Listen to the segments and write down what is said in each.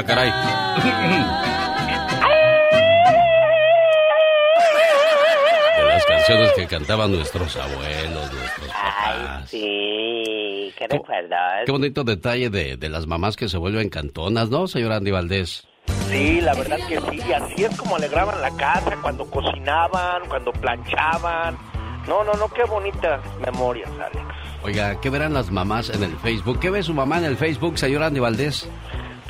Ah, caray. las canciones que cantaban nuestros abuelos, nuestros papás. Ay, sí, qué recuerdos. Qué bonito detalle de, de las mamás que se vuelven cantonas, ¿no, señor Andy Valdés? Sí, la verdad que sí, así es como alegraban la casa, cuando cocinaban, cuando planchaban. No, no, no, qué bonitas memorias, Alex. Oiga, ¿qué verán las mamás en el Facebook? ¿Qué ve su mamá en el Facebook, señor Andy Valdés?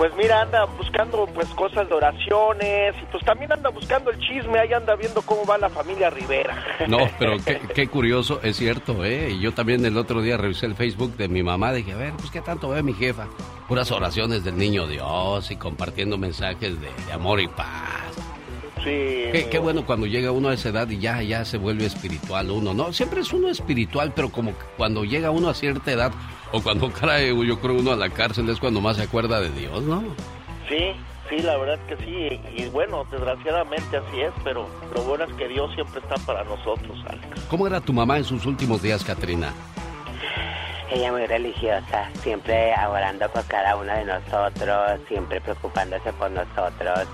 Pues mira, anda buscando pues cosas de oraciones y pues también anda buscando el chisme, ahí anda viendo cómo va la familia Rivera. No, pero qué, qué curioso, es cierto, ¿eh? Y yo también el otro día revisé el Facebook de mi mamá, dije, a ver, pues qué tanto ve mi jefa. Puras oraciones del niño Dios y compartiendo mensajes de, de amor y paz. Sí. Qué, qué, bueno cuando llega uno a esa edad y ya, ya se vuelve espiritual uno, ¿no? Siempre es uno espiritual, pero como cuando llega uno a cierta edad o cuando cae, yo creo, uno a la cárcel es cuando más se acuerda de Dios, ¿no? Sí, sí, la verdad que sí. Y bueno, desgraciadamente así es, pero lo bueno es que Dios siempre está para nosotros, Alex. ¿Cómo era tu mamá en sus últimos días, Katrina? Ella muy religiosa, siempre orando por cada uno de nosotros, siempre preocupándose por nosotros,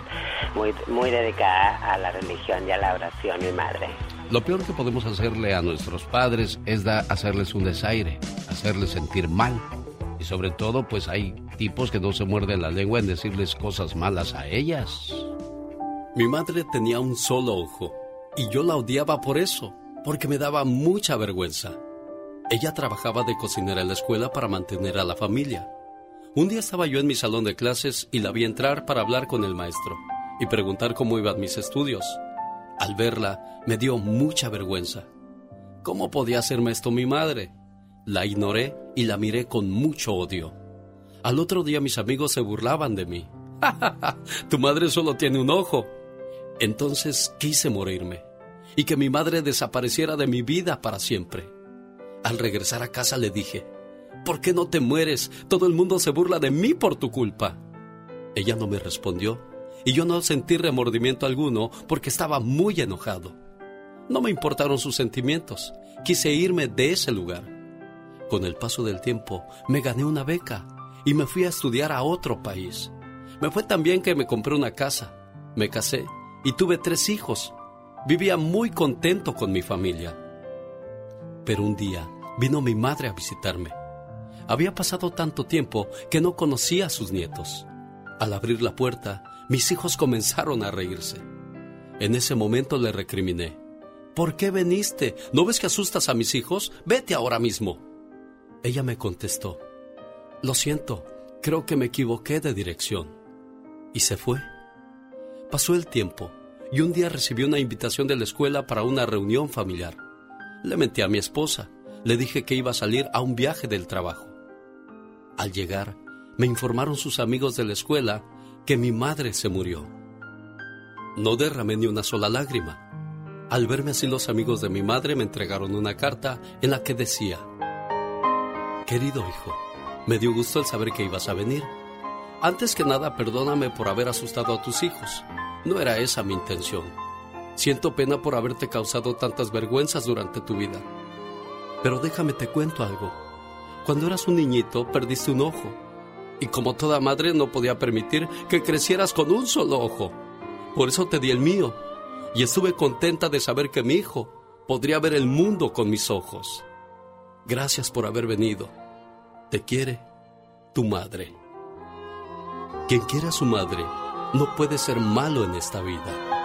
muy, muy dedicada a la religión y a la oración, mi madre. Lo peor que podemos hacerle a nuestros padres es da, hacerles un desaire, hacerles sentir mal. Y sobre todo, pues hay tipos que no se muerden la lengua en decirles cosas malas a ellas. Mi madre tenía un solo ojo y yo la odiaba por eso, porque me daba mucha vergüenza. Ella trabajaba de cocinera en la escuela para mantener a la familia. Un día estaba yo en mi salón de clases y la vi entrar para hablar con el maestro y preguntar cómo iban mis estudios. Al verla, me dio mucha vergüenza. ¿Cómo podía hacerme esto mi madre? La ignoré y la miré con mucho odio. Al otro día mis amigos se burlaban de mí. tu madre solo tiene un ojo. Entonces quise morirme y que mi madre desapareciera de mi vida para siempre. Al regresar a casa le dije, ¿por qué no te mueres? Todo el mundo se burla de mí por tu culpa. Ella no me respondió y yo no sentí remordimiento alguno porque estaba muy enojado. No me importaron sus sentimientos, quise irme de ese lugar. Con el paso del tiempo me gané una beca y me fui a estudiar a otro país. Me fue tan bien que me compré una casa, me casé y tuve tres hijos. Vivía muy contento con mi familia. Pero un día vino mi madre a visitarme. Había pasado tanto tiempo que no conocía a sus nietos. Al abrir la puerta, mis hijos comenzaron a reírse. En ese momento le recriminé. ¿Por qué veniste? ¿No ves que asustas a mis hijos? Vete ahora mismo. Ella me contestó. Lo siento, creo que me equivoqué de dirección. Y se fue. Pasó el tiempo y un día recibí una invitación de la escuela para una reunión familiar. Le mentí a mi esposa. Le dije que iba a salir a un viaje del trabajo. Al llegar, me informaron sus amigos de la escuela que mi madre se murió. No derramé ni una sola lágrima. Al verme así los amigos de mi madre me entregaron una carta en la que decía, Querido hijo, me dio gusto el saber que ibas a venir. Antes que nada, perdóname por haber asustado a tus hijos. No era esa mi intención. Siento pena por haberte causado tantas vergüenzas durante tu vida. Pero déjame te cuento algo. Cuando eras un niñito, perdiste un ojo. Y como toda madre no podía permitir que crecieras con un solo ojo. Por eso te di el mío. Y estuve contenta de saber que mi hijo podría ver el mundo con mis ojos. Gracias por haber venido. Te quiere tu madre. Quien quiera a su madre no puede ser malo en esta vida.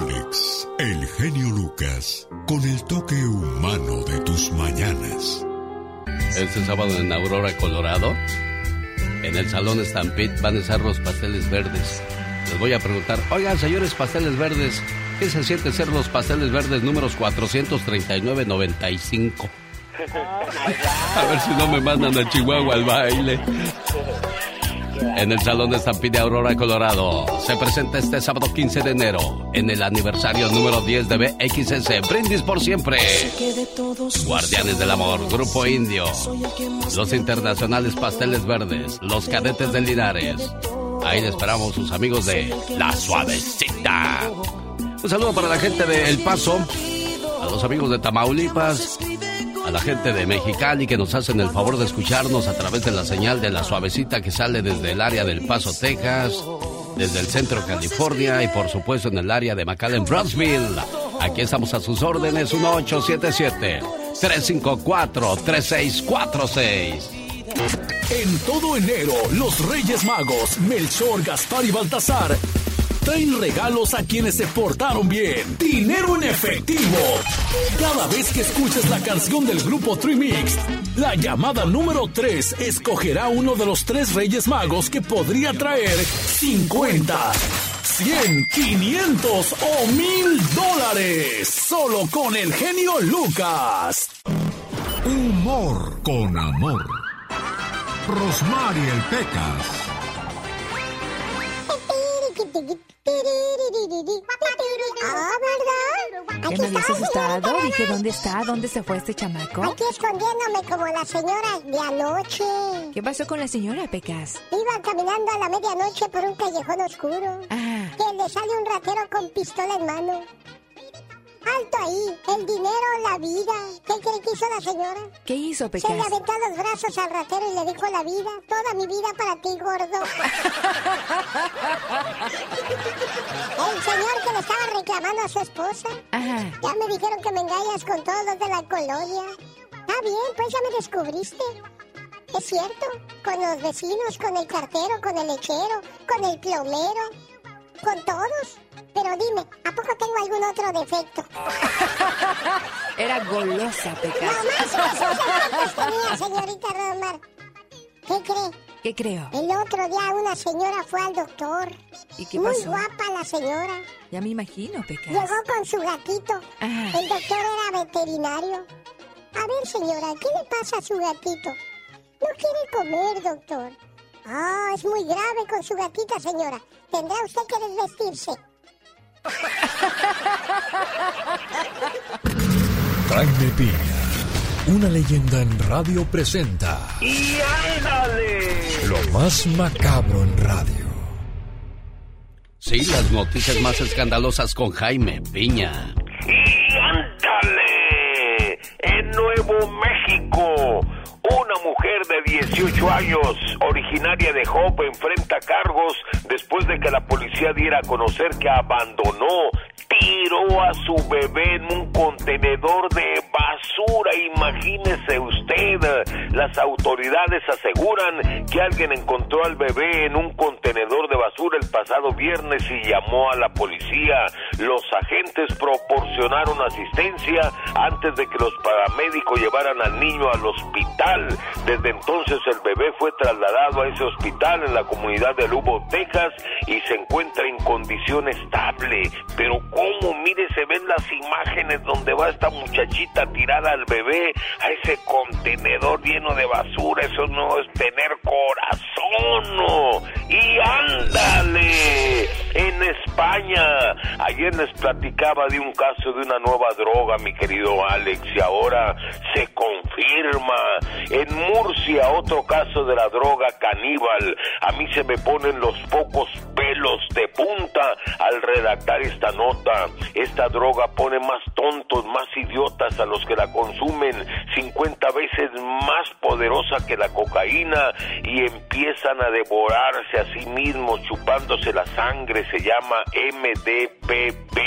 Alex, el genio Lucas, con el toque humano de tus mañanas. Este sábado en Aurora, Colorado, en el Salón Stampede van a estar los pasteles verdes. Les voy a preguntar, oigan, señores pasteles verdes, ¿qué se siente ser los pasteles verdes números 439-95? A ver si no me mandan a Chihuahua al baile. En el Salón de Stampede de Aurora, Colorado, se presenta este sábado 15 de enero, en el aniversario número 10 de BXS, Brindis por Siempre. Guardianes del Amor, Grupo Indio, los internacionales Pasteles Verdes, los Cadetes de Linares. Ahí le esperamos sus amigos de La Suavecita. 50. Un saludo para la gente de El Paso, a los amigos de Tamaulipas, la gente de Mexicali que nos hacen el favor de escucharnos a través de la señal de la suavecita que sale desde el área del Paso, Texas, desde el centro California y por supuesto en el área de McAllen, Brownsville. Aquí estamos a sus órdenes, 1877-354-3646. En todo enero, los Reyes Magos, Melchor, Gaspar y Baltasar traen regalos a quienes se portaron bien. Dinero en efectivo. Cada vez que escuches la canción del grupo Trimix, la llamada número 3 escogerá uno de los tres Reyes Magos que podría traer 50, 100, 500 o 1000 dólares. Solo con el genio Lucas. Humor con amor. Rosmarie el Pecas. Ah, ¿verdad? ¿Qué me habías asustado? Dije, ¿dónde está? ¿Dónde se fue este chamaco? Aquí escondiéndome como la señora de anoche. ¿Qué pasó con la señora, Pecas? Iba caminando a la medianoche por un callejón oscuro. Ah. Que le sale un ratero con pistola en mano. Alto ahí, el dinero, la vida. ¿Qué cree que hizo la señora? ¿Qué hizo, Pecas? Se le aventó los brazos al ratero y le dijo la vida, toda mi vida para ti, gordo. el señor que le estaba reclamando a su esposa. Ajá. Ya me dijeron que me engañas con todos los de la colonia. Está bien, pues ya me descubriste. Es cierto, con los vecinos, con el cartero, con el lechero, con el plomero, con todos. Pero dime, ¿a poco tengo algún otro defecto? Era golosa, Pecas. Nomás esos defectos tenía, señorita Romar. ¿Qué cree? ¿Qué creo? El otro día una señora fue al doctor. ¿Y qué Muy pasó? guapa la señora. Ya me imagino, Pecas. Llegó con su gatito. Ajá. El doctor era veterinario. A ver, señora, ¿qué le pasa a su gatito? No quiere comer, doctor. Ah, es muy grave con su gatita, señora. Tendrá usted que desvestirse. Jaime Piña, una leyenda en radio presenta ¡Y ándale! lo más macabro en radio. Sí, las noticias más escandalosas con Jaime Piña. ¡Y ándale! En Nuevo México, una mujer de 18 años, originaria de Hope, enfrenta cargos después de que la policía diera a conocer que abandonó, tiró a su bebé en un contenedor de basura. Imagínese usted, las autoridades aseguran que alguien encontró al bebé en un contenedor de basura el pasado viernes y llamó a la policía. Los agentes proporcionaron asistencia antes de que los paramédicos llevaran al niño al hospital. Desde entonces el bebé fue trasladado a ese hospital en la comunidad de Lubo, Texas y se encuentra en condición estable. Pero cómo, mire, se ven las imágenes donde va esta muchachita tirada al bebé a ese contenedor lleno de basura. Eso no es tener corazón, no. Y ándale, en España. Ayer les platicaba de un caso de una nueva droga, mi querido Alex, y ahora se confirma. En Murcia, otro caso de la droga caníbal. A mí se me ponen los pocos pelos de punta al redactar esta nota. Esta droga pone más tontos, más idiotas a los que la consumen, 50 veces más poderosa que la cocaína y empiezan a devorarse a sí mismos chupándose la sangre. Se llama MDPP,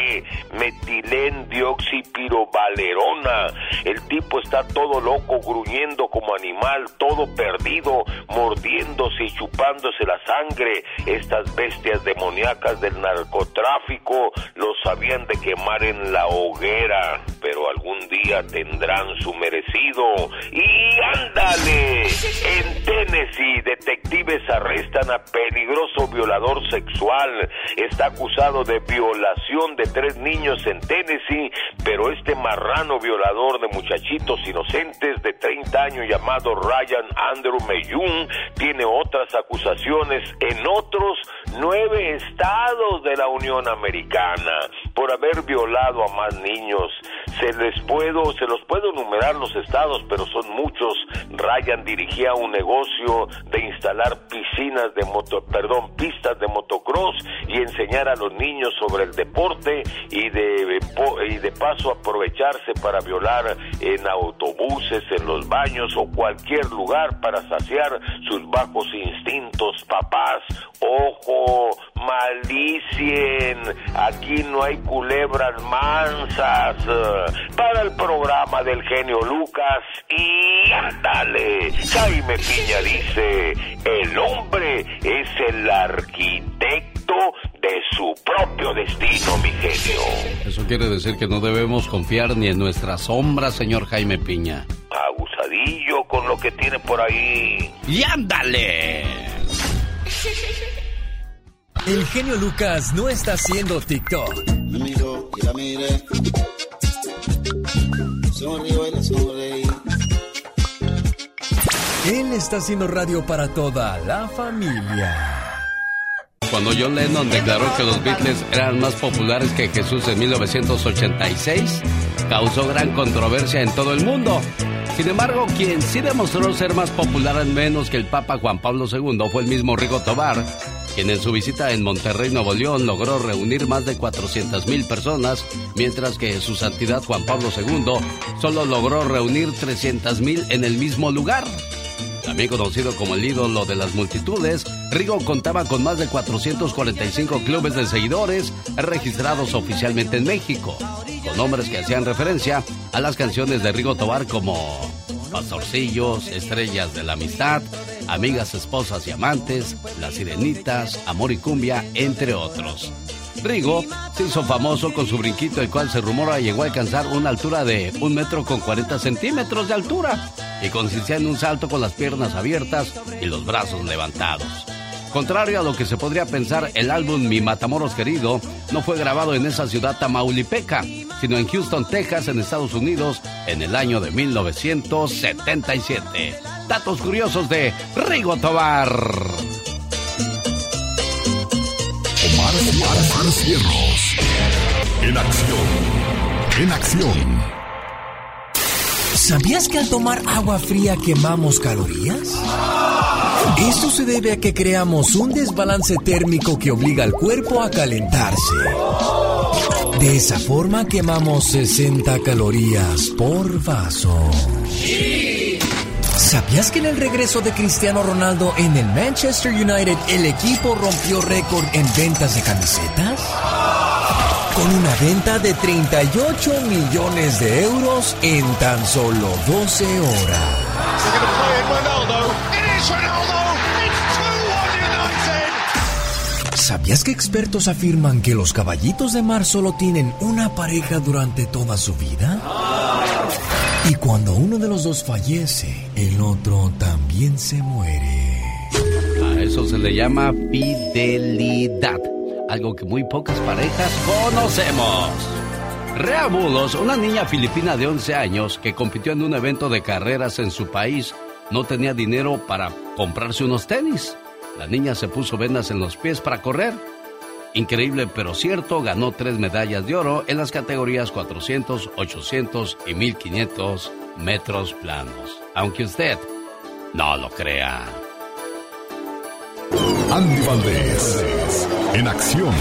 metilén dioxipirovalerona. El tipo está todo loco, gruñendo como animal, todo perdido, mordiéndose y chupándose la sangre. Estas bestias demoníacas del narcotráfico los habían de quemar en la hoguera, pero algún día tendrán su merecido. Y ándale, en Tennessee, arrestan a peligroso violador sexual. Está acusado de violación de tres niños en Tennessee, pero este marrano violador de muchachitos inocentes de 30 años llamado Ryan Andrew Mayun tiene otras acusaciones en otros nueve estados de la Unión Americana por haber violado a más niños. se les puedo, se los puedo enumerar los estados, pero son muchos. Ryan dirigía un negocio de instalar piscinas de moto, perdón, pistas de motocross y enseñar a los niños sobre el deporte y de, y de paso aprovecharse para violar en autobuses, en los baños o cualquier lugar para saciar sus bajos instintos. Papás, ojo, malicien, aquí no hay culebras mansas. Para el programa del genio Lucas y ándale, Jaime Piña dice, el hombre es el arquitecto de su propio destino, mi genio. Eso quiere decir que no debemos confiar ni en nuestra sombra, señor Jaime Piña. Abusadillo con lo que tiene por ahí. ¡Y ándale! El genio Lucas no está haciendo TikTok. Él está haciendo radio para toda la familia. Cuando John Lennon declaró que los Beatles eran más populares que Jesús en 1986, causó gran controversia en todo el mundo. Sin embargo, quien sí demostró ser más popular en menos que el Papa Juan Pablo II fue el mismo Rigo Tobar, quien en su visita en Monterrey, Nuevo León, logró reunir más de 400 mil personas, mientras que su santidad Juan Pablo II solo logró reunir 300 mil en el mismo lugar. También conocido como el ídolo de las multitudes, Rigo contaba con más de 445 clubes de seguidores registrados oficialmente en México, con nombres que hacían referencia a las canciones de Rigo Tobar como Pastorcillos, Estrellas de la Amistad, Amigas, Esposas y Amantes, Las Sirenitas, Amor y Cumbia, entre otros. Rigo se hizo famoso con su brinquito, el cual se rumora llegó a alcanzar una altura de un metro con 40 centímetros de altura y consistía en un salto con las piernas abiertas y los brazos levantados. Contrario a lo que se podría pensar, el álbum Mi Matamoros Querido no fue grabado en esa ciudad tamaulipeca, sino en Houston, Texas, en Estados Unidos, en el año de 1977. Datos curiosos de Rigo Tobar. Cierros. En acción. En acción. ¿Sabías que al tomar agua fría quemamos calorías? Esto se debe a que creamos un desbalance térmico que obliga al cuerpo a calentarse. De esa forma quemamos 60 calorías por vaso. ¿Sabías que en el regreso de Cristiano Ronaldo en el Manchester United el equipo rompió récord en ventas de camisetas? Con una venta de 38 millones de euros en tan solo 12 horas. ¿Sabías que expertos afirman que los caballitos de mar solo tienen una pareja durante toda su vida? Y cuando uno de los dos fallece, el otro también se muere. A eso se le llama fidelidad, algo que muy pocas parejas conocemos. Rea Bulos, una niña filipina de 11 años que compitió en un evento de carreras en su país, no tenía dinero para comprarse unos tenis. La niña se puso vendas en los pies para correr Increíble pero cierto, ganó tres medallas de oro en las categorías 400, 800 y 1500 metros planos. Aunque usted no lo crea. Andy Valdés, en acción.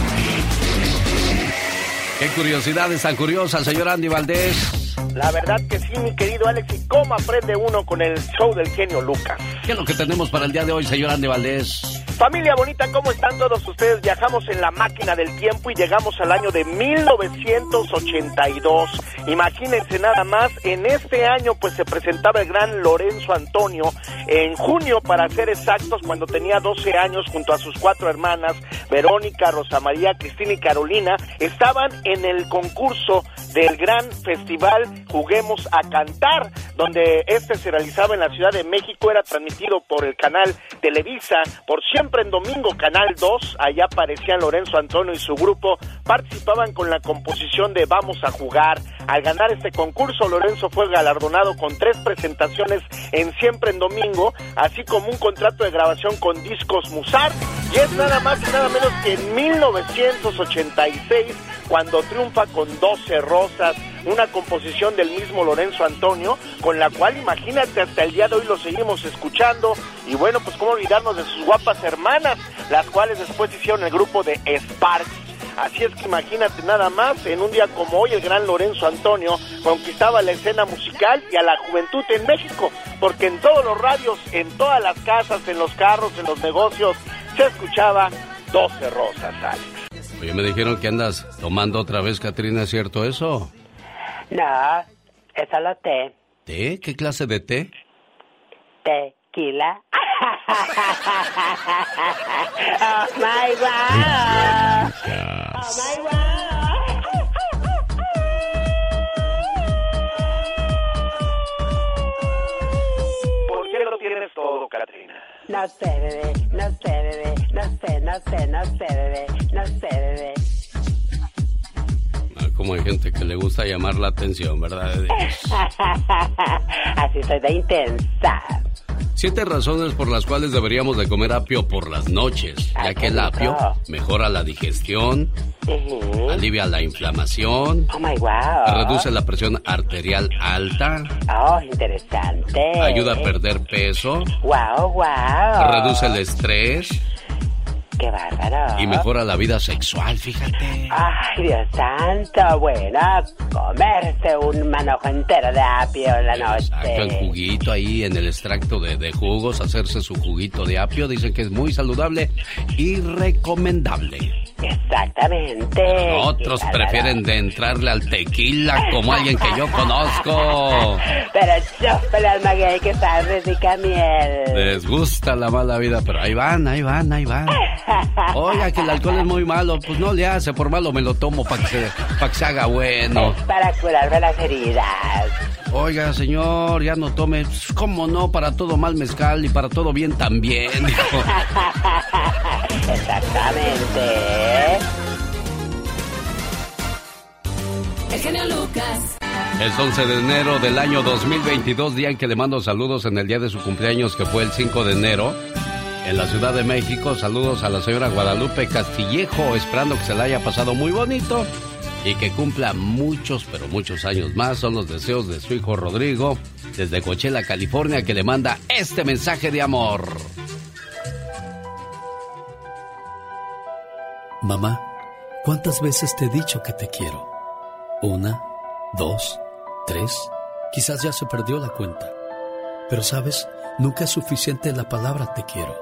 Qué curiosidades tan curiosas, señor Andy Valdés. La verdad que sí, mi querido Alex, y cómo aprende uno con el show del genio Lucas. ¿Qué es lo que tenemos para el día de hoy, señor Andy Valdés? Familia bonita, ¿cómo están todos ustedes? Viajamos en la máquina del tiempo y llegamos al año de 1982. Imagínense nada más, en este año pues se presentaba el gran Lorenzo Antonio en junio para ser exactos cuando tenía 12 años junto a sus cuatro hermanas, Verónica, Rosa María, Cristina y Carolina, estaban en el concurso del gran festival Juguemos a Cantar, donde este se realizaba en la Ciudad de México, era transmitido por el canal Televisa, por siempre en domingo, Canal 2, allá aparecían Lorenzo Antonio y su grupo, participaban con la composición de Vamos a jugar. Al ganar este concurso, Lorenzo fue galardonado con tres presentaciones en Siempre en Domingo, así como un contrato de grabación con Discos Musar, y es nada más y nada menos que en 1986, cuando triunfa con 12 rosas, una composición del mismo Lorenzo Antonio, con la cual imagínate hasta el día de hoy lo seguimos escuchando y bueno, pues cómo olvidarnos de sus guapas hermanas, las cuales después hicieron el grupo de Sparks. Así es que imagínate nada más, en un día como hoy el gran Lorenzo Antonio conquistaba la escena musical y a la juventud en México, porque en todos los radios, en todas las casas, en los carros, en los negocios, se escuchaba 12 rosas, Alex. Oye, me dijeron que andas tomando otra vez, Katrina, ¿es cierto eso? No, es solo té. ¿Té? ¿Qué clase de té? Tequila. oh my God. Oh my God. ¿Por qué lo tienes todo, Katrina? No sé, bebé, no sé, bebé, no sé, no sé, no sé, bebé, no sé, bebé. Ah, como hay gente que le gusta llamar la atención, ¿verdad? Así soy de intensa. Siete razones por las cuales deberíamos de comer apio por las noches, ya que el apio mejora la digestión, alivia la inflamación, Oh my wow. reduce la presión arterial alta, Oh, interesante. ayuda a perder peso, Wow, wow. reduce el estrés Qué bárbaro. y mejora la vida sexual, fíjate. Ay, Dios santo. Bueno, comerse un manojo entero de apio en la Exacto, el noche. juguito ahí en el extracto de, de jugos, hacerse su juguito de apio, dicen que es muy saludable y recomendable. Exactamente. Otros prefieren de entrarle al tequila como alguien que yo conozco. Pero chúpale al maguey que sabe rica miel. Les gusta la mala vida, pero ahí van, ahí van, ahí van. Oiga, que el alcohol es muy malo. Pues no le hace, por malo me lo tomo para que, se, pa' que se haga bueno. Para curarme las heridas. Oiga, señor, ya no tome. Pues, ¿Cómo no? Para todo mal mezcal y para todo bien también. dijo. Exactamente. El genio Lucas. Es 11 de enero del año 2022, día en que le mando saludos en el día de su cumpleaños, que fue el 5 de enero. En la Ciudad de México, saludos a la señora Guadalupe Castillejo, esperando que se la haya pasado muy bonito y que cumpla muchos, pero muchos años más. Son los deseos de su hijo Rodrigo, desde Coachella, California, que le manda este mensaje de amor. Mamá, ¿cuántas veces te he dicho que te quiero? Una, dos, tres, quizás ya se perdió la cuenta. Pero sabes, nunca es suficiente la palabra te quiero.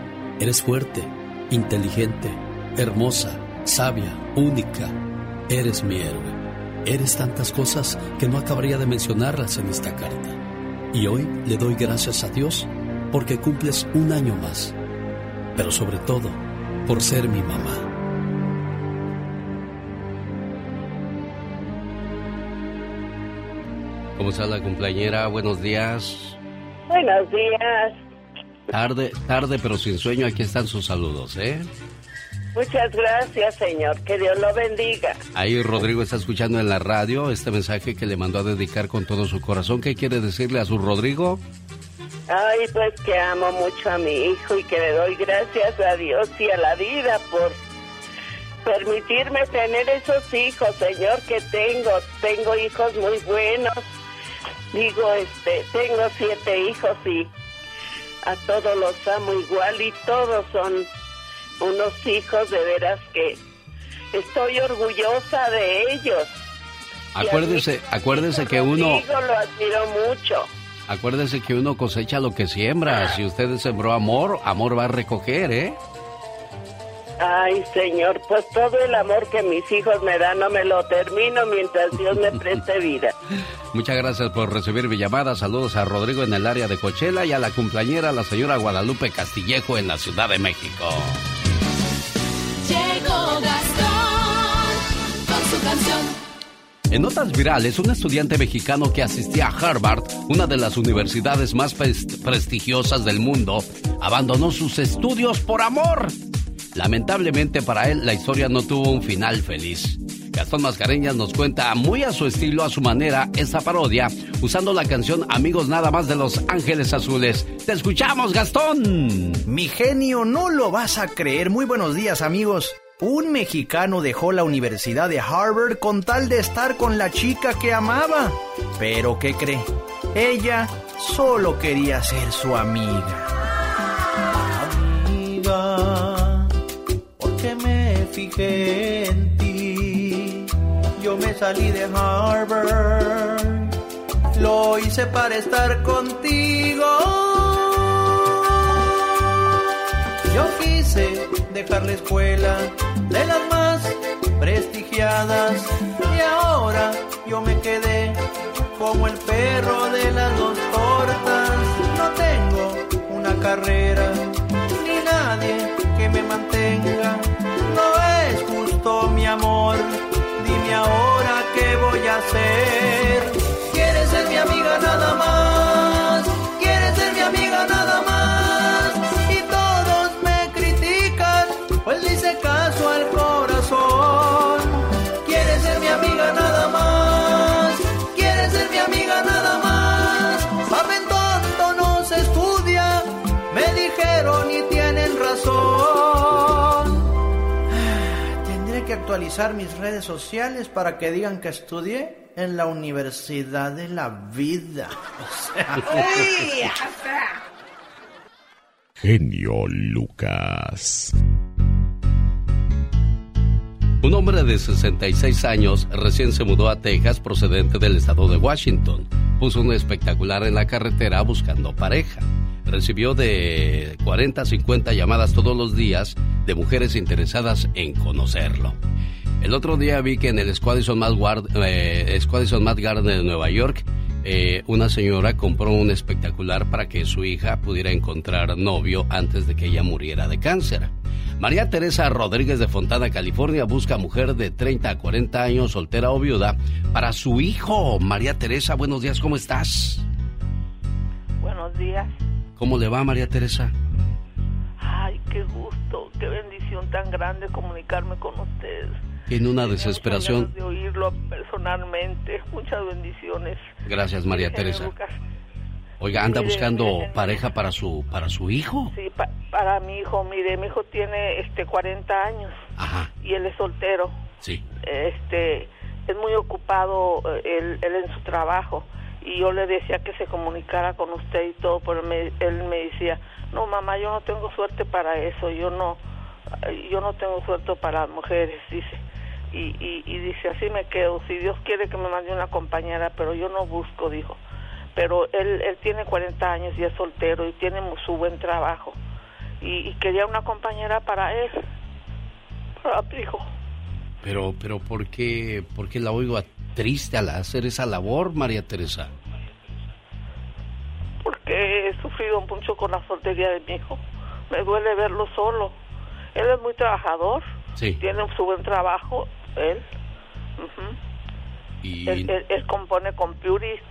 eres fuerte, inteligente, hermosa, sabia, única. Eres mi héroe. Eres tantas cosas que no acabaría de mencionarlas en esta carta. Y hoy le doy gracias a Dios porque cumples un año más. Pero sobre todo, por ser mi mamá. ¿Cómo está la cumpleañera? Buenos días. Buenos días. Tarde, tarde, pero sin sueño, aquí están sus saludos, ¿eh? Muchas gracias, señor. Que Dios lo bendiga. Ahí Rodrigo está escuchando en la radio este mensaje que le mandó a dedicar con todo su corazón. ¿Qué quiere decirle a su Rodrigo? Ay, pues que amo mucho a mi hijo y que le doy gracias a Dios y a la vida por permitirme tener esos hijos, señor, que tengo. Tengo hijos muy buenos. Digo, este, tengo siete hijos y a todos los amo igual y todos son unos hijos de veras que estoy orgullosa de ellos. Acuérdese, mí, acuérdese que uno, lo admiro mucho. Acuérdese que uno cosecha lo que siembra. Si usted sembró amor, amor va a recoger, ¿eh? Ay, Señor, pues todo el amor que mis hijos me dan no me lo termino mientras Dios me preste vida. Muchas gracias por recibir mi llamada. Saludos a Rodrigo en el área de Cochela y a la cumpleañera, la señora Guadalupe Castillejo en la Ciudad de México. Llegó Gastón con su canción. En notas virales, un estudiante mexicano que asistía a Harvard, una de las universidades más prestigiosas del mundo, abandonó sus estudios por amor. Lamentablemente para él, la historia no tuvo un final feliz. Gastón Mascareñas nos cuenta muy a su estilo, a su manera, esta parodia, usando la canción Amigos Nada más de Los Ángeles Azules. ¡Te escuchamos, Gastón! Mi genio, no lo vas a creer. Muy buenos días, amigos. Un mexicano dejó la Universidad de Harvard con tal de estar con la chica que amaba. Pero ¿qué cree? Ella solo quería ser su amiga. Amiga, fijé en ti. Yo me salí de Harvard. Lo hice para estar contigo. Yo quise dejar la escuela de las más prestigiadas y ahora yo me quedé como el perro de las dos tortas. No tengo una carrera ni nadie que me mantenga. Dime ahora qué voy a hacer. Actualizar mis redes sociales para que digan que estudié en la Universidad de la Vida. Genio Lucas. Un hombre de 66 años recién se mudó a Texas procedente del estado de Washington. Puso un espectacular en la carretera buscando pareja. Recibió de 40 a 50 llamadas todos los días de mujeres interesadas en conocerlo. El otro día vi que en el Squadison Mad, eh, Garden de Nueva York, eh, una señora compró un espectacular para que su hija pudiera encontrar novio antes de que ella muriera de cáncer. María Teresa Rodríguez de Fontana, California, busca mujer de 30 a 40 años, soltera o viuda, para su hijo. María Teresa, buenos días, ¿cómo estás? Buenos días. ¿Cómo le va, María Teresa? Ay, qué gusto, qué bendición tan grande comunicarme con ustedes. En una desesperación. De oírlo personalmente, muchas bendiciones. Gracias, María Teresa. Oiga, anda buscando pareja para su para su hijo. Sí, para mi hijo. Mire, mi hijo tiene este 40 años. Ajá. Y él es soltero. Sí. Este es muy ocupado eh, él, él en su trabajo y yo le decía que se comunicara con usted y todo, pero él me decía, no mamá, yo no tengo suerte para eso, yo no, yo no tengo suerte para mujeres, dice. Y, y, y dice, así me quedo, si Dios quiere que me mande una compañera, pero yo no busco, dijo pero él, él tiene 40 años y es soltero y tiene su buen trabajo y, quería una compañera para él, para mi hijo. Pero, pero ¿por qué, por qué la oigo triste al hacer esa labor, María Teresa? Porque he sufrido mucho con la soltería de mi hijo. Me duele verlo solo. Él es muy trabajador. Sí. Tiene su buen trabajo, él. y... él, él, compone computers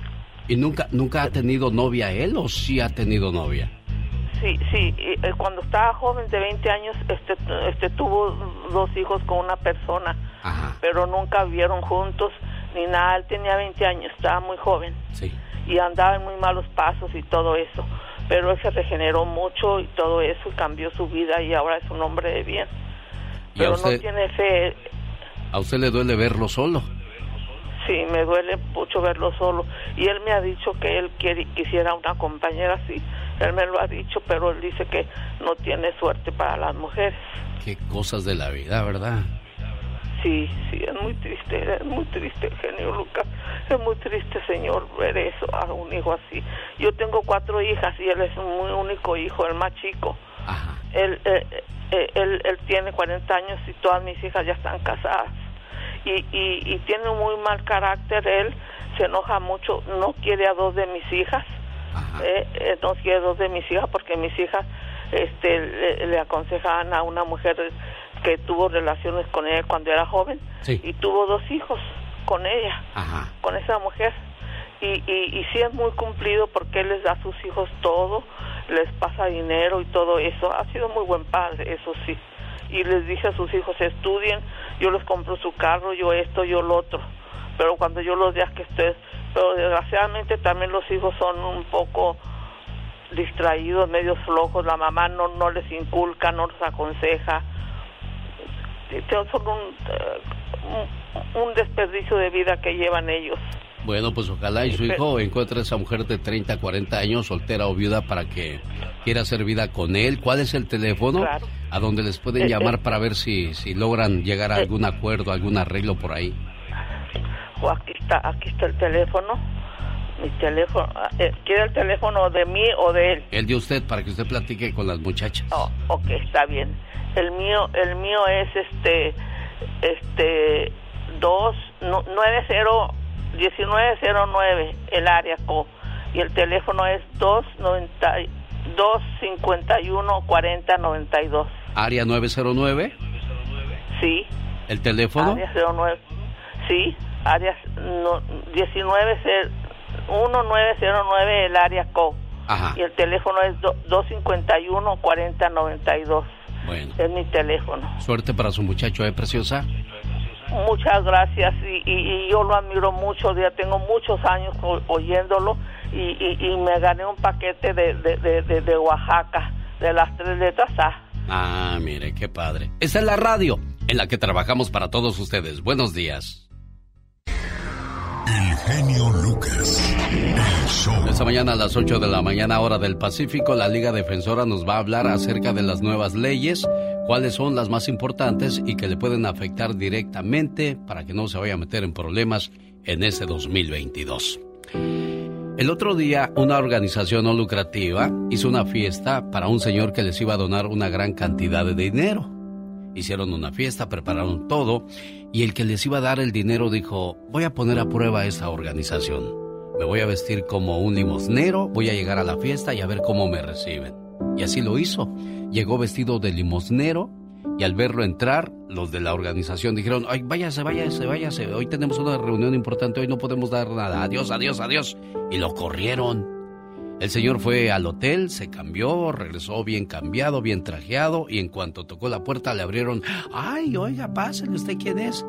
¿Y nunca, nunca ha tenido novia él o sí ha tenido novia? Sí, sí. Eh, cuando estaba joven, de 20 años, este, este tuvo dos hijos con una persona. Pero nunca vivieron juntos ni nada. Él tenía 20 años, estaba muy joven. Sí. Y andaba en muy malos pasos y todo eso. Pero él se regeneró mucho y todo eso y cambió su vida y ahora es un hombre de bien. Pero no tiene fe. ¿A usted le duele verlo solo? Sí, me duele mucho verlo solo. Y él me ha dicho que él quiere, quisiera una compañera así. Él me lo ha dicho, pero él dice que no tiene suerte para las mujeres. Qué cosas de la vida, ¿verdad? Sí, sí, es muy triste, es muy triste, genio Lucas. Es muy triste, señor, ver eso a un hijo así. Yo tengo cuatro hijas y él es un único hijo, el más chico. Él, eh, eh, él, él, tiene 40 años y todas mis hijas ya están casadas. Y, y, y tiene un muy mal carácter él, se enoja mucho, no quiere a dos de mis hijas. Eh, no quiere a dos de mis hijas porque mis hijas este, le, le aconsejaban a una mujer que tuvo relaciones con ella cuando era joven y tuvo dos hijos con ella, con esa mujer. Y, y, y sí es muy cumplido porque él les da a sus hijos todo, les pasa dinero y todo eso. Ha sido muy buen padre, eso sí. Y les dije a sus hijos, estudien, yo les compro su carro, yo esto, yo lo otro. Pero cuando yo los días que estés, pero desgraciadamente también los hijos son un poco distraídos, medio flojos, la mamá no, no les inculca, no les aconseja, son un, un, desperdicio de vida que llevan ellos. Bueno, pues ojalá y su hijo encuentre a esa mujer de 30, 40 años, soltera o viuda, para que quiera hacer vida con él. ¿Cuál es el teléfono a donde les pueden eh, llamar eh. para ver si, si logran llegar a eh. algún acuerdo, algún arreglo por ahí? O aquí está, aquí está el teléfono. Mi teléfono. ¿Quiere el teléfono de mí o de él? El de usted, para que usted platique con las muchachas. Oh, ok, está bien. El mío, el mío es este, este, dos, nueve cero, diecinueve cero nueve, el área co, y el teléfono es dos noventa, dos cincuenta y uno cuarenta noventa y dos. Área 909. Sí. ¿El teléfono? Área 09. Sí, área no, 19 1909 el área co. Ajá. Y el teléfono es 251 4092. Bueno. Es mi teléfono. Suerte para su muchacho, ¿eh, preciosa? Muchas gracias y, yo lo admiro mucho, ya tengo muchos años oyéndolo y, me gané un paquete de, de, Oaxaca, de las tres letras A. Ah, mire, qué padre. Esta es la radio en la que trabajamos para todos ustedes. Buenos días. El genio Lucas. El show. Esta mañana a las 8 de la mañana hora del Pacífico, la Liga Defensora nos va a hablar acerca de las nuevas leyes, cuáles son las más importantes y que le pueden afectar directamente para que no se vaya a meter en problemas en este 2022. El otro día, una organización no lucrativa hizo una fiesta para un señor que les iba a donar una gran cantidad de dinero. Hicieron una fiesta, prepararon todo y el que les iba a dar el dinero dijo, voy a poner a prueba esta organización. Me voy a vestir como un limosnero, voy a llegar a la fiesta y a ver cómo me reciben. Y así lo hizo. Llegó vestido de limosnero y al verlo entrar, los de la organización dijeron, ay, váyase, váyase, váyase, hoy tenemos una reunión importante, hoy no podemos dar nada, adiós, adiós, adiós. Y lo corrieron. El señor fue al hotel, se cambió, regresó bien cambiado, bien trajeado y en cuanto tocó la puerta le abrieron, ay, oiga, pásele, ¿usted quién es?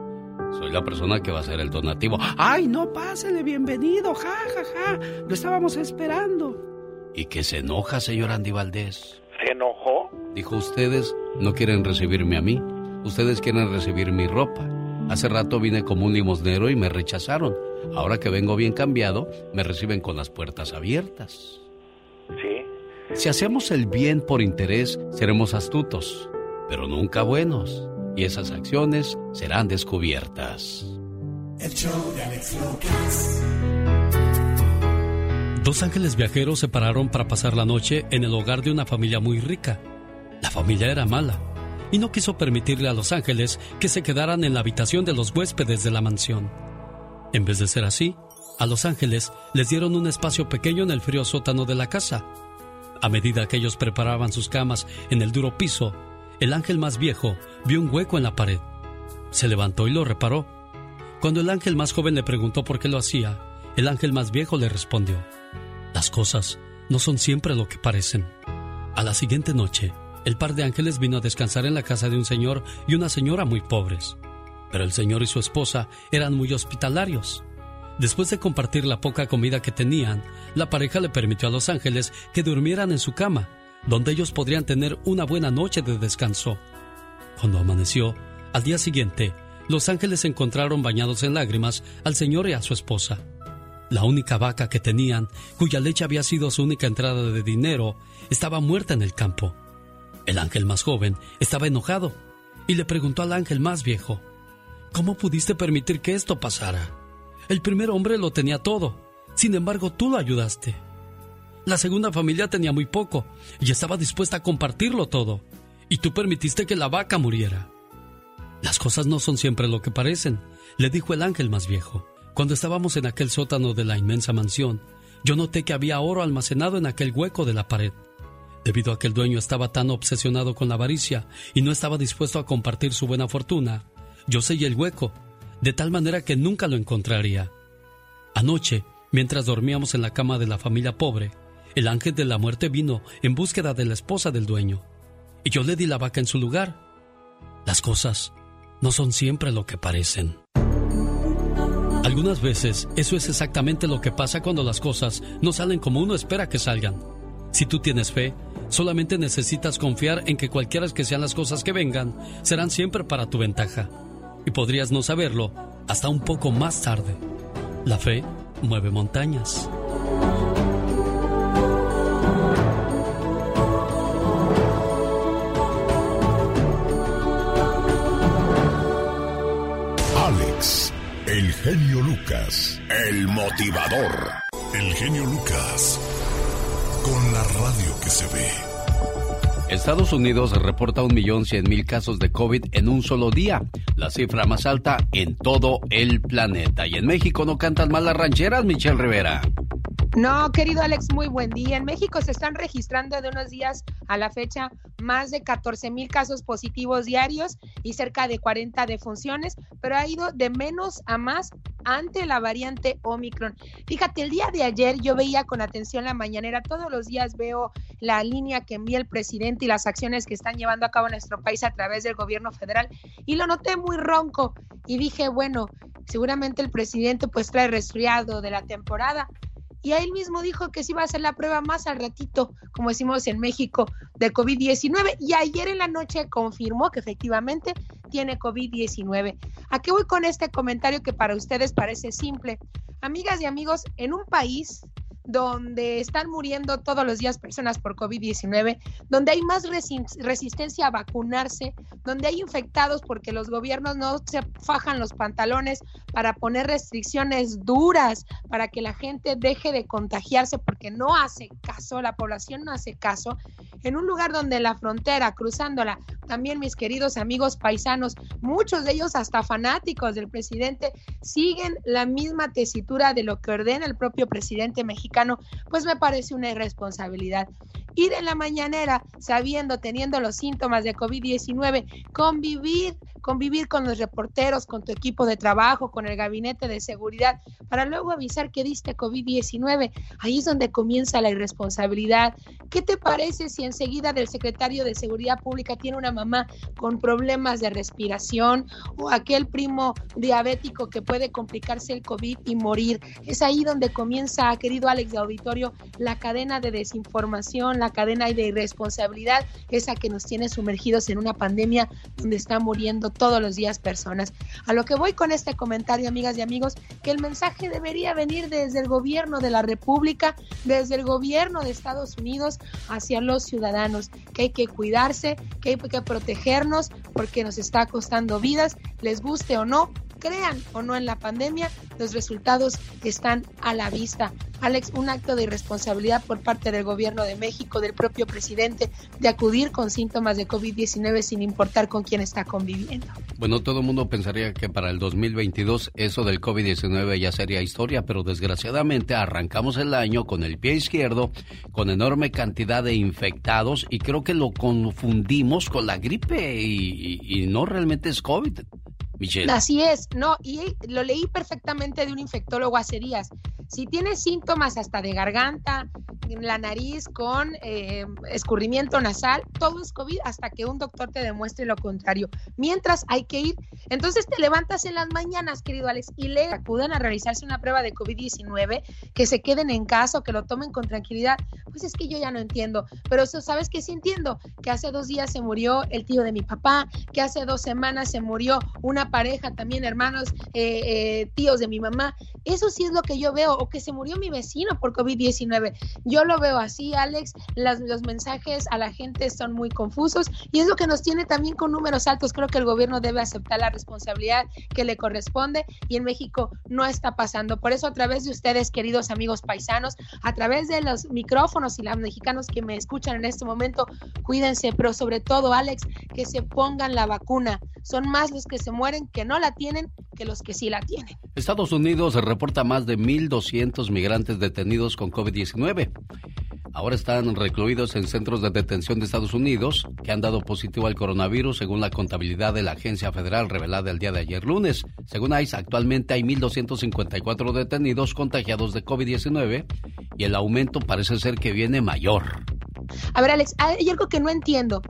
Soy la persona que va a ser el donativo. Ay, no, pásele, bienvenido, ja, ja, ja, lo estábamos esperando. ¿Y que se enoja, señor Andy Valdés? ¿Se enojó? Dijo, ustedes no quieren recibirme a mí, ustedes quieren recibir mi ropa. Hace rato vine como un limosnero y me rechazaron. Ahora que vengo bien cambiado, me reciben con las puertas abiertas. Si hacemos el bien por interés, seremos astutos, pero nunca buenos, y esas acciones serán descubiertas. Dos ángeles viajeros se pararon para pasar la noche en el hogar de una familia muy rica. La familia era mala y no quiso permitirle a los ángeles que se quedaran en la habitación de los huéspedes de la mansión. En vez de ser así, a los ángeles les dieron un espacio pequeño en el frío sótano de la casa a medida que ellos preparaban sus camas en el duro piso, el ángel más viejo vio un hueco en la pared. Se levantó y lo reparó. Cuando el ángel más joven le preguntó por qué lo hacía, el ángel más viejo le respondió, Las cosas no son siempre lo que parecen. A la siguiente noche, el par de ángeles vino a descansar en la casa de un señor y una señora muy pobres. Pero el señor y su esposa eran muy hospitalarios. Después de compartir la poca comida que tenían, la pareja le permitió a los ángeles que durmieran en su cama, donde ellos podrían tener una buena noche de descanso. Cuando amaneció, al día siguiente, los ángeles encontraron bañados en lágrimas al señor y a su esposa. La única vaca que tenían, cuya leche había sido su única entrada de dinero, estaba muerta en el campo. El ángel más joven estaba enojado y le preguntó al ángel más viejo, ¿Cómo pudiste permitir que esto pasara? El primer hombre lo tenía todo. Sin embargo, tú lo ayudaste. La segunda familia tenía muy poco y estaba dispuesta a compartirlo todo. Y tú permitiste que la vaca muriera. Las cosas no son siempre lo que parecen, le dijo el ángel más viejo. Cuando estábamos en aquel sótano de la inmensa mansión, yo noté que había oro almacenado en aquel hueco de la pared. Debido a que el dueño estaba tan obsesionado con la avaricia y no estaba dispuesto a compartir su buena fortuna, yo sellé el hueco, de tal manera que nunca lo encontraría. Anoche, mientras dormíamos en la cama de la familia pobre, el ángel de la muerte vino en búsqueda de la esposa del dueño, y yo le di la vaca en su lugar. Las cosas no son siempre lo que parecen. Algunas veces eso es exactamente lo que pasa cuando las cosas no salen como uno espera que salgan. Si tú tienes fe, solamente necesitas confiar en que cualquiera que sean las cosas que vengan, serán siempre para tu ventaja. Y podrías no saberlo hasta un poco más tarde. La fe mueve montañas. El genio Lucas, el motivador. El genio Lucas, con la radio que se ve. Estados Unidos reporta 1.100.000 casos de COVID en un solo día, la cifra más alta en todo el planeta. Y en México no cantan mal las rancheras, Michelle Rivera. No, querido Alex, muy buen día. En México se están registrando de unos días a la fecha más de 14 mil casos positivos diarios y cerca de 40 defunciones, pero ha ido de menos a más ante la variante Omicron. Fíjate, el día de ayer yo veía con atención la mañanera, todos los días veo la línea que envía el presidente y las acciones que están llevando a cabo nuestro país a través del gobierno federal y lo noté muy ronco y dije, bueno, seguramente el presidente pues trae resfriado de la temporada y él mismo dijo que se iba a hacer la prueba más al ratito, como decimos en México, de COVID-19 y ayer en la noche confirmó que efectivamente tiene COVID-19. ¿A qué voy con este comentario que para ustedes parece simple? Amigas y amigos, en un país donde están muriendo todos los días personas por COVID-19, donde hay más resistencia a vacunarse, donde hay infectados porque los gobiernos no se fajan los pantalones para poner restricciones duras para que la gente deje de contagiarse porque no hace caso, la población no hace caso, en un lugar donde la frontera, cruzándola, también mis queridos amigos paisanos, muchos de ellos hasta fanáticos del presidente, siguen la misma tesitura de lo que ordena el propio presidente mexicano pues me parece una irresponsabilidad. Ir en la mañanera sabiendo, teniendo los síntomas de COVID-19, convivir, convivir con los reporteros, con tu equipo de trabajo, con el gabinete de seguridad, para luego avisar que diste COVID-19. Ahí es donde comienza la irresponsabilidad. ¿Qué te parece si enseguida del secretario de Seguridad Pública tiene una mamá con problemas de respiración o aquel primo diabético que puede complicarse el COVID y morir? Es ahí donde comienza, querido Alex de Auditorio, la cadena de desinformación, la cadena de irresponsabilidad, esa que nos tiene sumergidos en una pandemia donde están muriendo todos los días personas. A lo que voy con este comentario, amigas y amigos, que el mensaje debería venir desde el gobierno de la República, desde el gobierno de Estados Unidos hacia los ciudadanos, que hay que cuidarse, que hay que protegernos porque nos está costando vidas, les guste o no, crean o no en la pandemia, los resultados están a la vista. Alex, un acto de irresponsabilidad por parte del gobierno de México, del propio presidente, de acudir con síntomas de COVID-19 sin importar con quién está conviviendo. Bueno, todo el mundo pensaría que para el 2022 eso del COVID-19 ya sería historia, pero desgraciadamente arrancamos el año con el pie izquierdo, con enorme cantidad de infectados y creo que lo confundimos con la gripe y, y no realmente es COVID. Así es, no, y lo leí perfectamente de un infectólogo hace días. Si tienes síntomas hasta de garganta, la nariz con eh, escurrimiento nasal, todo es COVID hasta que un doctor te demuestre lo contrario. Mientras hay que ir, entonces te levantas en las mañanas, querido Alex, y le acuden a realizarse una prueba de COVID-19, que se queden en casa o que lo tomen con tranquilidad. Pues es que yo ya no entiendo, pero eso, ¿sabes qué sí entiendo? Que hace dos días se murió el tío de mi papá, que hace dos semanas se murió una pareja, también hermanos, eh, eh, tíos de mi mamá. Eso sí es lo que yo veo. o que se murió mi vecino por COVID-19. Yo lo veo así, Alex, los mensajes a la gente son muy confusos y es lo que nos tiene también con números altos. Creo que el gobierno debe aceptar la responsabilidad que le corresponde y en México no está pasando. Por eso a través de ustedes, queridos amigos paisanos, a través de los micrófonos y los mexicanos que me escuchan en este momento, cuídense, pero sobre todo, Alex, que se pongan la vacuna. Son más los que se mueren que no la tienen que los que sí la tienen. Estados Unidos reporta más de 1.200 migrantes detenidos con COVID-19. Ahora están recluidos en centros de detención de Estados Unidos que han dado positivo al coronavirus según la contabilidad de la agencia federal revelada el día de ayer lunes. Según ICE, actualmente hay 1.254 detenidos contagiados de COVID-19 y el aumento parece ser que viene mayor. A ver, Alex, hay algo que no entiendo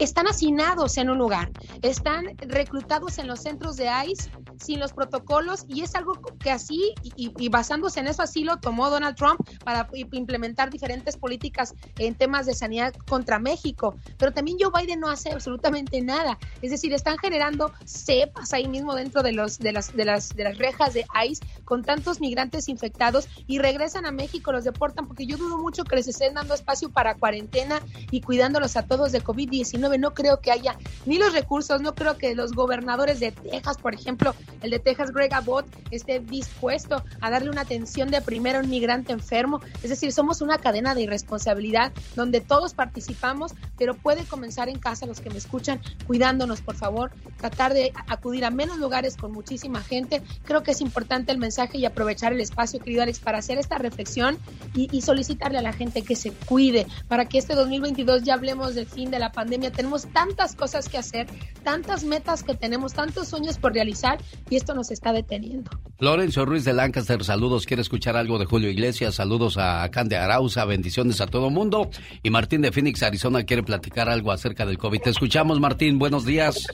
están hacinados en un lugar, están reclutados en los centros de ICE sin los protocolos y es algo que así y, basándose en eso así lo tomó Donald Trump para implementar diferentes políticas en temas de sanidad contra México. Pero también Joe Biden no hace absolutamente nada. Es decir, están generando cepas ahí mismo dentro de, los, de, las, de, las, de las rejas de ICE con tantos migrantes infectados y regresan a México, los deportan porque yo dudo mucho que les estén dando espacio para cuarentena y cuidándolos a todos de COVID-19 no creo que haya ni los recursos, no creo que los gobernadores de Texas, por ejemplo, el de Texas, Greg Abbott, esté dispuesto a darle una atención de primero a un migrante enfermo. Es decir, somos una cadena de irresponsabilidad donde todos participamos, pero puede comenzar en casa los que me escuchan, cuidándonos, por favor, tratar de acudir a menos lugares con muchísima gente. Creo que es importante el mensaje y aprovechar el espacio, querido Alex, para hacer esta reflexión y, y solicitarle a la gente que se cuide para que este 2022 ya hablemos del fin de la pandemia. Tenemos tantas cosas que hacer, tantas metas que tenemos, tantos sueños por realizar y esto nos está deteniendo. Lorenzo Ruiz de Lancaster, saludos. Quiere escuchar algo de Julio Iglesias. Saludos a Cande Arauza, bendiciones a todo mundo. Y Martín de Phoenix, Arizona, quiere platicar algo acerca del COVID. Te escuchamos, Martín. Buenos días.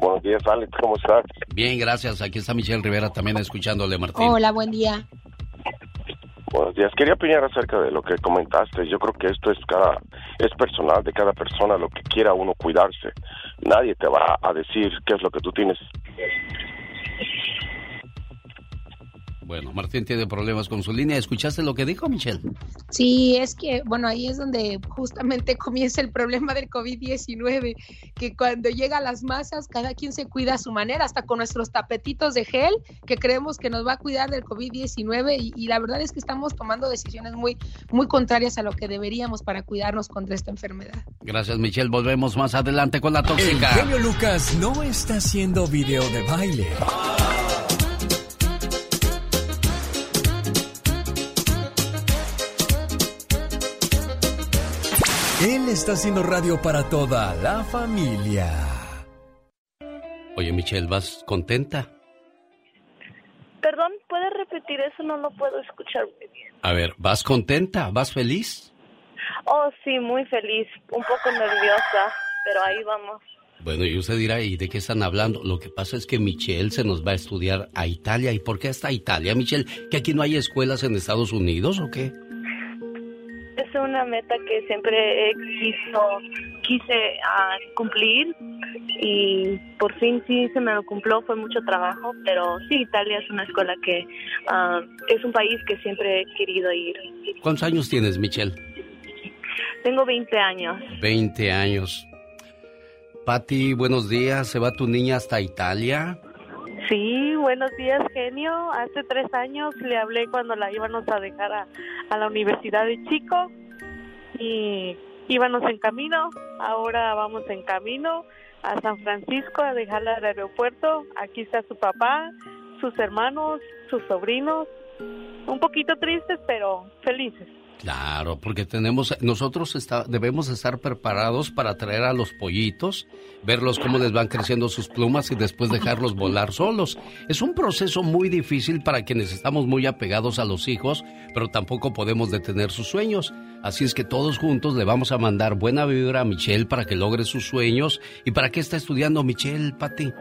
Buenos días, Alex. ¿Cómo estás? Bien, gracias. Aquí está Michelle Rivera también escuchándole, Martín. Hola, buen día. Buenos días. Quería opinar acerca de lo que comentaste. Yo creo que esto es cada es personal de cada persona lo que quiera uno cuidarse. Nadie te va a decir qué es lo que tú tienes Bueno, Martín tiene problemas con su línea. ¿Escuchaste lo que dijo Michelle? Sí, es que, bueno, ahí es donde justamente comienza el problema del COVID-19, que cuando llega a las masas, cada quien se cuida a su manera, hasta con nuestros tapetitos de gel, que creemos que nos va a cuidar del COVID-19 y, la verdad es que estamos tomando decisiones muy, muy contrarias a lo que deberíamos para cuidarnos contra esta enfermedad. Gracias, Michelle. Volvemos más adelante con la tóxica. El genio Lucas no está haciendo video de baile. Él está haciendo radio para toda la familia. Oye, Michelle, ¿vas contenta? Perdón, ¿puedes repetir eso? No lo puedo escuchar muy bien. A ver, ¿vas contenta? ¿Vas feliz? Oh, sí, muy feliz. Un poco nerviosa, pero ahí vamos. Bueno, y usted dirá, ¿y de qué están hablando? Lo que pasa es que Michelle se nos va a estudiar a Italia. ¿Y por qué hasta Italia, Michelle? ¿Que aquí no hay escuelas en Estados Unidos o qué? Es una meta que siempre quiso, quise ah, cumplir y por fin sí se me lo cumplió, fue mucho trabajo, pero sí, Italia es una escuela que ah, es un país que siempre he querido ir. ¿Cuántos años tienes, Michelle? Tengo 20 años. 20 años. Patti, buenos días. ¿Se va tu niña hasta Italia? Sí, buenos días, genio. Hace tres años le hablé cuando la íbamos a dejar a, la Universidad de Chico y íbamos en camino. Ahora vamos en camino a San Francisco a dejarla al aeropuerto. Aquí está su papá, sus hermanos, sus sobrinos. Un poquito tristes, pero felices. Claro, porque tenemos, nosotros está, debemos estar preparados para traer a los pollitos, verlos cómo les van creciendo sus plumas y después dejarlos volar solos. Es un proceso muy difícil para quienes estamos muy apegados a los hijos, pero tampoco podemos detener sus sueños. Así es que todos juntos le vamos a mandar buena vibra a Michelle para que logre sus sueños. ¿Y para qué está estudiando Michelle, Pati?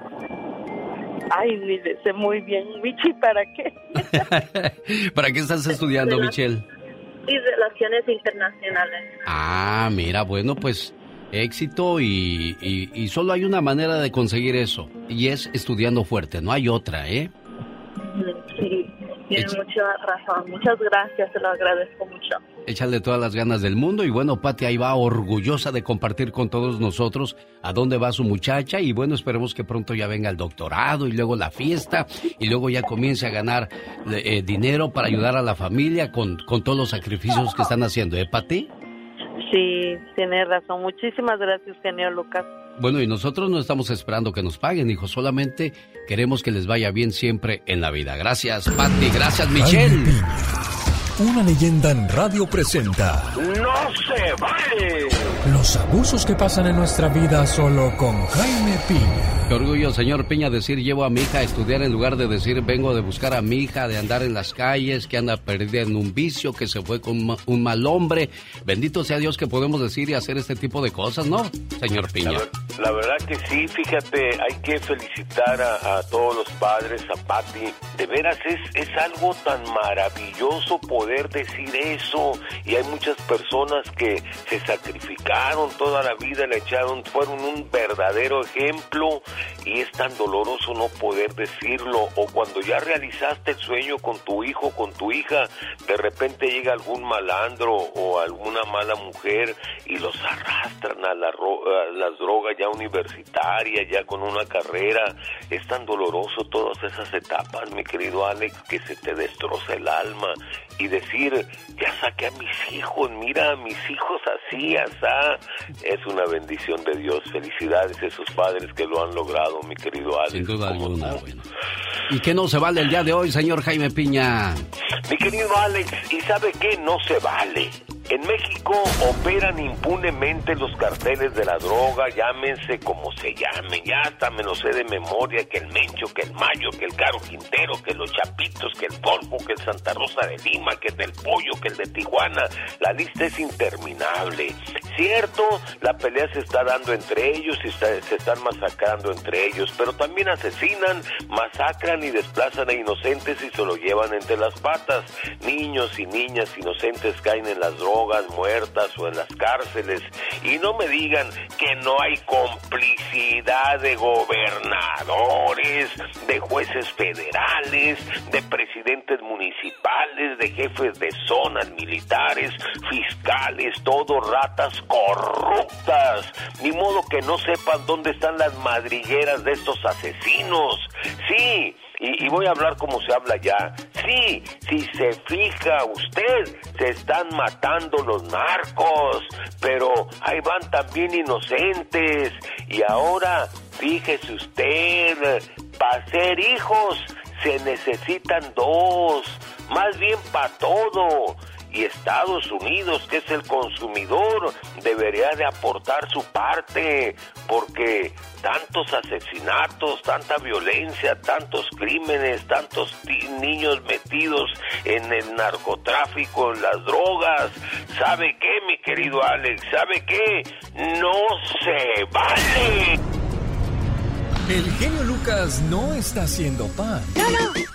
Ay, sé muy bien, Michi, ¿para qué? ¿Para qué estás estudiando, Michelle? Y relaciones internacionales. Ah, mira, bueno, pues éxito y, y, solo hay una manera de conseguir eso y es estudiando fuerte, no hay otra, ¿eh? Sí, Tiene mucha razón. Muchas gracias, te lo agradezco mucho. Échale todas las ganas del mundo y bueno, Pati ahí va orgullosa de compartir con todos nosotros a dónde va su muchacha y bueno, esperemos que pronto ya venga el doctorado y luego la fiesta y luego ya comience a ganar eh, dinero para ayudar a la familia con, con todos los sacrificios que están haciendo, ¿eh, Pati? Sí, tiene razón. Muchísimas gracias, genio Lucas. Bueno, y nosotros no estamos esperando que nos paguen, hijo. Solamente queremos que les vaya bien siempre en la vida. Gracias, Patti. Gracias, Michelle. Una leyenda en radio presenta. ¡No se vale! Los abusos que pasan en nuestra vida solo con Jaime Piña. Qué orgullo, señor Piña, decir llevo a mi hija a estudiar en lugar de decir vengo de buscar a mi hija, de andar en las calles, que anda perdida en un vicio, que se fue con un mal hombre. Bendito sea Dios que podemos decir y hacer este tipo de cosas, ¿no, señor Piña? La, verdad que sí, fíjate, hay que felicitar a, todos los padres, a Patti. De veras es, es algo tan maravilloso poder decir eso. Y hay muchas personas que se sacrificaron toda la vida, le echaron, fueron un verdadero ejemplo y es tan doloroso no poder decirlo o cuando ya realizaste el sueño con tu hijo, con tu hija, de repente llega algún malandro o alguna mala mujer y los arrastran a, la, las drogas ya universitarias, ya con una carrera. Es tan doloroso todas esas etapas, mi querido Alex, que se te destroza el alma y decir, ya saqué a mis hijos, mira a mis hijos así, asá, es una bendición de Dios. Felicidades a esos padres que lo han logrado mi querido Alex. Sin duda alguna, bueno. ¿Y qué no se vale el día de hoy, señor Jaime Piña? Mi querido Alex, ¿y sabe qué no se vale? En México operan impunemente los carteles de la droga, llámense como se llamen, ya hasta me lo sé de memoria, que el Mencho, que el Mayo, que el Caro Quintero, que los Chapitos, que el Polvo, que el Santa Rosa de Lima, que el del Pollo, que el de Tijuana, la lista es interminable. Cierto, la pelea se está dando entre ellos y se están masacrando entre ellos, pero también asesinan, masacran y desplazan a inocentes y se lo llevan entre las patas. Niños y niñas inocentes caen en las drogas muertas o en las cárceles. Y no me digan que no hay complicidad de gobernadores, de jueces federales, de presidentes municipales, de jefes de zonas militares, fiscales, todo ratas corruptas. Ni modo que no sepan dónde están las madrigueras de estos asesinos. Sí, y, voy a hablar como se habla ya. Sí, si se fija usted, se están matando los narcos, pero ahí van también inocentes. Y ahora, fíjese usted, para ser hijos se necesitan dos, más bien para todo y Estados Unidos, que es el consumidor, debería de aportar su parte, porque tantos asesinatos, tanta violencia, tantos crímenes, tantos niños metidos en el narcotráfico, en las drogas, ¿sabe qué, mi querido Alex? ¿Sabe qué? No se vale. El genio Lucas no está haciendo pan. No, no.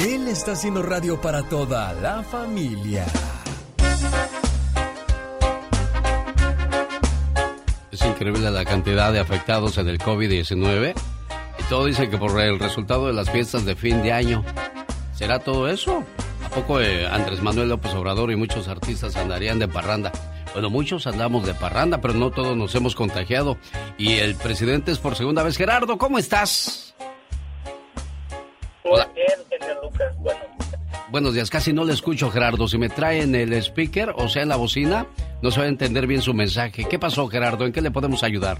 Él está haciendo radio para toda la familia. Es increíble la cantidad de afectados en el COVID-19. Y todo dice que por el resultado de las fiestas de fin de año. ¿Será todo eso? ¿A poco eh, Andrés Manuel López Obrador y muchos artistas andarían de parranda? Bueno, muchos andamos de parranda, pero no todos nos hemos contagiado. Y el presidente es por segunda vez. Gerardo, ¿cómo estás? Hola. Bien, Lucas. Bueno. Buenos días, casi no le escucho, Gerardo. Si me traen el speaker, o sea, en la bocina, no se va a entender bien su mensaje. ¿Qué pasó, Gerardo? ¿En qué le podemos ayudar?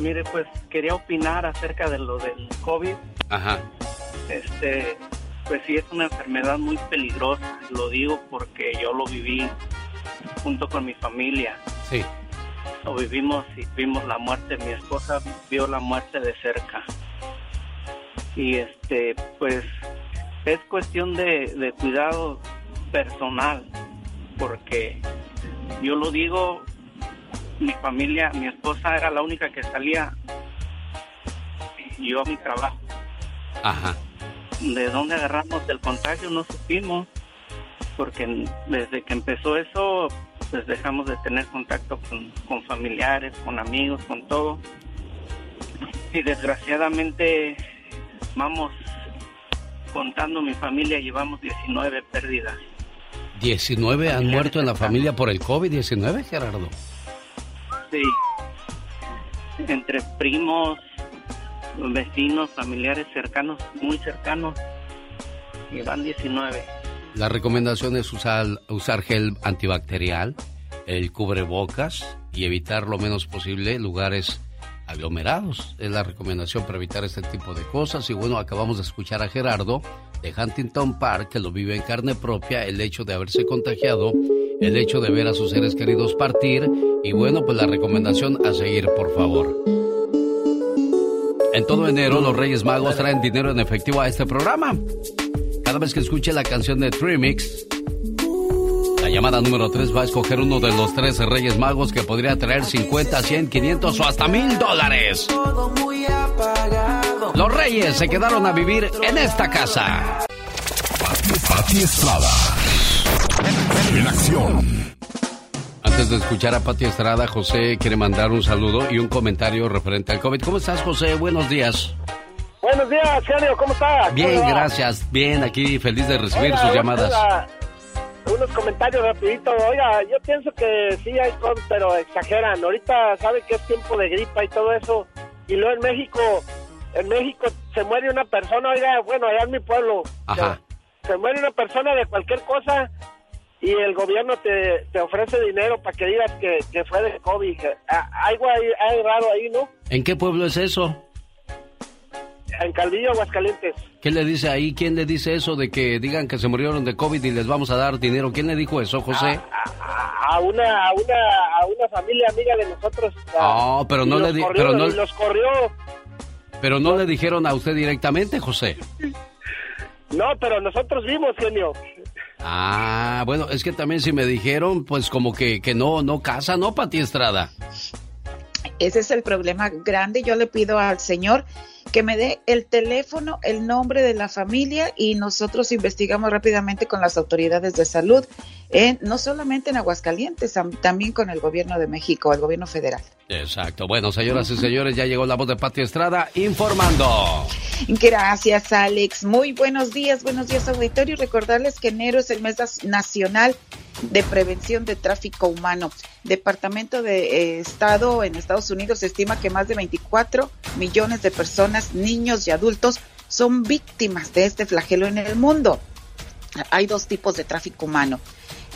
Mire, pues quería opinar acerca de lo del COVID. Ajá. Este, pues sí, es una enfermedad muy peligrosa. Lo digo porque yo lo viví junto con mi familia. Sí. Lo vivimos y vimos la muerte. Mi esposa vio la muerte de cerca y este pues es cuestión de, cuidado personal porque yo lo digo mi familia mi esposa era la única que salía yo a mi trabajo. Ajá. De dónde agarramos el contagio no supimos porque desde que empezó eso pues dejamos de tener contacto con, con familiares, con amigos, con todo. Y desgraciadamente vamos contando mi familia, llevamos 19 pérdidas. ¿19 han muerto en la familia por el COVID-19, Gerardo? Sí. Entre primos, vecinos, familiares cercanos, muy cercanos, y van 19. La recomendación es usar, usar gel antibacterial, el cubrebocas y evitar lo menos posible lugares aglomerados. Es la recomendación para evitar este tipo de cosas. Y bueno, acabamos de escuchar a Gerardo de Huntington Park, que lo vive en carne propia, el hecho de haberse contagiado, el hecho de ver a sus seres queridos partir. Y bueno, pues la recomendación a seguir, por favor. En todo enero, los Reyes Magos traen dinero en efectivo a este programa. Cada vez que escuche la canción de Trimix, llamada número 3 va a escoger uno de los 13 Reyes Magos que podría traer 50, 100, 500 o hasta mil dólares. Los Reyes se quedaron a vivir en esta casa. Pati Estrada. En acción. Antes de escuchar a Pati Estrada, José quiere mandar un saludo y un comentario referente al COVID. ¿Cómo estás, José? Buenos días. Buenos días, genio, ¿cómo estás? Bien, gracias. Bien, aquí feliz de recibir sus llamadas. Unos comentarios rapidito. Oiga, yo pienso que sí hay COVID, pero exageran. Ahorita sabe que es tiempo de gripa y todo eso. Y luego en México, en México se muere una persona, oiga, bueno, allá en mi pueblo. Ajá. Se, se muere una persona de cualquier cosa y el gobierno te, te ofrece dinero para que digas que, que fue de COVID. Algo hay, hay raro ahí, ¿no? ¿En qué pueblo es eso? En Calvillo, Aguascalientes. ¿Qué le dice ahí? ¿Quién le dice eso de que digan que se murieron de COVID y les vamos a dar dinero? ¿Quién le dijo eso, José? A una, a una, a una familia amiga de nosotros. Ah, pero no los le di- corrió, pero no- y los corrió. Pero no le dijeron a usted directamente, José. No, pero nosotros vimos, genio. Ah, bueno, es que también si me dijeron, pues como que, que no, no casa, ¿no, Pati Estrada? Ese es el problema grande. Yo le pido al Señor que me dé el teléfono, el nombre de la familia y nosotros investigamos rápidamente con las autoridades de salud, en, no solamente en Aguascalientes, am- también con el gobierno de México, el gobierno federal. Exacto. Bueno, señoras y señores, ya llegó la voz de Pati Estrada informando. Gracias, Alex. Muy buenos días, buenos días, auditorio. Recordarles que enero es el mes nacional de prevención de tráfico humano. Departamento de eh, Estado en Estados Unidos estima que más de 24 millones de personas, niños y adultos, son víctimas de este flagelo en el mundo. Hay dos tipos de tráfico humano.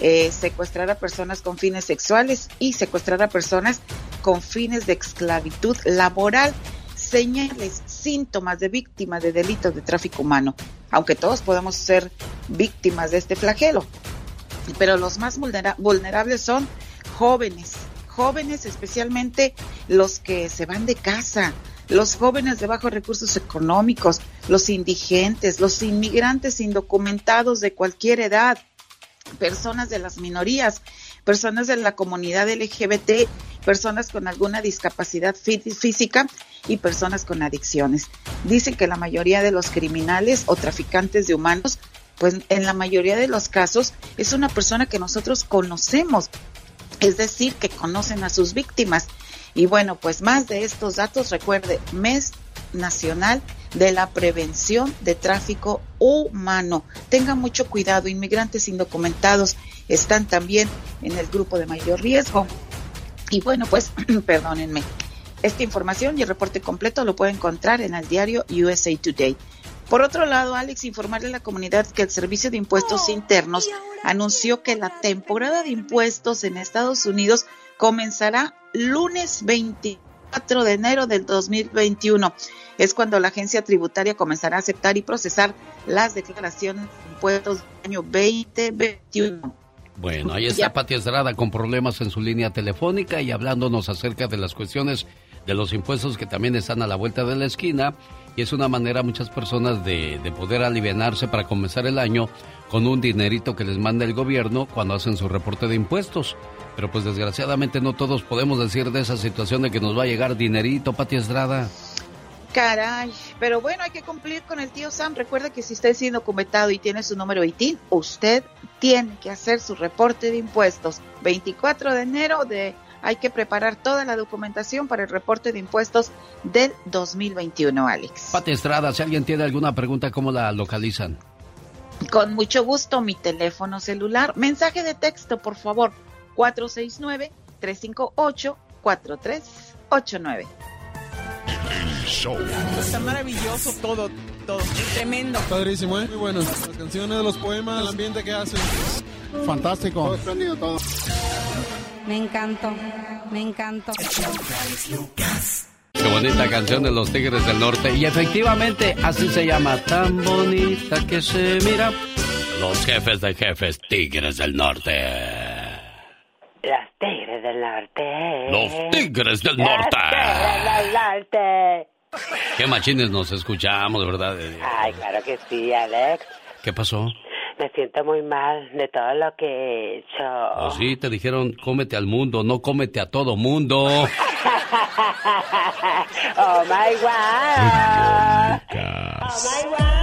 Eh, secuestrar a personas con fines sexuales y secuestrar a personas con fines de esclavitud laboral. Señales, síntomas de víctima de delitos de tráfico humano, aunque todos podemos ser víctimas de este flagelo. Pero los más vulnera- vulnerables son jóvenes, jóvenes especialmente los que se van de casa, los jóvenes de bajos recursos económicos, los indigentes, los inmigrantes indocumentados de cualquier edad, personas de las minorías, personas de la comunidad LGBT, personas con alguna discapacidad fí- física y personas con adicciones. Dicen que la mayoría de los criminales o traficantes de humanos, pues en la mayoría de los casos es una persona que nosotros conocemos, es decir, que conocen a sus víctimas. Y bueno, pues más de estos datos, recuerde, mes nacional de la prevención de tráfico humano. Tenga mucho cuidado, inmigrantes indocumentados están también en el grupo de mayor riesgo. Y bueno, pues perdónenme. Esta información y el reporte completo lo puede encontrar en el diario USA Today. Por otro lado, Alex, informarle a la comunidad que el Servicio de Impuestos Internos anunció que la temporada de impuestos en Estados Unidos comenzará lunes 24 de enero del 2021. Es cuando la agencia tributaria comenzará a aceptar y procesar las declaraciones de impuestos del año 2021. Bueno, ahí está. Pati Estrada con problemas en su línea telefónica y hablándonos acerca de las cuestiones de los impuestos que también están a la vuelta de la esquina. Y es una manera muchas personas de, de poder alivianarse para comenzar el año con un dinerito que les manda el gobierno cuando hacen su reporte de impuestos. Pero pues desgraciadamente no todos podemos decir de esa situación de que nos va a llegar dinerito, Pati Estrada. Caray, pero bueno, hay que cumplir con el tío Sam. Recuerda que si está siendo documentado y tiene su número ITIN, usted tiene que hacer su reporte de impuestos. 24 de enero de hay que preparar toda la documentación para el reporte de impuestos del 2021, Alex. Pati Estrada, si alguien tiene alguna pregunta, ¿cómo la localizan? Con mucho gusto, mi teléfono celular. Mensaje de texto, por favor. 469-358-4389. Está maravilloso todo, todo. Tremendo. Padrísimo, ¿eh? Muy bueno. Las canciones, los poemas, el ambiente que hacen. Fantástico. Todo todo. Me encantó, me encantó. Qué bonita canción de los Tigres del Norte. Y efectivamente, así se llama. Tan bonita que se mira. Los jefes de jefes, Tigres del Norte. Los Tigres del Norte. Los Tigres del Norte. Los Tigres del Norte. Qué machines nos escuchamos, ¿verdad? Ay, claro que sí, Alex. ¿Qué pasó? Me siento muy mal de todo lo que he hecho. Oh, sí, te dijeron, cómete al mundo, no cómete a todo mundo. oh, my God. Oh, my God.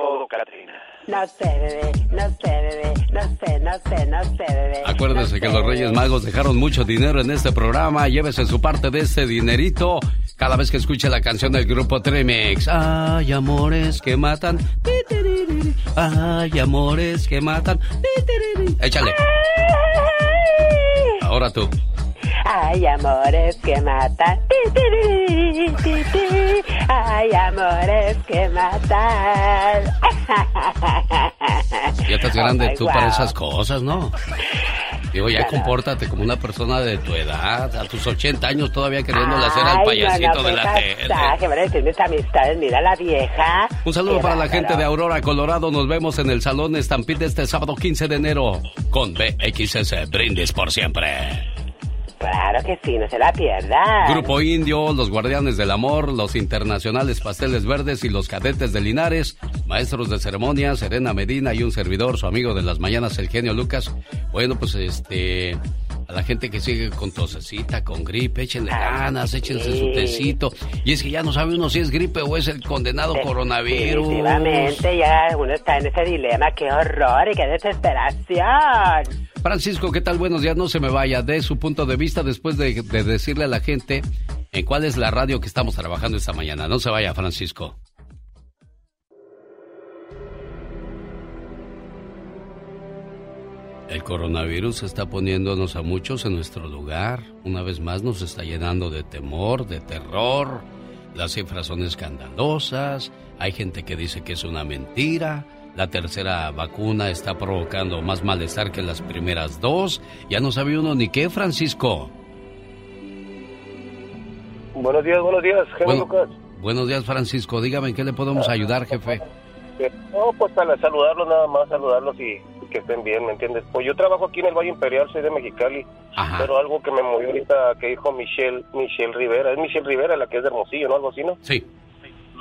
Todo, Katrina? No sé, bebé, no sé, bebé, no sé, no sé, no sé, bebé. Acuérdese no que sé, los Reyes. Magos dejaron mucho dinero en este programa. Llévese su parte de ese dinerito cada vez que escuche la canción del grupo Tremex. Ay, amores que matan. Titiriri. Ay, amores que matan. Échale. Ahora tú. Ay, amores que matan. Ti, ti, ti, ti, ti. Ay, amores que matan. Ya estás Oh, grande tú para esas cosas, ¿no? Digo, ya Claro. compórtate como una persona de tu edad. A tus 80 años todavía queriéndole hacer al Ay, payasito no, no, de la qué tele. mis amistades, mira la vieja. Un saludo Qué para la gente de Aurora, Colorado. Nos vemos en el Salón Stampede este sábado 15 de enero con BXS Brindis por siempre. Claro que sí, no se la pierda. Grupo Indio, los Guardianes del Amor, los Internacionales Pasteles Verdes y los Cadetes de Linares, maestros de ceremonia, Serena Medina y un servidor, su amigo de las mañanas, el genio Lucas. Bueno, pues este, a la gente que sigue con tosecita, con gripe, échenle ganas, échense su tecito. Y es que ya no sabe uno si es gripe o es el condenado coronavirus. Definitivamente, ya uno está en ese dilema. Qué horror y qué desesperación. Francisco, ¿qué tal? Buenos días, no se me vaya. De su punto de vista, después de, de decirle a la gente en cuál es la radio que estamos trabajando esta mañana. No se vaya, Francisco. El coronavirus está poniéndonos a muchos en nuestro lugar. Una vez más nos está llenando de temor, de terror. Las cifras son escandalosas. Hay gente que dice que es una mentira. La tercera vacuna está provocando más malestar que las primeras dos. Ya no sabe uno ni qué, Francisco. Buenos días, buenos días, Bueno, Lucas. buenos días, Francisco. Dígame en qué le podemos ayudar, jefe. Eh, No, pues para saludarlos nada más, saludarlos y que estén bien, ¿me entiendes? Pues yo trabajo aquí en el Valle Imperial, soy de Mexicali, pero algo que me movió ahorita que dijo Michelle, Michelle Rivera, es Michelle Rivera la que es de Hermosillo, ¿no? Algo así, ¿no? Sí.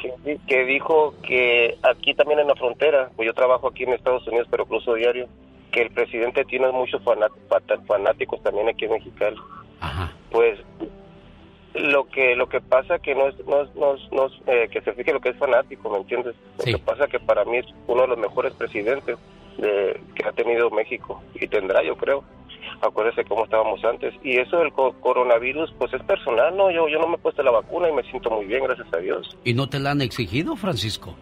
Que, di- que dijo que aquí también en la frontera, pues yo trabajo aquí en Estados Unidos, pero cruzo diario, que el presidente tiene muchos fanáticos también aquí en Mexicali. Pues lo que lo que pasa que no es, no es, no es- no es, eh, que se fije lo que es fanático, ¿me entiendes? Lo que pasa que para mí es uno de los mejores presidentes de, que ha tenido México y tendrá, yo creo. Acuérdese cómo estábamos antes. Y eso del co- coronavirus, pues es personal, ¿no? Yo, yo no me he puesto la vacuna y me siento muy bien, gracias a Dios. ¿Y no te la han exigido, Francisco?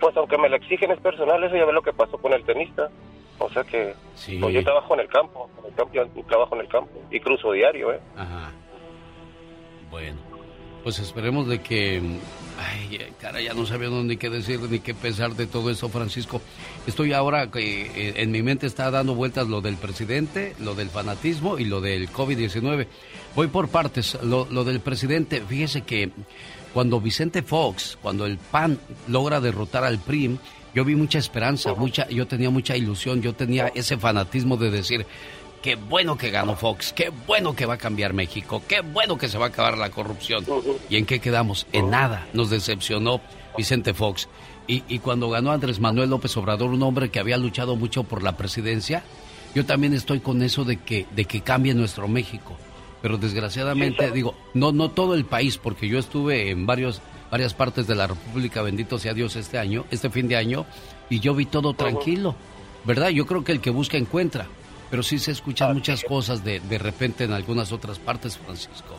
Pues aunque me la exigen es personal, eso ya ve lo que pasó con el tenista. O sea que pues, yo trabajo en el campo, en el campo, yo trabajo en el campo y cruzo diario, ¿eh? Ajá. Bueno, pues esperemos de que... Ay, cara, ya no sabía ni qué decir ni qué pensar de todo eso, Francisco. Estoy ahora que eh, en mi mente está dando vueltas lo del presidente, lo del fanatismo y lo del COVID-19. Voy por partes. Lo, lo del presidente, fíjese que cuando Vicente Fox, cuando el PAN logra derrotar al PRI, yo vi mucha esperanza, mucha, yo tenía mucha ilusión, yo tenía ese fanatismo de decir, qué bueno que ganó Fox, qué bueno que va a cambiar México, qué bueno que se va a acabar la corrupción. ¿Y en qué quedamos? En nada. Nos decepcionó Vicente Fox. Y, y, cuando ganó Andrés Manuel López Obrador, un hombre que había luchado mucho por la presidencia, yo también estoy con eso de que, de que cambie nuestro México. Pero desgraciadamente, digo, no, no todo el país, porque yo estuve en varios, varias partes de la República, bendito sea Dios, este año, este fin de año, y yo vi todo tranquilo. ¿Verdad? Yo creo que el que busca encuentra. Pero sí se escuchan muchas cosas de, de repente en algunas otras partes, Francisco.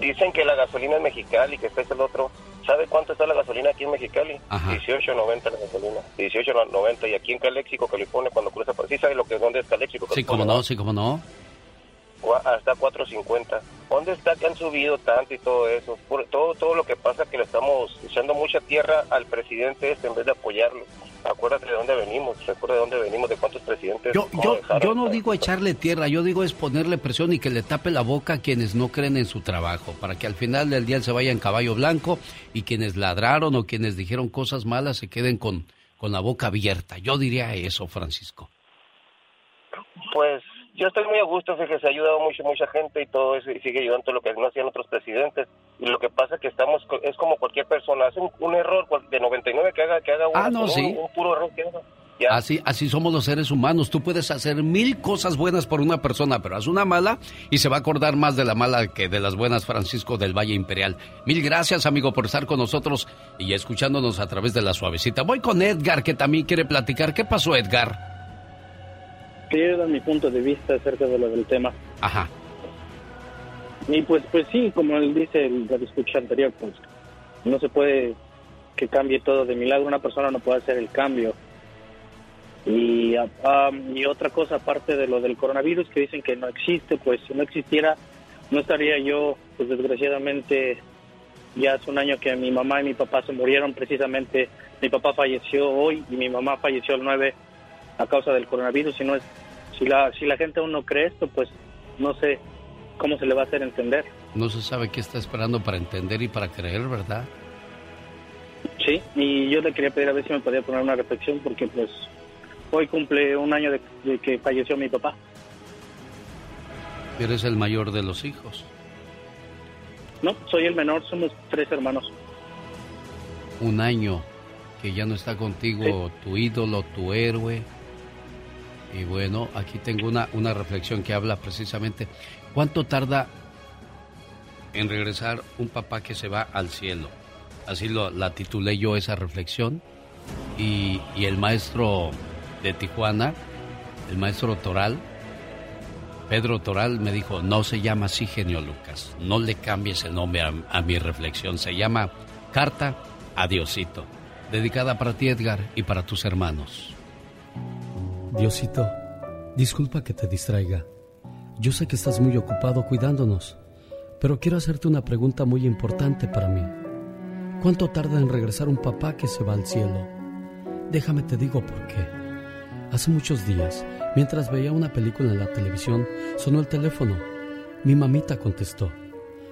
Dicen que la gasolina es Mexicali, que este es el otro. ¿Sabe cuánto está la gasolina aquí en Mexicali? 18.90 la gasolina. 18.90 y aquí en Calexico, California, cuando cruza por... ¿Sí sabe lo que, dónde es Calexico? Sí, cómo no, sí, cómo no. Hasta 4.50. ¿Dónde está que han subido tanto y todo eso? Todo, todo lo que pasa que le estamos echando mucha tierra al presidente este en vez de apoyarlo acuérdate de dónde venimos, recuerda de dónde venimos, de cuántos presidentes. Yo, yo, yo no digo echarle tierra, yo digo es ponerle presión y que le tape la boca a quienes no creen en su trabajo, para que al final del día se vaya en caballo blanco y quienes ladraron o quienes dijeron cosas malas se queden con, con la boca abierta. Yo diría eso, Francisco. Pues yo estoy muy a gusto, fíjese, ha ayudado mucho, mucha gente y todo eso, y sigue ayudando lo que no hacían otros presidentes. Y lo que pasa es que estamos, es como cualquier persona, hace un, error de 99 que haga, que haga ah, no, un, puro error que haga. Así, así somos los seres humanos. Tú puedes hacer mil cosas buenas por una persona, pero haz una mala y se va a acordar más de la mala que de las buenas, Francisco del Valle Imperial. Mil gracias, amigo, por estar con nosotros y escuchándonos a través de la suavecita. Voy con Edgar, que también quiere platicar. ¿Qué pasó, Edgar? dar mi punto de vista acerca de lo del tema. Ajá. Y pues, pues sí, como él dice el escucha anterior, pues no se puede que cambie todo de milagro. Una persona no puede hacer el cambio. Y, y otra cosa, aparte de lo del coronavirus, que dicen que no existe, pues si no existiera, no estaría yo, pues desgraciadamente, ya hace un año que mi mamá y mi papá se murieron precisamente. Mi papá falleció hoy y mi mamá falleció el 9 a causa del coronavirus. Si, no es, si, la, si la gente aún no cree esto, pues no sé cómo se le va a hacer entender. No se sabe qué está esperando para entender y para creer, ¿verdad? Sí, y yo le quería pedir a ver si me podía poner una reflexión porque pues hoy cumple un año de, que falleció mi papá. ¿Eres el mayor de los hijos? No, soy el menor, somos tres hermanos. Un año que ya no está contigo tu ídolo, tu héroe. Y bueno, aquí tengo una, una reflexión que habla precisamente, ¿cuánto tarda en regresar un papá que se va al cielo? Así lo, la titulé yo esa reflexión. Y, el maestro de Tijuana, el maestro Toral, Pedro Toral me dijo, no se llama así genio Lucas, no le cambies el nombre a, a mi reflexión, se llama Carta a Diosito dedicada para ti Edgar y para tus hermanos. Diosito, disculpa que te distraiga. Yo sé que estás muy ocupado cuidándonos, pero quiero hacerte una pregunta muy importante para mí. ¿Cuánto tarda en regresar un papá que se va al cielo? Déjame te digo por qué. Hace muchos días, mientras veía una película en la televisión, sonó el teléfono. Mi mamita contestó.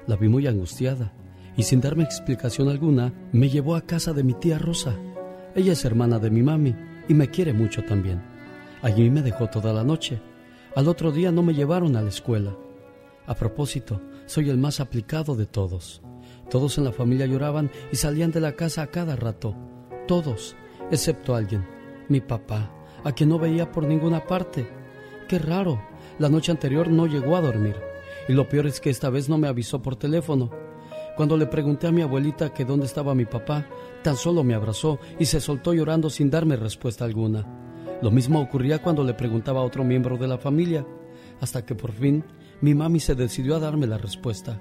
La vi muy angustiada y sin darme explicación alguna, me llevó a casa de mi tía Rosa. Ella es hermana de mi mami y me quiere mucho también. Allí me dejó toda la noche. Al otro día no me llevaron a la escuela. A propósito, soy el más aplicado de todos. Todos en la familia lloraban y salían de la casa a cada rato. Todos, excepto alguien, mi papá, a quien no veía por ninguna parte. Qué raro, la noche anterior no llegó a dormir. Y lo peor es que esta vez no me avisó por teléfono. Cuando le pregunté a mi abuelita que dónde estaba mi papá, tan solo me abrazó y se soltó llorando sin darme respuesta alguna. Lo mismo ocurría cuando le preguntaba a otro miembro de la familia, hasta que por fin mi mami se decidió a darme la respuesta.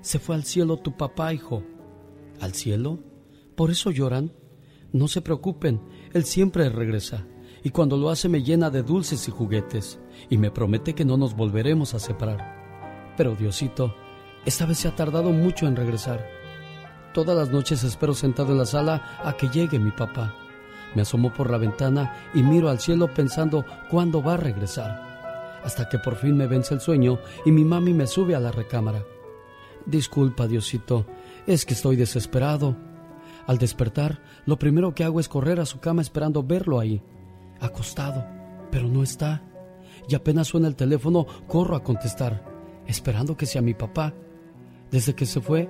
Se fue al cielo tu papá, hijo. ¿Al cielo? ¿Por eso lloran? No se preocupen, él siempre regresa, y cuando lo hace me llena de dulces y juguetes, y me promete que no nos volveremos a separar. Pero Diosito, esta vez se ha tardado mucho en regresar. Todas las noches espero sentado en la sala a que llegue mi papá. Me asomo por la ventana y miro al cielo pensando cuándo va a regresar. Hasta que por fin me vence el sueño y mi mami me sube a la recámara. Disculpa, Diosito, es que estoy desesperado. Al despertar, lo primero que hago es correr a su cama esperando verlo ahí, acostado, pero no está. Y apenas suena el teléfono, corro a contestar, esperando que sea mi papá. Desde que se fue,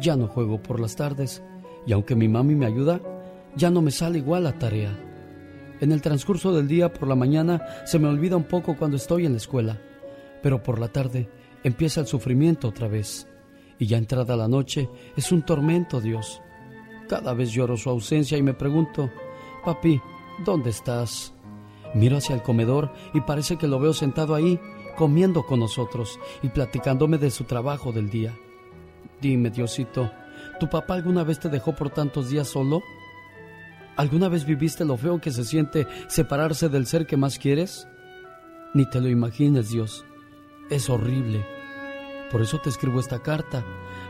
ya no juego por las tardes y aunque mi mami me ayuda, ya no me sale igual la tarea. En el transcurso del día por la mañana se me olvida un poco cuando estoy en la escuela, pero por la tarde empieza el sufrimiento otra vez. Y ya entrada la noche es un tormento, Dios. Cada vez lloro su ausencia y me pregunto, papi, ¿dónde estás? Miro hacia el comedor y parece que lo veo sentado ahí, comiendo con nosotros y platicándome de su trabajo del día. Dime, Diosito, ¿tu papá alguna vez te dejó por tantos días solo? ¿Alguna vez viviste lo feo que se siente separarse del ser que más quieres? Ni te lo imagines, Dios. Es horrible. Por eso te escribo esta carta,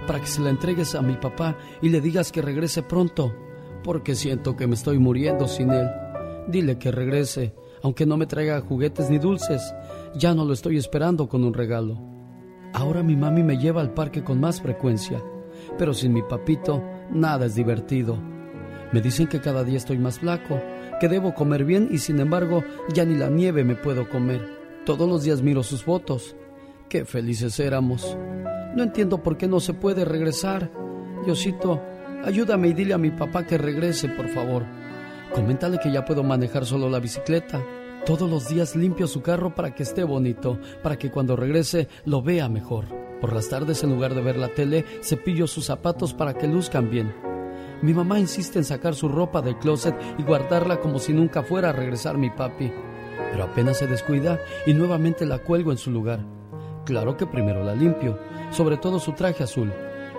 para que se la entregues a mi papá y le digas que regrese pronto, porque siento que me estoy muriendo sin él. Dile que regrese, aunque no me traiga juguetes ni dulces. Ya no lo estoy esperando con un regalo. Ahora mi mami me lleva al parque con más frecuencia, pero sin mi papito nada es divertido. Me dicen que cada día estoy más flaco, que debo comer bien y sin embargo ya ni la nieve me puedo comer. Todos los días miro sus fotos Qué felices éramos. No entiendo por qué no se puede regresar. Diosito, ayúdame y dile a mi papá que regrese, por favor. Coméntale que ya puedo manejar solo la bicicleta. Todos los días limpio su carro para que esté bonito, para que cuando regrese lo vea mejor. Por las tardes, en lugar de ver la tele, cepillo sus zapatos para que luzcan bien. Mi mamá insiste en sacar su ropa del closet y guardarla como si nunca fuera a regresar mi papi. Pero apenas se descuida y nuevamente la cuelgo en su lugar. Claro que primero la limpio, sobre todo su traje azul.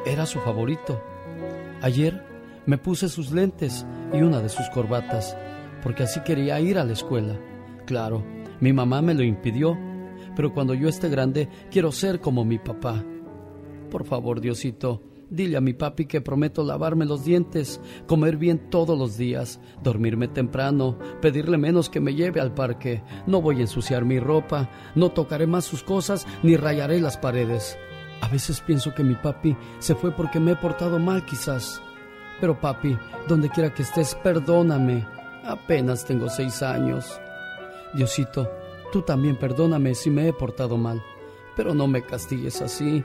Era su favorito. Ayer me puse sus lentes y una de sus corbatas, porque así quería ir a la escuela. Claro, mi mamá me lo impidió, pero cuando yo esté grande quiero ser como mi papá. Por favor, Diosito, Dile a mi papi que prometo lavarme los dientes, comer bien todos los días, dormirme temprano, pedirle menos que me lleve al parque. No voy a ensuciar mi ropa, no tocaré más sus cosas ni rayaré las paredes. A veces pienso que mi papi se fue porque me he portado mal quizás. Pero papi, donde quiera que estés, perdóname. Apenas tengo seis años. Diosito, tú también perdóname si me he portado mal pero no me castigues así.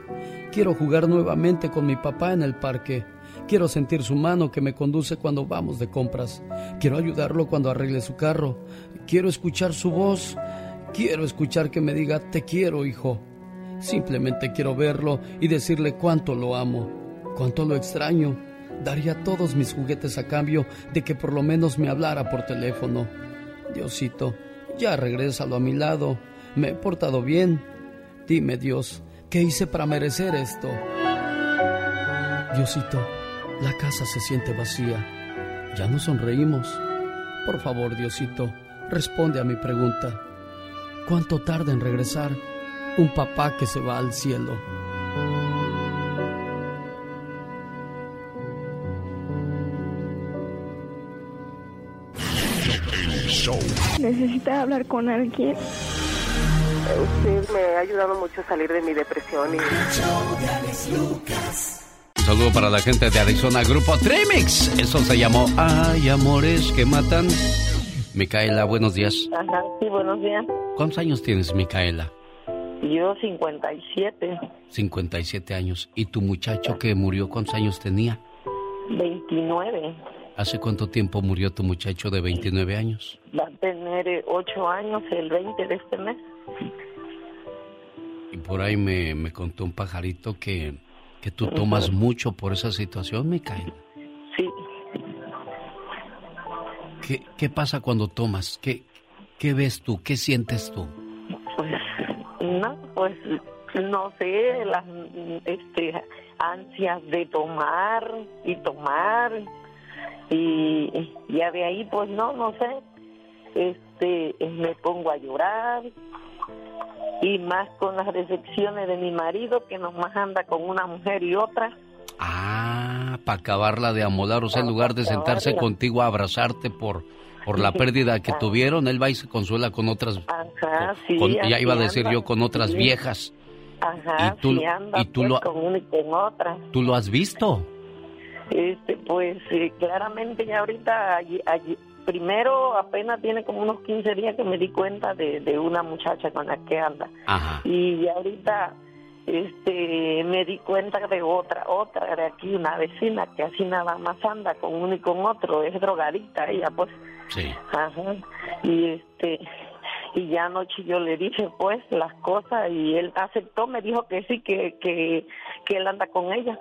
Quiero jugar nuevamente con mi papá en el parque. Quiero sentir su mano que me conduce cuando vamos de compras. Quiero ayudarlo cuando arregle su carro. Quiero escuchar su voz. Quiero escuchar que me diga, te quiero, hijo. Simplemente quiero verlo y decirle cuánto lo amo, cuánto lo extraño. Daría todos mis juguetes a cambio de que por lo menos me hablara por teléfono. Diosito, ya regrésalo a mi lado. Me he portado bien. Dime, Dios, ¿qué hice para merecer esto? Diosito, la casa se siente vacía. Ya no sonreímos. Por favor, Diosito, responde a mi pregunta. ¿Cuánto tarda en regresar un papá que se va al cielo? Necesita hablar con alguien. Usted me ha ayudado mucho a salir de mi depresión. Y... Un saludo para la gente de Arizona, Grupo Trimix. Eso se llamó Ay, amores que matan. Micaela, buenos días. Ajá, sí, buenos días. ¿Cuántos años tienes, Micaela? Yo 57. 57 años. ¿Y tu muchacho que murió cuántos años tenía? 29. ¿Hace cuánto tiempo murió tu muchacho de 29 años? Va a tener 8 años el 20 de este mes. Y por ahí me, me contó un pajarito que, que tú tomas mucho por esa situación, Micaela. Sí. ¿Qué, ¿Qué pasa cuando tomas? ¿Qué, ¿Qué ves tú? ¿Qué sientes tú? Pues, no, pues, no sé, las este, ansias de tomar y tomar. Y ya de ahí, pues, no, no sé. Este, me pongo a llorar y más con las decepciones de mi marido que nomás anda con una mujer y otra. Ah, para acabarla de amolar, o sea, en lugar de sentarse contigo a abrazarte por por la pérdida que tuvieron, él va y se consuela con otras. Ajá, sí. ya iba a decir yo con otras viejas. Ajá, y tú, anda y tú pues lo, con una y con otra. ¿Tú lo has visto? Este, pues eh, claramente ya ahorita, allí, allí, primero apenas tiene como unos 15 días que me di cuenta de, de una muchacha con la que anda. Ajá. Y ahorita este me di cuenta de otra otra de aquí una vecina que así nada más anda con uno y con otro es drogadita ella pues. Sí. Ajá. Y este y ya anoche yo le dije pues las cosas y él aceptó me dijo que sí que que que él anda con ella.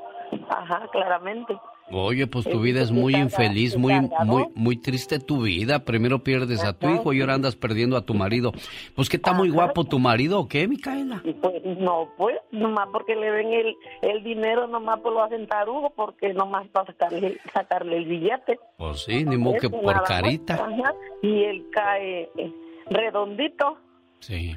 Ajá claramente Oye, pues tu vida es muy infeliz, muy, muy, muy triste tu vida. Primero pierdes a tu hijo y ahora andas perdiendo a tu marido. Pues que está muy guapo tu marido, ¿o qué, Micaela? Pues no, pues, nomás porque le ven el, el dinero, nomás pues lo hacen tarugo, porque nomás para sacarle, sacarle el billete. Pues sí, ni modo que Eso, por carita. Y él cae eh, redondito. Sí.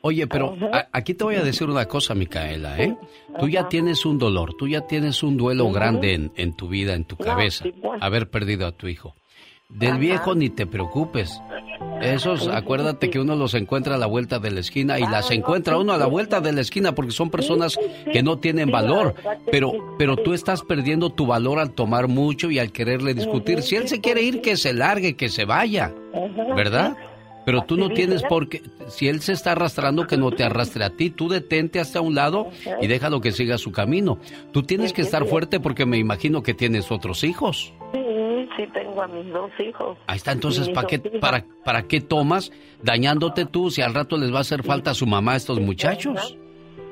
Oye, pero a- aquí te voy a decir una cosa, Micaela, ¿eh? Tú ya tienes un dolor, tú ya tienes un duelo grande en, en tu vida, en tu No, cabeza, sí, pues. haber perdido a tu hijo. Del Ajá. viejo ni te preocupes. Esos, acuérdate que uno los encuentra a la vuelta de la esquina y Ah, las encuentra uno a la vuelta de la esquina porque son personas que no tienen valor. Pero, pero tú estás perdiendo tu valor al tomar mucho y al quererle discutir. Si él se quiere pues, ir, sí. que se largue, que se vaya. ¿Verdad? Pero tú no tienes él. por qué, si él se está arrastrando, que no te arrastre a ti, tú detente hasta un lado y déjalo que siga su camino. Tú tienes que estar fuerte porque me imagino que tienes otros hijos. Sí, sí tengo a mis dos hijos. Ahí está, entonces, ¿para qué, para, ¿para qué tomas dañándote tú si al rato les va a hacer falta a su mamá a estos muchachos?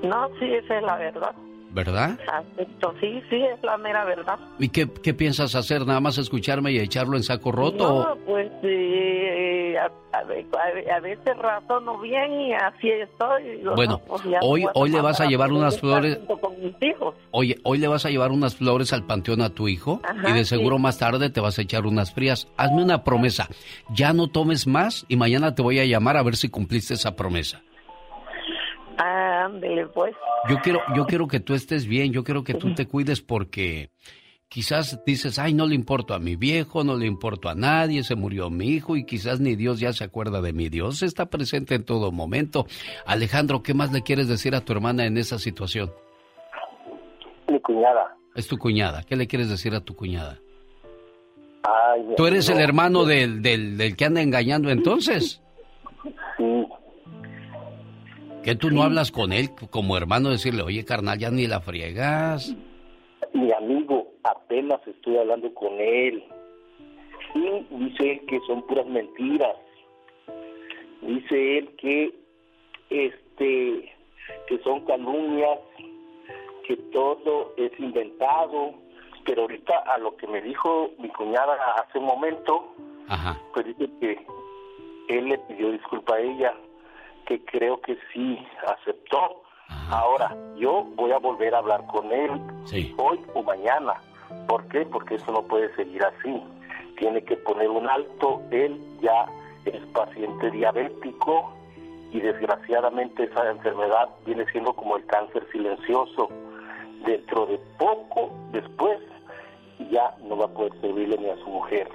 No, sí, esa es la verdad. ¿Verdad? Acepto, sí, sí, es la mera verdad. ¿Y qué, qué piensas hacer? ¿Nada más escucharme y echarlo en saco roto? o- No, pues eh, a, a a- veces razono bien y así estoy. Digo, Bueno, no, pues hoy- hoy le vas a llevar unas flores. con mis hijos. Oye, hoy le vas a llevar unas flores al panteón a tu hijo Ajá, y de seguro sí. más tarde te vas a echar unas frías. Hazme una promesa. Ya no tomes más y mañana te voy a llamar a ver si cumpliste esa promesa. Ándele, pues. Yo quiero, yo quiero que tú estés bien, yo quiero que tú te cuides porque quizás dices, ay, no le importo a mi viejo, no le importo a nadie, se murió mi hijo y quizás ni Dios ya se acuerda de mí. Dios está presente en todo momento. Alejandro, ¿qué más le quieres decir a tu hermana en esa situación? Mi cuñada. Es tu cuñada. ¿Qué le quieres decir a tu cuñada? Ay, ¿Tú eres el hermano del, del, del que anda engañando entonces? ¿Que tú no hablas con él como hermano? Decirle, oye, carnal, ya ni la friegas. Mi amigo, apenas estoy hablando con él. Y dice él que son puras mentiras. Dice él que este que son calumnias, que todo es inventado. Pero ahorita a lo que me dijo mi cuñada hace un momento, Ajá. pues dice que él le pidió disculpa a ella, que creo que sí aceptó. Ahora, yo voy a volver a hablar con él Sí. hoy o mañana. ¿Por qué? Porque eso no puede seguir así. Tiene que poner un alto. Él ya es paciente diabético y desgraciadamente esa enfermedad viene siendo como el cáncer silencioso. Dentro de poco después ya no va a poder servirle ni a su mujer.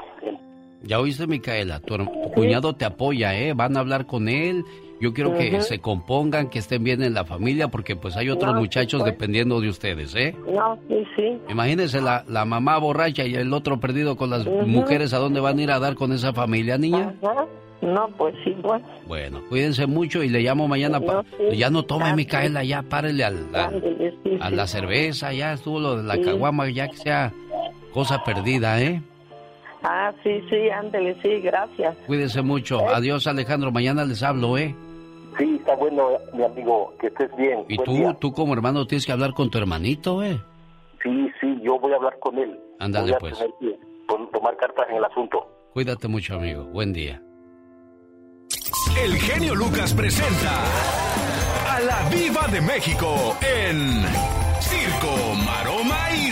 Ya oíste, Micaela, tu, cuñado te apoya, ¿eh? Van a hablar con él. Yo quiero que se compongan, que estén bien en la familia, porque pues hay otros No, muchachos pues. dependiendo de ustedes, ¿eh? No, sí, sí. Imagínense la, la mamá borracha y el otro perdido con las mujeres, ¿a dónde van a ir a dar con esa familia, niña? Ajá. No, pues sí, pues. Bueno, cuídense mucho y le llamo mañana. No, sí. Ya no tome. Micaela, ya párele al, al- sí, a la cerveza, ya estuvo lo de la caguama, ya que sea cosa perdida, ¿eh? Ah, sí, sí, ándele, sí, gracias. Cuídense mucho. Adiós, Alejandro. Mañana les hablo, ¿eh? Sí, está bueno, mi amigo, que estés bien. Y Buen tú, día. tú como hermano tienes que hablar con tu hermanito, ¿eh? Sí, sí, yo voy a hablar con él. Ándale, pues. que tomar cartas en el asunto. Cuídate mucho, amigo. Buen día. El genio Lucas presenta a la Viva de México en Circo, Maroma y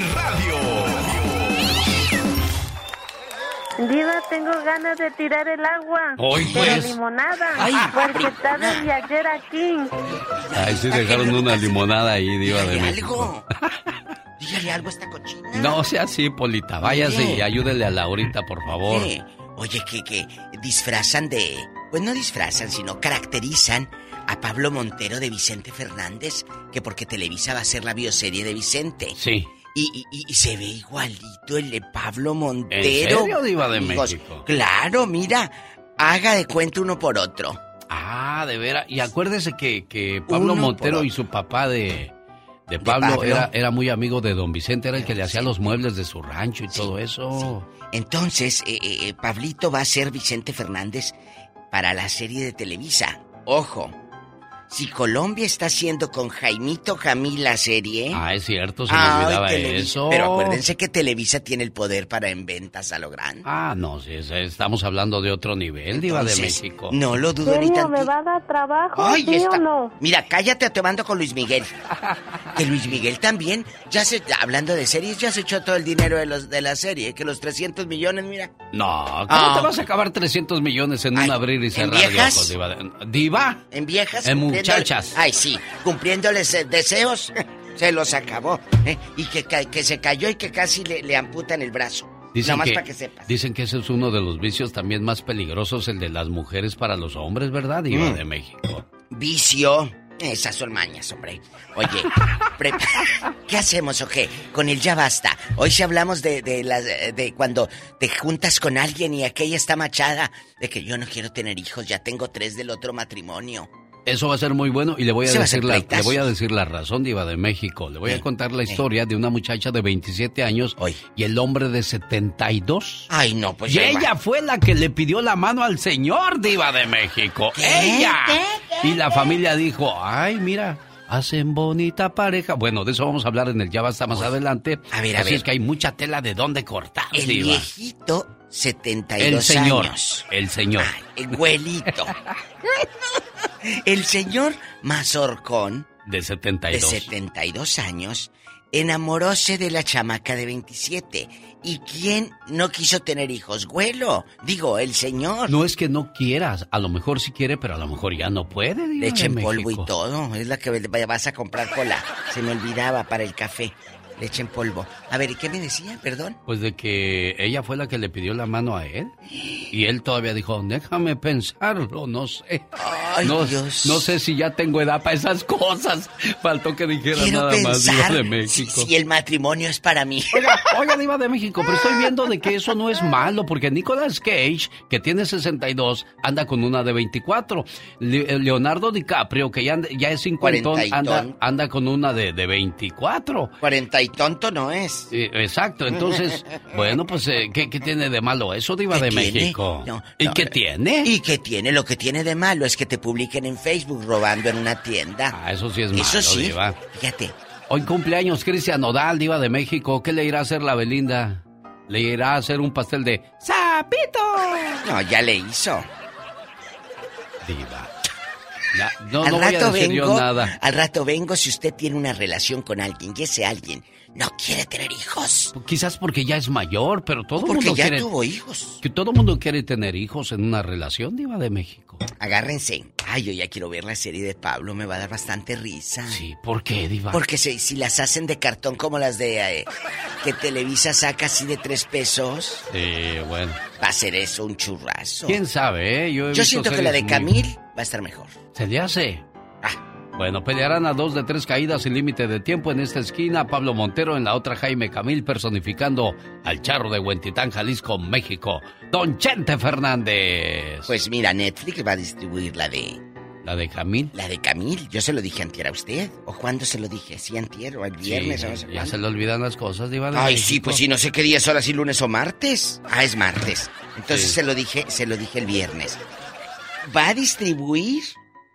Diva, tengo ganas de tirar el agua. Hoy, Pero pues. limonada. Ay, porque está desde ayer aquí. Ay, sí dejaron una limonada ahí, diva de Dígale México. Dígale algo a esta cochina. No sea así, Polita. Váyase Oye. y ayúdele a Laurita, por favor. Oye, que, que disfrazan de... Pues no disfrazan, sino caracterizan a Pablo Montero de Vicente Fernández, que porque Televisa va a hacer la bioserie de Vicente. Sí. Y, y- y- y se ve igualito el de Pablo Montero. ¿En serio, Diva de Amigos, México? Claro, mira, haga de cuenta uno por otro. Ah, de veras. Y acuérdese que, que Pablo Uno Montero y su papá de, De Pablo, Era, era muy amigo de don Vicente, era el que le hacía los muebles de su rancho y todo eso. Entonces, eh, eh, eh, Pablito va a ser Vicente Fernández para la serie de Televisa. Ojo, si Colombia está haciendo con Jaimito Jamil la serie. Ah, es cierto, se me olvidaba eso. Pero acuérdense que Televisa tiene el poder para en ventas a lo grande. Ah, no, sí, estamos hablando de otro nivel, Diva de México. No lo dudo ni tanto. ¿Me va a dar trabajo, ¿sí o no? Mira, cállate, te mando con Luis Miguel. que Luis Miguel también, ya se, hablando de series, ya se echó todo el dinero de, los, de la serie, que los 300 millones, mira. No, ¿cómo te ah. vas a acabar 300 millones en un abrir y cerrar ¿en viejas? Diva? ¿Diva? En viejas. En muchachas. Ay, sí, cumpliéndoles eh, deseos, se los acabó. ¿eh? Y que, que, se cayó y que casi le, le amputan el brazo. Dicen que, para que sepas. Dicen que ese es uno de los vicios también más peligrosos, el de las mujeres para los hombres, ¿verdad, Diva mm. de México? Vicio. Esas son mañas, hombre. Oye, ¿qué hacemos o qué? Con el ya basta. Hoy si hablamos de, de, de cuando te juntas con alguien y aquella está machada, de que yo no quiero tener hijos, ya tengo tres del otro matrimonio. Eso va a ser muy bueno y le voy a, decir la, le voy a decir la razón, Diva de México. Le voy a contar la historia de una muchacha de 27 años y el hombre de 72. Ay, no, pues. Y ella fue la que le pidió la mano al señor, Diva de México. ¡Ella! y la familia dijo: Ay, mira. Hacen bonita pareja. Bueno, de eso vamos a hablar en el Ya Basta más adelante. A ver, a Así es que hay mucha tela de dónde cortar, El viejito 72 el señor, años. El señor. el güelito. el señor Mazorcón. De 72. De 72 años. Enamoróse de la chamaca de 27. ¿Y quién no quiso tener hijos? Güelo. Digo, el señor. No es que no quieras. A lo mejor sí quiere, pero a lo mejor ya no puede. Leche en polvo y todo. Es la que vas a comprar cola. Se me olvidaba para el café leche en polvo. A ver, ¿y qué me decía? Perdón. Pues de que ella fue la que le pidió la mano a él. Y él todavía dijo, déjame pensarlo, no sé. Ay, no, Dios. no sé si ya tengo edad para esas cosas. Faltó que dijera nada más Diva de México. Si, el matrimonio es para mí. Oiga, oiga, Diva de México, pero estoy viendo de que eso no es malo, porque Nicolas Cage, que tiene 62, anda con una de 24. Eh, Leonardo DiCaprio, que ya, ya es cincuentón, anda, anda con una de, de 24. 40 tonto no es. exacto, entonces, bueno, pues, eh, ¿qué, tiene de malo eso, Diva de México? ¿Y qué tiene? ¿Y qué tiene? Lo que tiene de malo es que te publiquen en Facebook robando en una tienda. Ah, eso sí es malo, eso sí. Diva. Fíjate. Hoy cumpleaños Cristian Nodal, Diva de México. ¿Qué le irá a hacer la Belinda? ¿Le irá a hacer un pastel de sapito? No, ya le hizo. Diva no, al rato vengo, nada. Al rato vengo si usted tiene una relación con alguien y ese alguien no quiere tener hijos. Quizás porque ya es mayor, pero todo el mundo ya quiere. tuvo hijos. Que todo mundo quiere tener hijos en una relación, Diva de México. Agárrense. Ay, yo ya quiero ver la serie de Pablo, me va a dar bastante risa. Sí, ¿por qué, Diva? Porque si, si las hacen de cartón como las de. Eh, que Televisa saca así de tres pesos. Sí, bueno. Va a ser eso un churrazo. ¿Quién sabe, eh? Yo, siento que la de Camil va a estar mejor. ¿Se le hace? Bueno, pelearán a dos de tres caídas sin límite de tiempo en esta esquina. Pablo Montero en la otra Jaime Camil personificando al charro de Huentitán, Jalisco, México. Don Chente Fernández. Pues mira, Netflix va a distribuir la de... ¿La de Camil? La de Camil. Yo se lo dije antier a usted. ¿O cuándo se lo dije? ¿Sí antier o el viernes? ya se le olvidan las cosas, Diva Ay, sí, pues sí, no sé qué día es ahora, si lunes o martes. Ah, es martes. Entonces se lo dije, se lo dije el viernes. Va a distribuir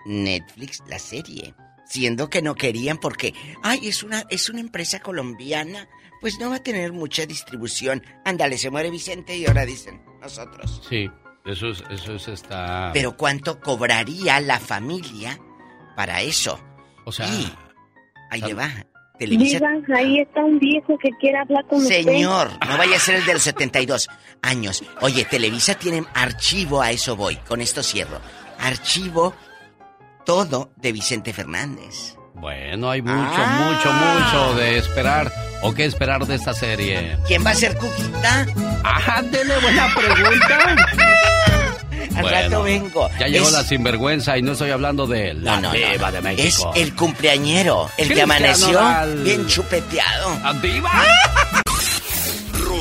Netflix la serie. Siendo que no querían porque, ay, es una, es una empresa colombiana, pues no va a tener mucha distribución. Ándale, se muere Vicente y ahora dicen nosotros. Sí, eso es, eso es esta... Pero ¿cuánto cobraría la familia para eso? O sea... ahí le va. Televisa... ahí está un viejo que quiere hablar con Señor, no vaya a ser el de los 72 años. Oye, Televisa tiene archivo, a eso voy, con esto cierro. Archivo todo de Vicente Fernández. Bueno, hay mucho, mucho, mucho de esperar. ¿O qué esperar de esta serie? ¿Quién va a ser Cuquita? Ajá, dele buena pregunta. Al rato vengo. Ya llegó la sinvergüenza y no estoy hablando de la no, de México. Es el cumpleañero, el que amaneció bien chupeteado. ¡Diva!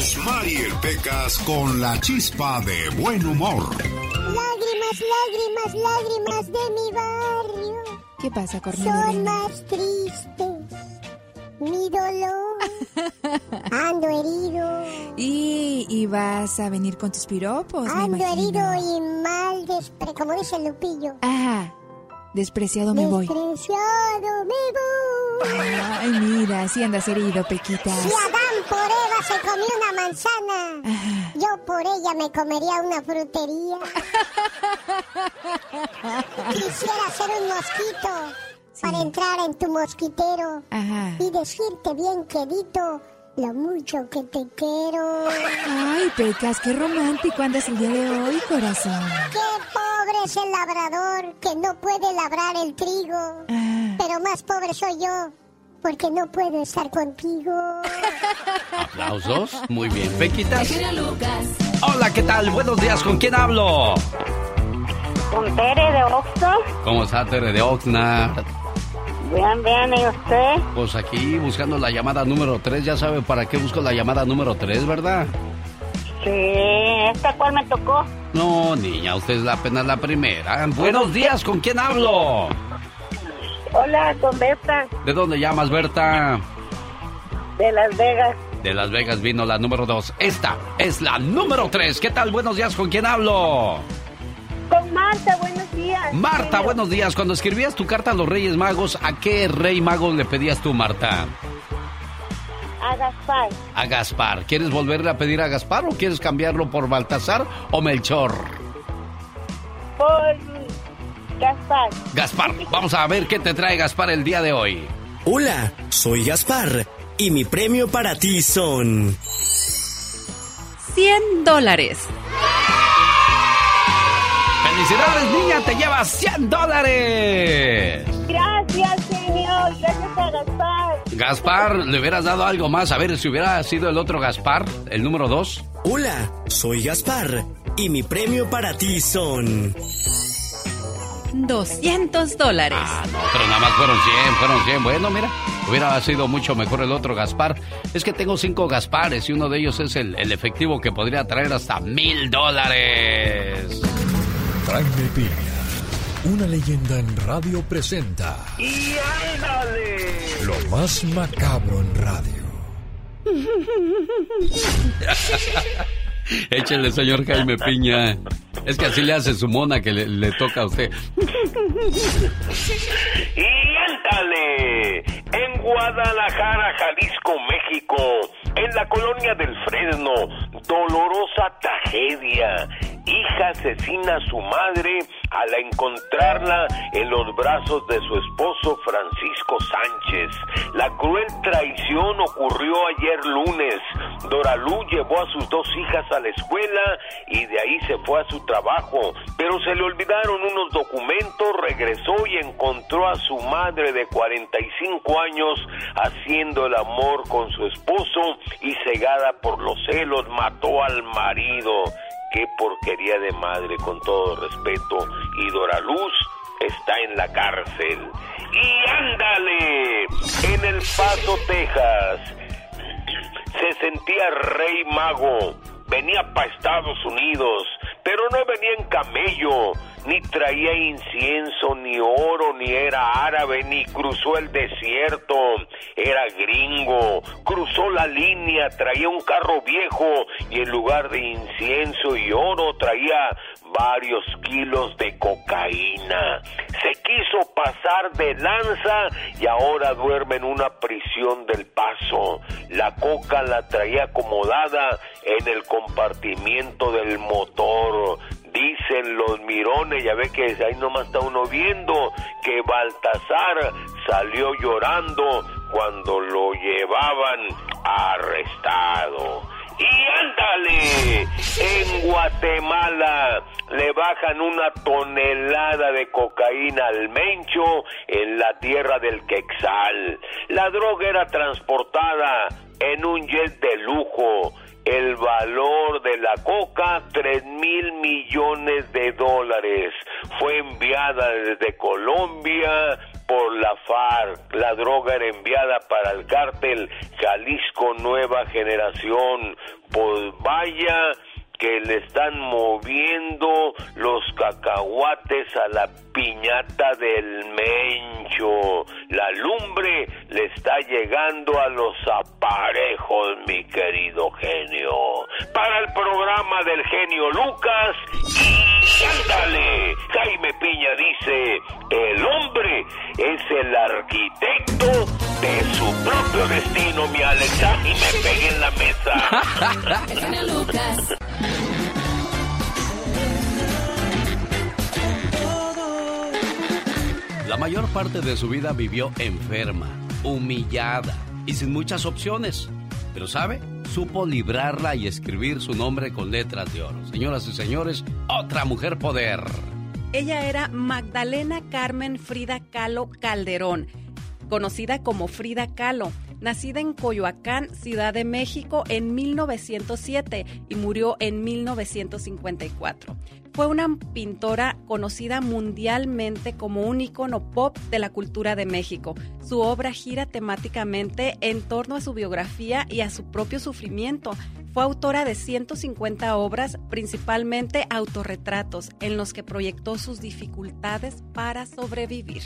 Rosmarie Pecas con la chispa de buen humor lágrimas, lágrimas de mi barrio. ¿Qué pasa, Cornelia? Son más tristes Ando herido. Y, y vas a venir con tus piropos, Ando herido y mal, despre como dice Lupillo. Ajá. Despreciado me voy. Despreciado me voy. Ay, mira, si andas herido, Pequitas. Si Adán por Eva se comió una manzana, yo por ella me comería una frutería. Quisiera ser un mosquito para entrar en tu mosquitero Ajá. y decirte bien quedito lo mucho que te quiero. Ay, Pecas, qué romántico andas el día de hoy, corazón. Qué es el labrador que no puede labrar el trigo. Pero más pobre soy yo porque no puedo estar contigo. Aplausos. Muy bien. Pequitas. Hola, ¿qué tal? Buenos días. ¿Con quién hablo? Con Tere de Oxford. ¿Cómo está Tere de Oxnard? Bien, bien, ¿y usted? Pues aquí buscando la llamada número 3. Ya sabe para qué busco la llamada número 3, ¿verdad? Sí, ¿esta cuál me tocó? No, niña, usted es la apenas la primera. Buenos días, ¿con quién hablo? Hola, con Berta, ¿De dónde llamas, Berta? de Las Vegas. De Las Vegas vino la número 2. Esta es la número 3. ¿Qué tal? Buenos días, ¿con quién hablo? Con Marta, buenos días. Marta, buenos días. Cuando escribías tu carta a los Reyes Magos, ¿a qué Rey Mago le pedías tú, Marta? A Gaspar. A Gaspar. ¿Quieres volverle a pedir a Gaspar o quieres cambiarlo por Baltasar o Melchor? Por Gaspar. Gaspar, vamos a ver qué te trae Gaspar el día de hoy. Hola, soy Gaspar y mi premio para ti son 100 dólares. ¡Felicidades, niña! ¡Te llevas 100 dólares! Gracias, señor. Gracias a Gaspar. Gaspar, ¿le hubieras dado algo más? A ver si hubiera sido el otro Gaspar, el número 2. Hola, soy Gaspar y mi premio para ti son 200 dólares. Ah, no, pero nada más fueron 100, fueron 100. Bueno, mira, hubiera sido mucho mejor el otro Gaspar. Es que tengo cinco Gaspares y uno de ellos es el, el efectivo que podría traer hasta mil dólares. Jaime Piña, una leyenda en radio presenta ¡Y ándale! lo más macabro en radio. Échele, señor Jaime Piña. Es que así le hace su mona que le, le toca a usted. ¡Y ándale! En Guadalajara, Jalisco, México, en la colonia del Fresno, dolorosa tragedia. Hija asesina a su madre al encontrarla en los brazos de su esposo Francisco Sánchez. La cruel traición ocurrió ayer lunes. Doralú llevó a sus dos hijas a la escuela y de ahí se fue a su trabajo, pero se le olvidaron unos documentos, regresó y encontró a su madre de 45 años haciendo el amor con su esposo y cegada por los celos mató al marido. Qué porquería de madre, con todo respeto. Y Doraluz está en la cárcel. Y ándale, en El Paso, Texas, se sentía rey mago. Venía para Estados Unidos, pero no venía en camello, ni traía incienso, ni oro, ni era árabe, ni cruzó el desierto, era gringo, cruzó la línea, traía un carro viejo y en lugar de incienso y oro traía varios kilos de cocaína. Se quiso pasar de lanza y ahora duerme en una prisión del paso. La coca la traía acomodada en el compartimiento del motor. Dicen los mirones, ya ve que ahí nomás está uno viendo que Baltasar salió llorando cuando lo llevaban arrestado. Y ándale, en Guatemala le bajan una tonelada de cocaína al Mencho en la tierra del Quexal. La droga era transportada en un jet de lujo. El valor de la coca, 3 mil millones de dólares. Fue enviada desde Colombia por la FARC. La droga era enviada para el cártel Jalisco Nueva Generación. Pues vaya que le están moviendo los cacahuates a la piñata del mencho. La lumbre le está llegando a los aparejos, mi querido genio. Para el programa del genio Lucas, ándale, Jaime Piña dice, el hombre es el arquitecto de su propio destino, mi Alexa, y me pegué en la mesa. Lucas. La mayor parte de su vida vivió enferma, humillada y sin muchas opciones. Pero ¿sabe? Supo librarla y escribir su nombre con letras de oro. Señoras y señores, otra mujer poder. Ella era Magdalena Carmen Frida Kahlo Calderón, conocida como Frida Kahlo nacida en Coyoacán, Ciudad de México, en 1907 y murió en 1954. Fue una pintora conocida mundialmente como un icono pop de la cultura de México. Su obra gira temáticamente en torno a su biografía y a su propio sufrimiento. Fue autora de 150 obras, principalmente autorretratos, en los que proyectó sus dificultades para sobrevivir.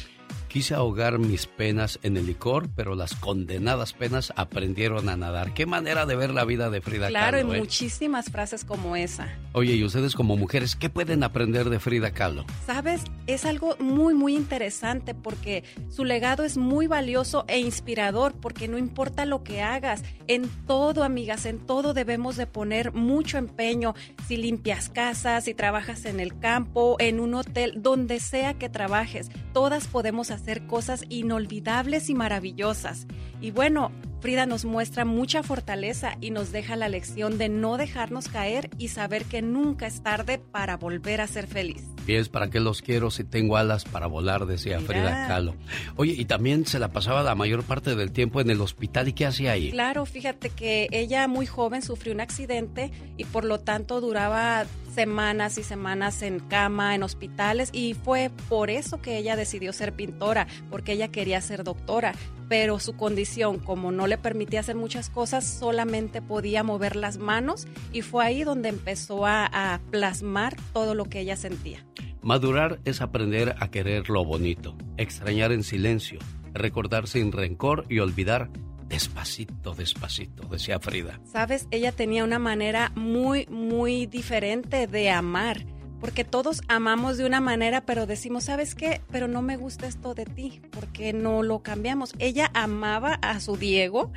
Quise ahogar mis penas en el licor, pero las condenadas penas aprendieron a nadar. Qué manera de ver la vida de Frida Kahlo. Claro, y ¿eh? muchísimas frases como esa. Oye, y ustedes como mujeres, ¿qué pueden aprender de Frida Kahlo? Sabes, es algo muy, muy interesante porque su legado es muy valioso e inspirador porque no importa lo que hagas, en todo, amigas, en todo debemos de poner mucho empeño. Si limpias casas, si trabajas en el campo, en un hotel, donde sea que trabajes, todas podemos hacer hacer cosas inolvidables y maravillosas. Y bueno, Frida nos muestra mucha fortaleza y nos deja la lección de no dejarnos caer y saber que nunca es tarde para volver a ser feliz. Y es para qué los quiero si tengo alas para volar, decía Frida Kahlo. Oye, y también se la pasaba la mayor parte del tiempo en el hospital. ¿Y qué hacía ahí? Claro, fíjate que ella muy joven sufrió un accidente y por lo tanto duraba semanas y semanas en cama, en hospitales, y fue por eso que ella decidió ser pintora, porque ella quería ser doctora, pero su condición, como no le permitía hacer muchas cosas, solamente podía mover las manos y fue ahí donde empezó a, a plasmar todo lo que ella sentía. Madurar es aprender a querer lo bonito, extrañar en silencio, recordar sin rencor y olvidar Despacito, despacito, decía Frida. Sabes, ella tenía una manera muy, muy diferente de amar, porque todos amamos de una manera, pero decimos, ¿sabes qué? Pero no me gusta esto de ti, porque no lo cambiamos. Ella amaba a su Diego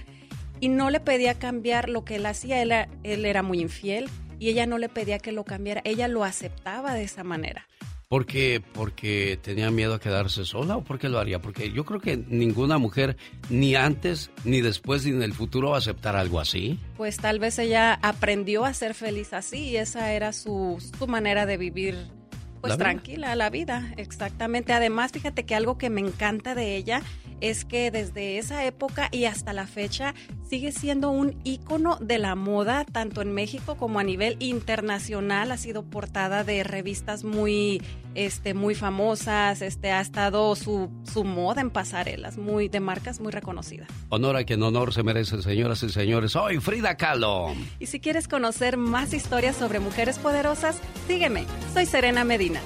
y no le pedía cambiar lo que él hacía, él, él era muy infiel y ella no le pedía que lo cambiara, ella lo aceptaba de esa manera. Porque, porque tenía miedo a quedarse sola o porque lo haría? Porque yo creo que ninguna mujer, ni antes, ni después, ni en el futuro va a aceptar algo así. Pues tal vez ella aprendió a ser feliz así y esa era su, su manera de vivir pues tranquila la vida, exactamente. Además, fíjate que algo que me encanta de ella es que desde esa época y hasta la fecha sigue siendo un ícono de la moda, tanto en México como a nivel internacional. Ha sido portada de revistas muy, este, muy famosas, este, ha estado su, su moda en pasarelas, muy, de marcas muy reconocidas. Honor a quien honor se merece, señoras y señores. Soy Frida Kahlo. Y si quieres conocer más historias sobre mujeres poderosas, sígueme. Soy Serena Medina.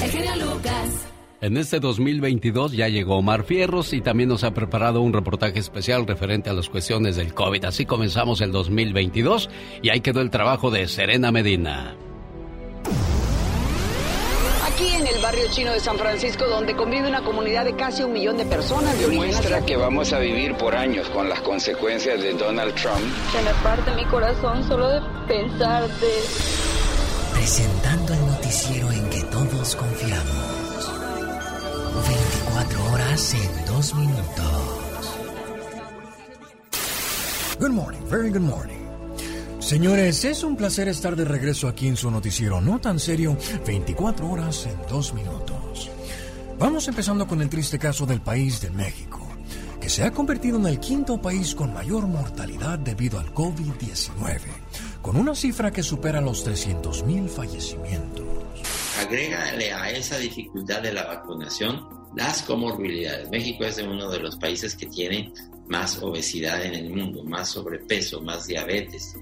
El Lucas. En este 2022 ya llegó Omar Fierros y también nos ha preparado un reportaje especial referente a las cuestiones del COVID. Así comenzamos el 2022 y ahí quedó el trabajo de Serena Medina. Aquí en el barrio chino de San Francisco, donde convive una comunidad de casi un millón de personas. Demuestra que vamos a vivir por años con las consecuencias de Donald Trump. Se me parte mi corazón solo de pensar de... Presentando el noticiero en que todos confiamos. 24 horas en 2 minutos. Good morning, very good morning. Señores, es un placer estar de regreso aquí en su noticiero no tan serio, 24 horas en 2 minutos. Vamos empezando con el triste caso del país de México, que se ha convertido en el quinto país con mayor mortalidad debido al COVID-19, con una cifra que supera los 300.000 fallecimientos. Agrégale a esa dificultad de la vacunación las comorbilidades. México es uno de los países que tiene más obesidad en el mundo, más sobrepeso, más diabetes.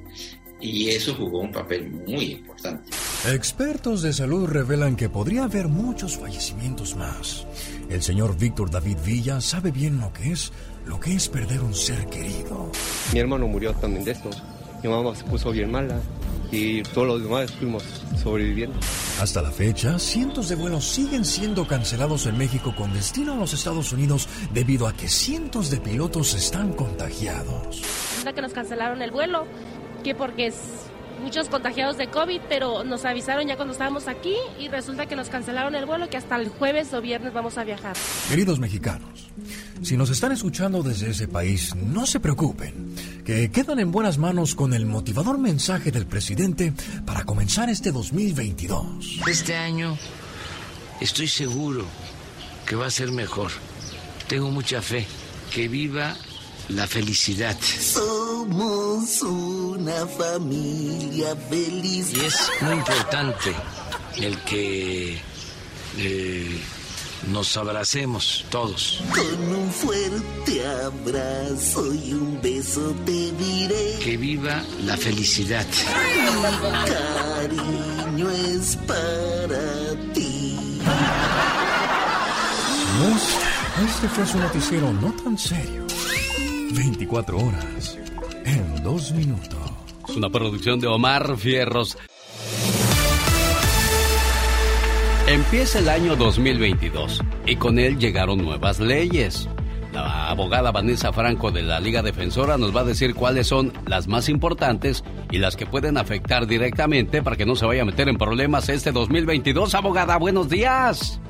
y eso jugó un papel muy importante. Expertos de salud revelan que podría haber muchos fallecimientos más. El señor Víctor David Villa sabe bien lo que es, lo que es perder un ser querido. Mi hermano murió también de esto. Mi mamá se puso bien mala y todos los demás fuimos sobreviviendo. Hasta la fecha, cientos de vuelos siguen siendo cancelados en México con destino a los Estados Unidos debido a que cientos de pilotos están contagiados. que nos cancelaron el vuelo, que porque muchos contagiados de COVID, pero nos avisaron ya cuando estábamos aquí y resulta que nos cancelaron el vuelo que hasta el jueves o viernes vamos a viajar. Queridos mexicanos, si nos están escuchando desde ese país, no se preocupen, que quedan en buenas manos con el motivador mensaje del presidente para comenzar este 2022. Este año estoy seguro que va a ser mejor. Tengo mucha fe. Que viva la felicidad. Somos una familia feliz. Y es muy importante el que eh, nos abracemos todos. Con un fuerte abrazo y un beso te diré. Que viva la felicidad. Mi cariño es para ti. este fue su noticiero no tan serio 24 horas en dos minutos. Es una producción de Omar Fierros. Empieza el año 2022 y con él llegaron nuevas leyes. La abogada Vanessa Franco de la Liga Defensora nos va a decir cuáles son las más importantes y las que pueden afectar directamente para que no se vaya a meter en problemas este 2022. Abogada, buenos días.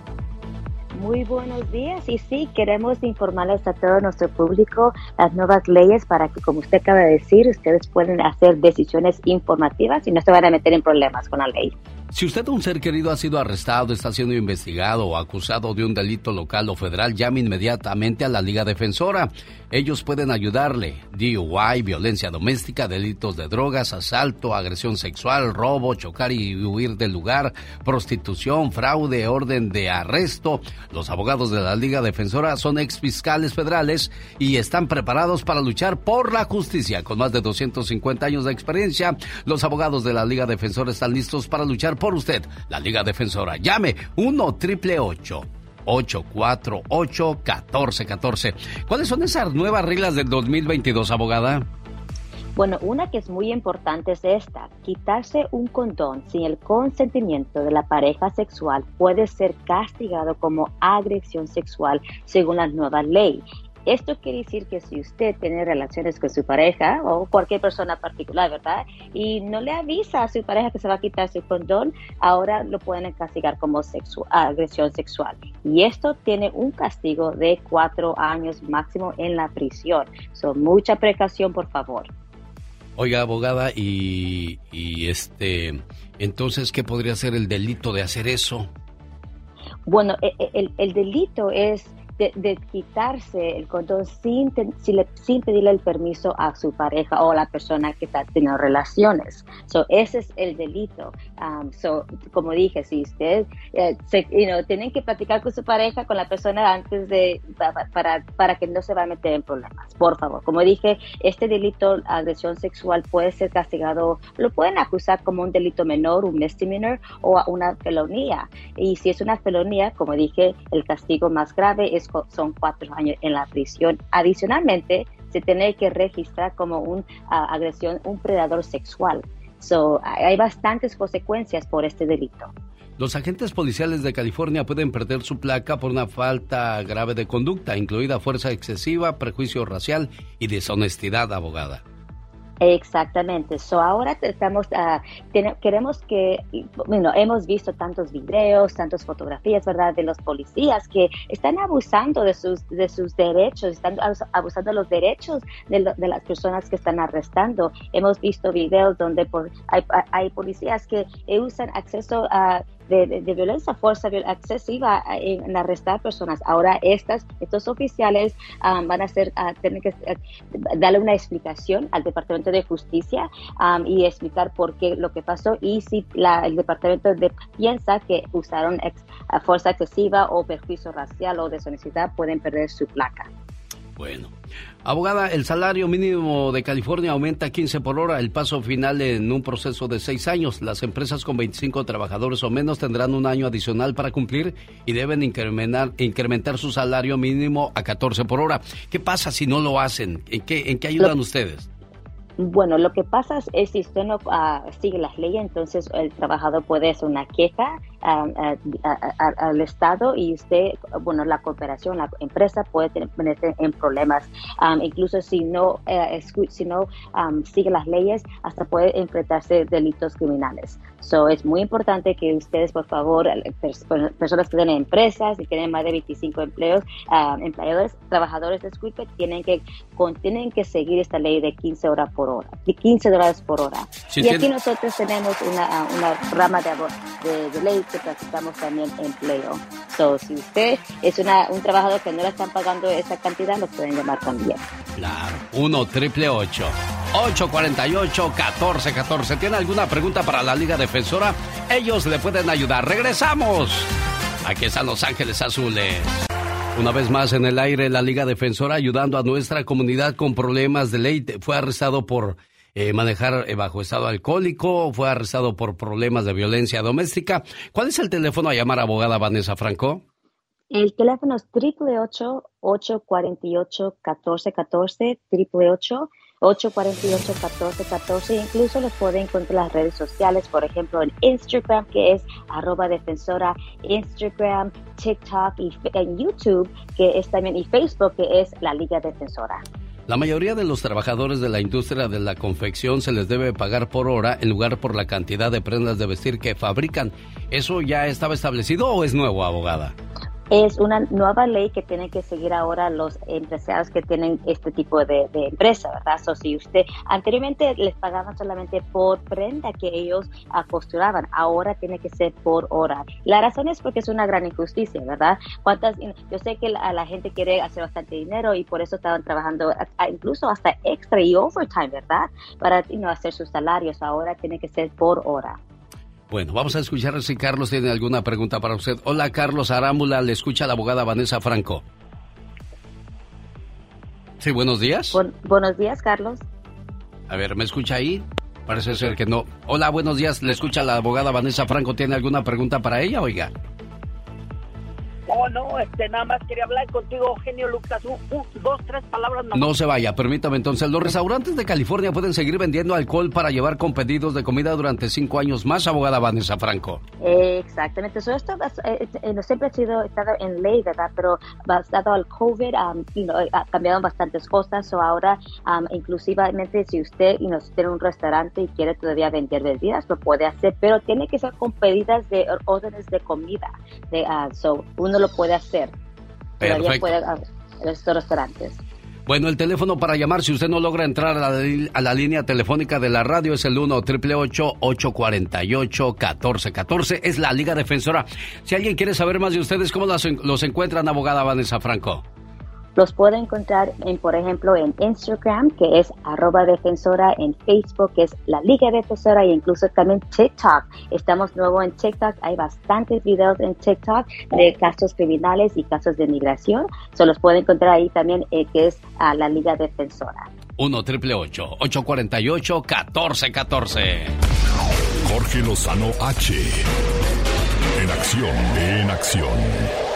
Muy buenos días y sí, queremos informarles a todo nuestro público las nuevas leyes para que, como usted acaba de decir, ustedes pueden hacer decisiones informativas y no se van a meter en problemas con la ley. Si usted un ser querido ha sido arrestado, está siendo investigado o acusado de un delito local o federal, llame inmediatamente a la Liga Defensora. Ellos pueden ayudarle. DUI, violencia doméstica, delitos de drogas, asalto, agresión sexual, robo, chocar y huir del lugar, prostitución, fraude, orden de arresto. Los abogados de la Liga Defensora son ex fiscales federales y están preparados para luchar por la justicia. Con más de 250 años de experiencia, los abogados de la Liga Defensora están listos para luchar por usted. La Liga Defensora. Llame 1 triple 848 1414 ¿Cuáles son esas nuevas reglas del 2022, abogada? Bueno, una que es muy importante es esta. Quitarse un condón sin el consentimiento de la pareja sexual puede ser castigado como agresión sexual según la nueva ley. Esto quiere decir que si usted tiene relaciones con su pareja o cualquier persona particular, ¿verdad? Y no le avisa a su pareja que se va a quitar su condón, ahora lo pueden castigar como agresión sexual. Y esto tiene un castigo de cuatro años máximo en la prisión. Son mucha precaución, por favor. Oiga, abogada, y, este, entonces, ¿qué podría ser el delito de hacer eso? Bueno, e, e, el, el delito es de, quitarse el condón sin, sin, pedirle el permiso a su pareja o a la persona que está teniendo relaciones. So, ese es el delito. Um, so, como dije, si usted eh, tienen que platicar con su pareja, con la persona antes de, para, para que no se va a meter en problemas, por favor. Como dije, este delito, agresión sexual, puede ser castigado, lo pueden acusar como un delito menor, un misdemeanor o una felonía. Y si es una felonía, como dije, el castigo más grave es son cuatro años en la prisión. Adicionalmente, se tiene que registrar como un ah, agresión, un predador sexual. So, hay bastantes consecuencias por este delito. Los agentes policiales de California pueden perder su placa por una falta grave de conducta, incluida fuerza excesiva, prejuicio racial y deshonestidad, abogada. Exactamente. So ahora estamos, uh, queremos que, bueno, hemos visto tantos videos, tantas fotografías, ¿verdad?, de los policías que están abusando de sus, de sus derechos, están abusando de los derechos de, de las personas que están arrestando. Hemos visto videos donde por, hay, hay policías que usan acceso a de, violencia, fuerza excesiva en, arrestar personas. Ahora estas, estos oficiales um, van a hacer, tener que uh, darle una explicación al Departamento de Justicia y explicar por qué lo que pasó y si el Departamento de, piensa que usaron fuerza excesiva o perjuicio racial o deshonestidad pueden perder su placa. Bueno. Abogada, el salario mínimo de California aumenta 15 por hora, el paso final en un proceso de seis años. Las empresas con 25 trabajadores o menos tendrán un año adicional para cumplir y deben incrementar, incrementar su salario mínimo a 14 por hora. ¿Qué pasa si no lo hacen? ¿En qué, en qué ayudan ustedes? Bueno, lo que pasa es si usted no uh, sigue las leyes, entonces el trabajador puede hacer una queja al Estado y usted, bueno, la cooperación, la empresa puede tener en problemas. incluso si no, eh, si no sigue las leyes, hasta puede enfrentarse delitos criminales. So, es muy importante que ustedes, por favor, personas que tienen empresas y tienen más de 25 empleos, empleadores, trabajadores, disculpe, tienen que, tienen que seguir esta ley de 15 horas por hora, de 15 dólares por hora. y aquí nosotros tenemos una, una rama de, de, de ley que practicamos también empleo. So, si usted es una, un trabajador que no le están pagando esa cantidad, lo pueden llamar también. Claro, 1 triple 848 1414 ¿Tiene alguna pregunta para la Liga Defensora? Ellos le pueden ayudar. ¡Regresamos! Aquí están Los Ángeles Azules. Una vez más en el aire, la Liga Defensora ayudando a nuestra comunidad con problemas de ley. Fue arrestado por eh, manejar eh, bajo estado alcohólico, fue arrestado por problemas de violencia doméstica. ¿Cuál es el teléfono a llamar abogada Vanessa Franco? El teléfono es 888-848-1414, 848-1414. Incluso los pueden encontrar en las redes sociales, por ejemplo, en Instagram, que es arroba defensora, Instagram, TikTok y en YouTube, que es también, y Facebook, que es la Liga Defensora. La mayoría de los trabajadores de la industria de la confección se les debe pagar por hora en lugar por la cantidad de prendas de vestir que fabrican. ¿Eso ya estaba establecido o es nuevo, abogada? Es una nueva ley que tienen que seguir ahora los empresarios que tienen este tipo de, empresa, ¿verdad? So, si usted anteriormente les pagaban solamente por prenda que ellos acosturaban, ahora tiene que ser por hora. La razón es porque es una gran injusticia, ¿verdad? Cuántas, yo sé que la, la gente quiere hacer bastante dinero y por eso estaban trabajando incluso hasta extra y overtime, ¿verdad? Para no hacer sus salarios, ahora tiene que ser por hora. Bueno, vamos a escuchar si Carlos tiene alguna pregunta para usted. Hola, Carlos Arámbula, le escucha la abogada Vanessa Franco. Sí, buenos días. buenos días, Carlos. A ver, ¿me escucha ahí? Parece ser que no. Hola, buenos días, le escucha la abogada Vanessa Franco. ¿Tiene alguna pregunta para ella, oiga? Oh, no, este, nada más quería hablar contigo, genio Lucas. dos, tres palabras más. No se vaya, permítame entonces. Los restaurantes de California pueden seguir vendiendo alcohol para llevar con pedidos de comida durante cinco años más, abogada Vanessa Franco. exactamente. Eso esto eh, eh, no siempre ha sido estado en ley, ¿verdad? Pero basado al COVID, um, ha cambiado bastantes cosas. O ahora, um, inclusivamente, si usted y tiene un restaurante y quiere todavía vender bebidas, lo puede hacer, pero tiene que ser con pedidas de órdenes de comida. De, uh, so, uno lo puede hacer. Perfecto. Puede, en estos restaurantes. Bueno, el teléfono para llamar si usted no logra entrar a la, línea telefónica de la radio es el 1 888 848 1414 Es la Liga Defensora. Si alguien quiere saber más de ustedes, ¿cómo los, los encuentran, abogada Vanessa Franco? Los puede encontrar, en, por ejemplo, en Instagram, que es arroba defensora, en Facebook, que es la Liga Defensora, e incluso también TikTok. Estamos nuevo en TikTok, hay bastantes videos en TikTok de casos criminales y casos de migración. Se los puede encontrar ahí también, eh, que es a la Liga Defensora. 1 triple 848 1414 Jorge Lozano H. En acción, en acción.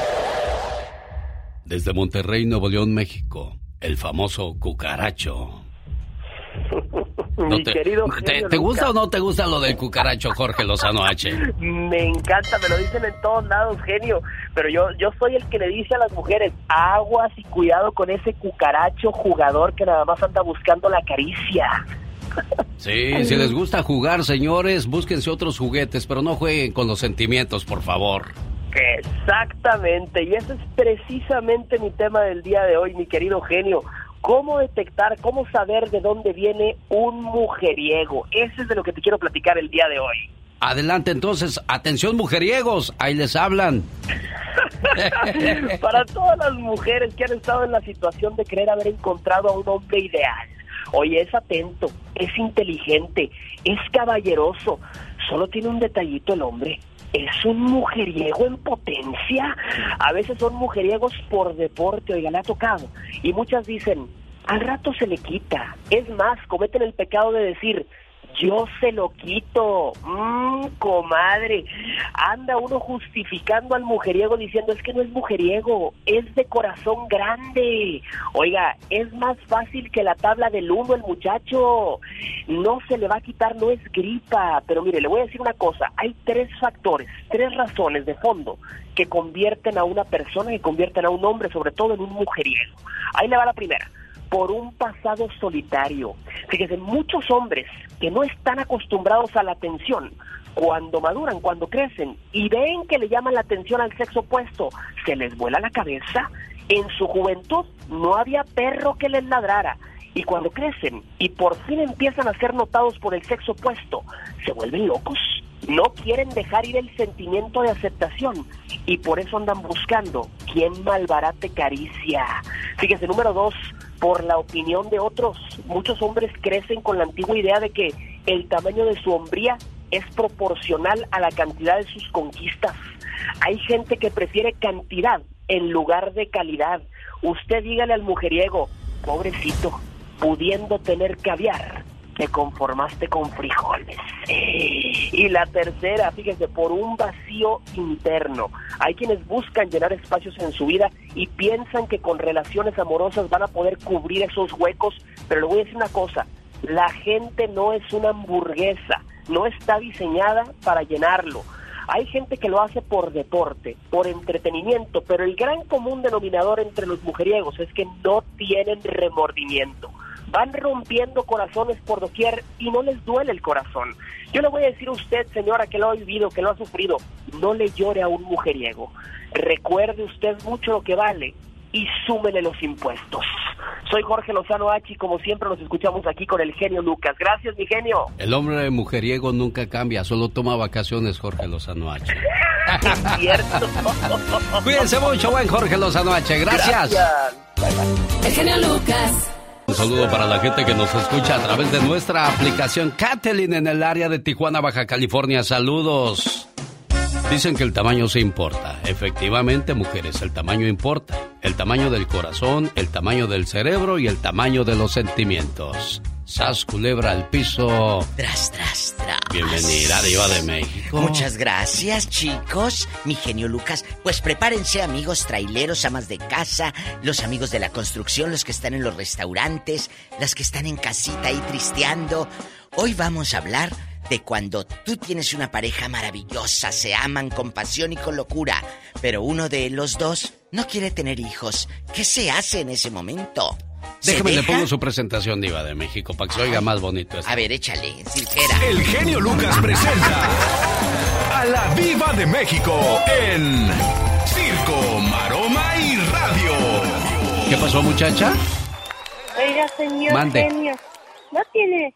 Desde Monterrey, Nuevo León, México, el famoso cucaracho. Mi querido te, gusta o no te gusta lo del cucaracho, Jorge Lozano H? Me encanta, me lo dicen en todos lados, genio. Pero yo, yo soy el que le dice a las mujeres, aguas y cuidado con ese cucaracho jugador que nada más anda buscando la caricia. Sí, si les gusta jugar, señores, búsquense otros juguetes, pero no jueguen con los sentimientos, por favor. Exactamente, y ese es precisamente mi tema del día de hoy, mi querido genio. ¿Cómo detectar, cómo saber de dónde viene un mujeriego? Ese es de lo que te quiero platicar el día de hoy. Adelante entonces, atención mujeriegos, ahí les hablan. Para todas las mujeres que han estado en la situación de querer haber encontrado a un hombre ideal. Oye, es atento, es inteligente, es caballeroso. Solo tiene un detallito el hombre es un mujeriego en potencia. A veces son mujeriegos por deporte, oiga, le ha tocado. Y muchas dicen, al rato se le quita. Es más, cometen el pecado de decir, yo se lo quito. Mmm, comadre. Anda uno justificando al mujeriego diciendo es que no es mujeriego, es de corazón grande. Oiga, es más fácil que la tabla del uno el muchacho. No se le va a quitar, no es gripa. Pero mire, le voy a decir una cosa. Hay tres factores, tres razones de fondo que convierten a una persona, que convierten a un hombre, sobre todo en un mujeriego. Ahí le va la primera por un pasado solitario. Fíjense, muchos hombres que no están acostumbrados a la atención, cuando maduran, cuando crecen y ven que le llaman la atención al sexo opuesto, se les vuela la cabeza. En su juventud no había perro que les ladrara. Y cuando crecen y por fin empiezan a ser notados por el sexo opuesto, se vuelven locos. No quieren dejar ir el sentimiento de aceptación y por eso andan buscando quién malbarate caricia. Fíjense, número dos, por la opinión de otros. Muchos hombres crecen con la antigua idea de que el tamaño de su hombría es proporcional a la cantidad de sus conquistas. Hay gente que prefiere cantidad en lugar de calidad. Usted dígale al mujeriego, pobrecito, pudiendo tener caviar, te conformaste con frijoles. Y la tercera, fíjese, por un vacío interno. Hay quienes buscan llenar espacios en su vida y piensan que con relaciones amorosas van a poder cubrir esos huecos, pero le voy a decir una cosa, la gente no es una hamburguesa, no está diseñada para llenarlo. Hay gente que lo hace por deporte, por entretenimiento, pero el gran común denominador entre los mujeriegos es que no tienen remordimiento van rompiendo corazones por doquier y no les duele el corazón. Yo le voy a decir a usted, señora, que lo ha vivido, que lo ha sufrido, no le llore a un mujeriego. Recuerde usted mucho lo que vale y súmele los impuestos. Soy Jorge Lozano H y como siempre nos escuchamos aquí con el genio Lucas. Gracias, mi genio. El hombre mujeriego nunca cambia, solo toma vacaciones Jorge Lozano H. es cierto. Cuídense mucho, buen Jorge Lozano H. Gracias. Gracias. El genio Lucas. Un saludo para la gente que nos escucha a través de nuestra aplicación Kathleen en el área de Tijuana, Baja California. Saludos. Dicen que el tamaño se importa. Efectivamente, mujeres, el tamaño importa. El tamaño del corazón, el tamaño del cerebro y el tamaño de los sentimientos. Sas culebra al piso. Tras, tras, tras. Bienvenida, Diva de México. Muchas gracias, chicos. Mi genio Lucas. Pues prepárense, amigos traileros, amas de casa, los amigos de la construcción, los que están en los restaurantes, las que están en casita ahí tristeando. Hoy vamos a hablar de cuando tú tienes una pareja maravillosa, se aman con pasión y con locura, pero uno de los dos no quiere tener hijos. ¿Qué se hace en ese momento? Déjame le pongo su presentación, Diva de México, para que se oiga más bonito esto. A ver, échale, cirquera. El genio Lucas presenta a la Viva de México en Circo, Maroma y Radio. ¿Qué pasó, muchacha? Oiga, señor Mande. genio, ¿no tiene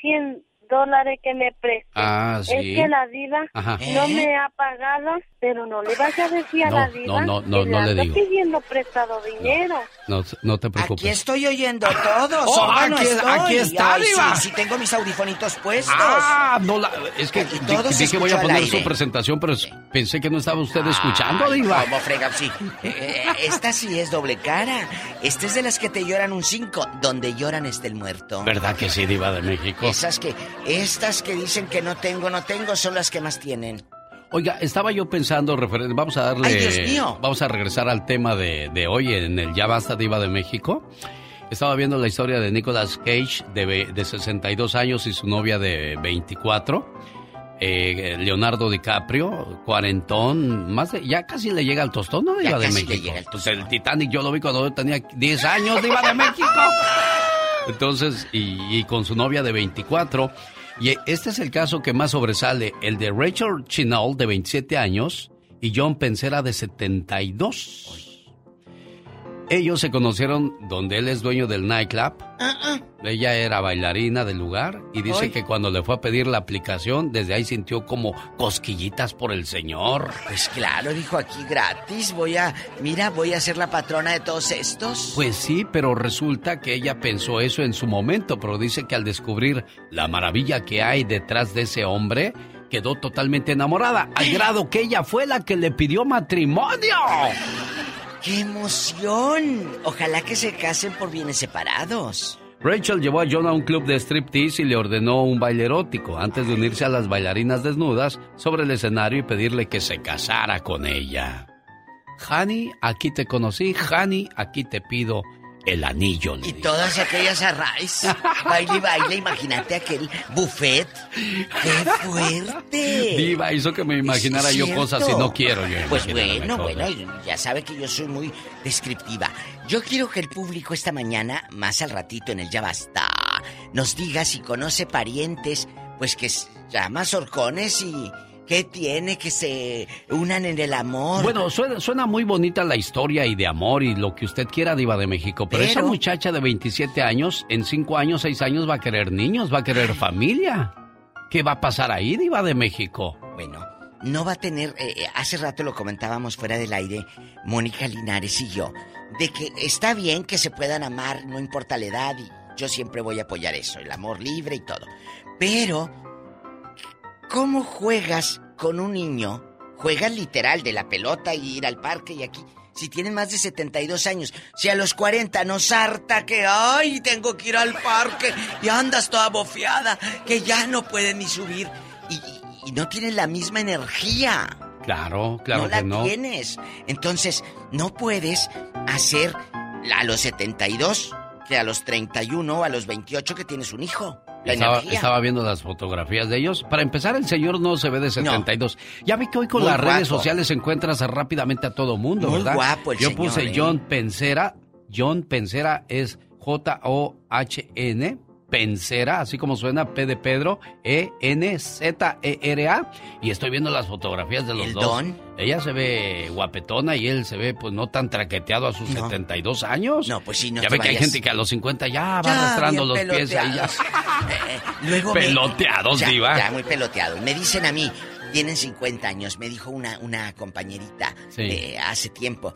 100 dólares que me preste? Ah, sí. Es que la diva Ajá. no me ha pagado, pero no le vas a decir a No, la diva no, no, no, que no le digo. pidiendo prestado dinero. No, no te preocupes. Aquí estoy oyendo todo. Oh, aquí- estoy. aquí está, Ay, Diva. Sí, sí, tengo mis audifonitos puestos. Ah, no la, es que di- dije voy a poner su presentación, pero pensé que no estaba usted escuchando, Ay, Diva. ¿Cómo frega? Sí. Eh, eh, esta sí es doble cara. Esta es de las que te lloran un 5. Donde lloran está el muerto. ¿Verdad que sí, Diva de México? Esas que, estas que dicen que no tengo, no tengo, son las que más tienen. Oiga, estaba yo pensando, vamos a darle... Ay, Dios mío. Vamos a regresar al tema de, de hoy en el Ya Basta Diva de México. Estaba viendo la historia de Nicolas Cage, de, de 62 años, y su novia de 24. Eh, Leonardo DiCaprio, cuarentón, más de, ya casi le llega al tostón, ¿no? Ya Diva de México. llega el Pues el Titanic yo lo vi cuando yo tenía 10 años, Diva de México. Entonces, y, y con su novia de 24. Y este es el caso que más sobresale, el de Rachel Chinall, de 27 años, y John Pensera, de 72. Ellos se conocieron donde él es dueño del nightclub. Ella era bailarina del lugar y dice que cuando le fue a pedir la aplicación, desde ahí sintió como cosquillitas por el señor. Pues claro, dijo aquí gratis. Voy a, mira, voy a ser la patrona de todos estos. Pues sí, pero resulta que ella pensó eso en su momento, pero dice que al descubrir la maravilla que hay detrás de ese hombre, quedó totalmente enamorada, al grado que ella fue la que le pidió matrimonio. ¡Qué emoción! Ojalá que se casen por bienes separados. Rachel llevó a John a un club de striptease y le ordenó un baile erótico antes de unirse a las bailarinas desnudas sobre el escenario y pedirle que se casara con ella. Hani, aquí te conocí, Hani, aquí te pido el anillo. y todas aquellas arraes, baile y baile, imagínate aquel buffet. ¡Qué fuerte! Diva, hizo que me imaginara yo cosas y no quiero yo. Pues bueno, bueno, ya sabe que yo soy muy descriptiva. Yo quiero que el público esta mañana, más al ratito en el Ya Basta, nos diga si conoce parientes, pues que llama Sorcones y ¿Qué tiene que se unan en el amor? Bueno, suena, muy bonita la historia y de amor y lo que usted quiera, Diva de México. Pero, esa muchacha de 27 años, en 5 años, 6 años, va a querer niños, va a querer familia. ¿Qué va a pasar ahí, Diva de México? Bueno, no va a tener. Eh, eh, hace rato lo comentábamos fuera del aire, Mónica Linares y yo, de que está bien que se puedan amar, no importa la edad, y yo siempre voy a apoyar eso, el amor libre y todo. Pero ¿Cómo juegas con un niño? Juegas literal de la pelota y ir al parque y aquí. Si tienes más de 72 años, si a los 40 nos harta que, ay, tengo que ir al parque y andas toda bofeada, que ya no puedes ni subir y, no tienes la misma energía. Claro, claro no que no. la tienes. Entonces, no puedes hacer a los 72 que a los 31 o a los 28 que tienes un hijo estaba, viendo las fotografías de ellos. Para empezar, el señor no se ve de 72. Ya vi que hoy con las redes sociales encuentras rápidamente a todo mundo, Muy ¿verdad? guapo el Yo puse ¿eh? John Pensera. John Pensera es J-O-H-N. Pensera, así como suena P de Pedro, E-N-Z-E-R-A. Y estoy viendo las fotografías de los dos. Ella se ve guapetona y él se ve, pues, no tan traqueteado a sus 72 años. No, pues sí, no Ya ve que hay gente que a los 50 ya va arrastrando los pies ahí ya. Eh, luego Peloteados, ya, diva. Ya, muy peloteados. Me dicen a mí, tienen 50 años, me dijo una, una compañerita eh, hace tiempo.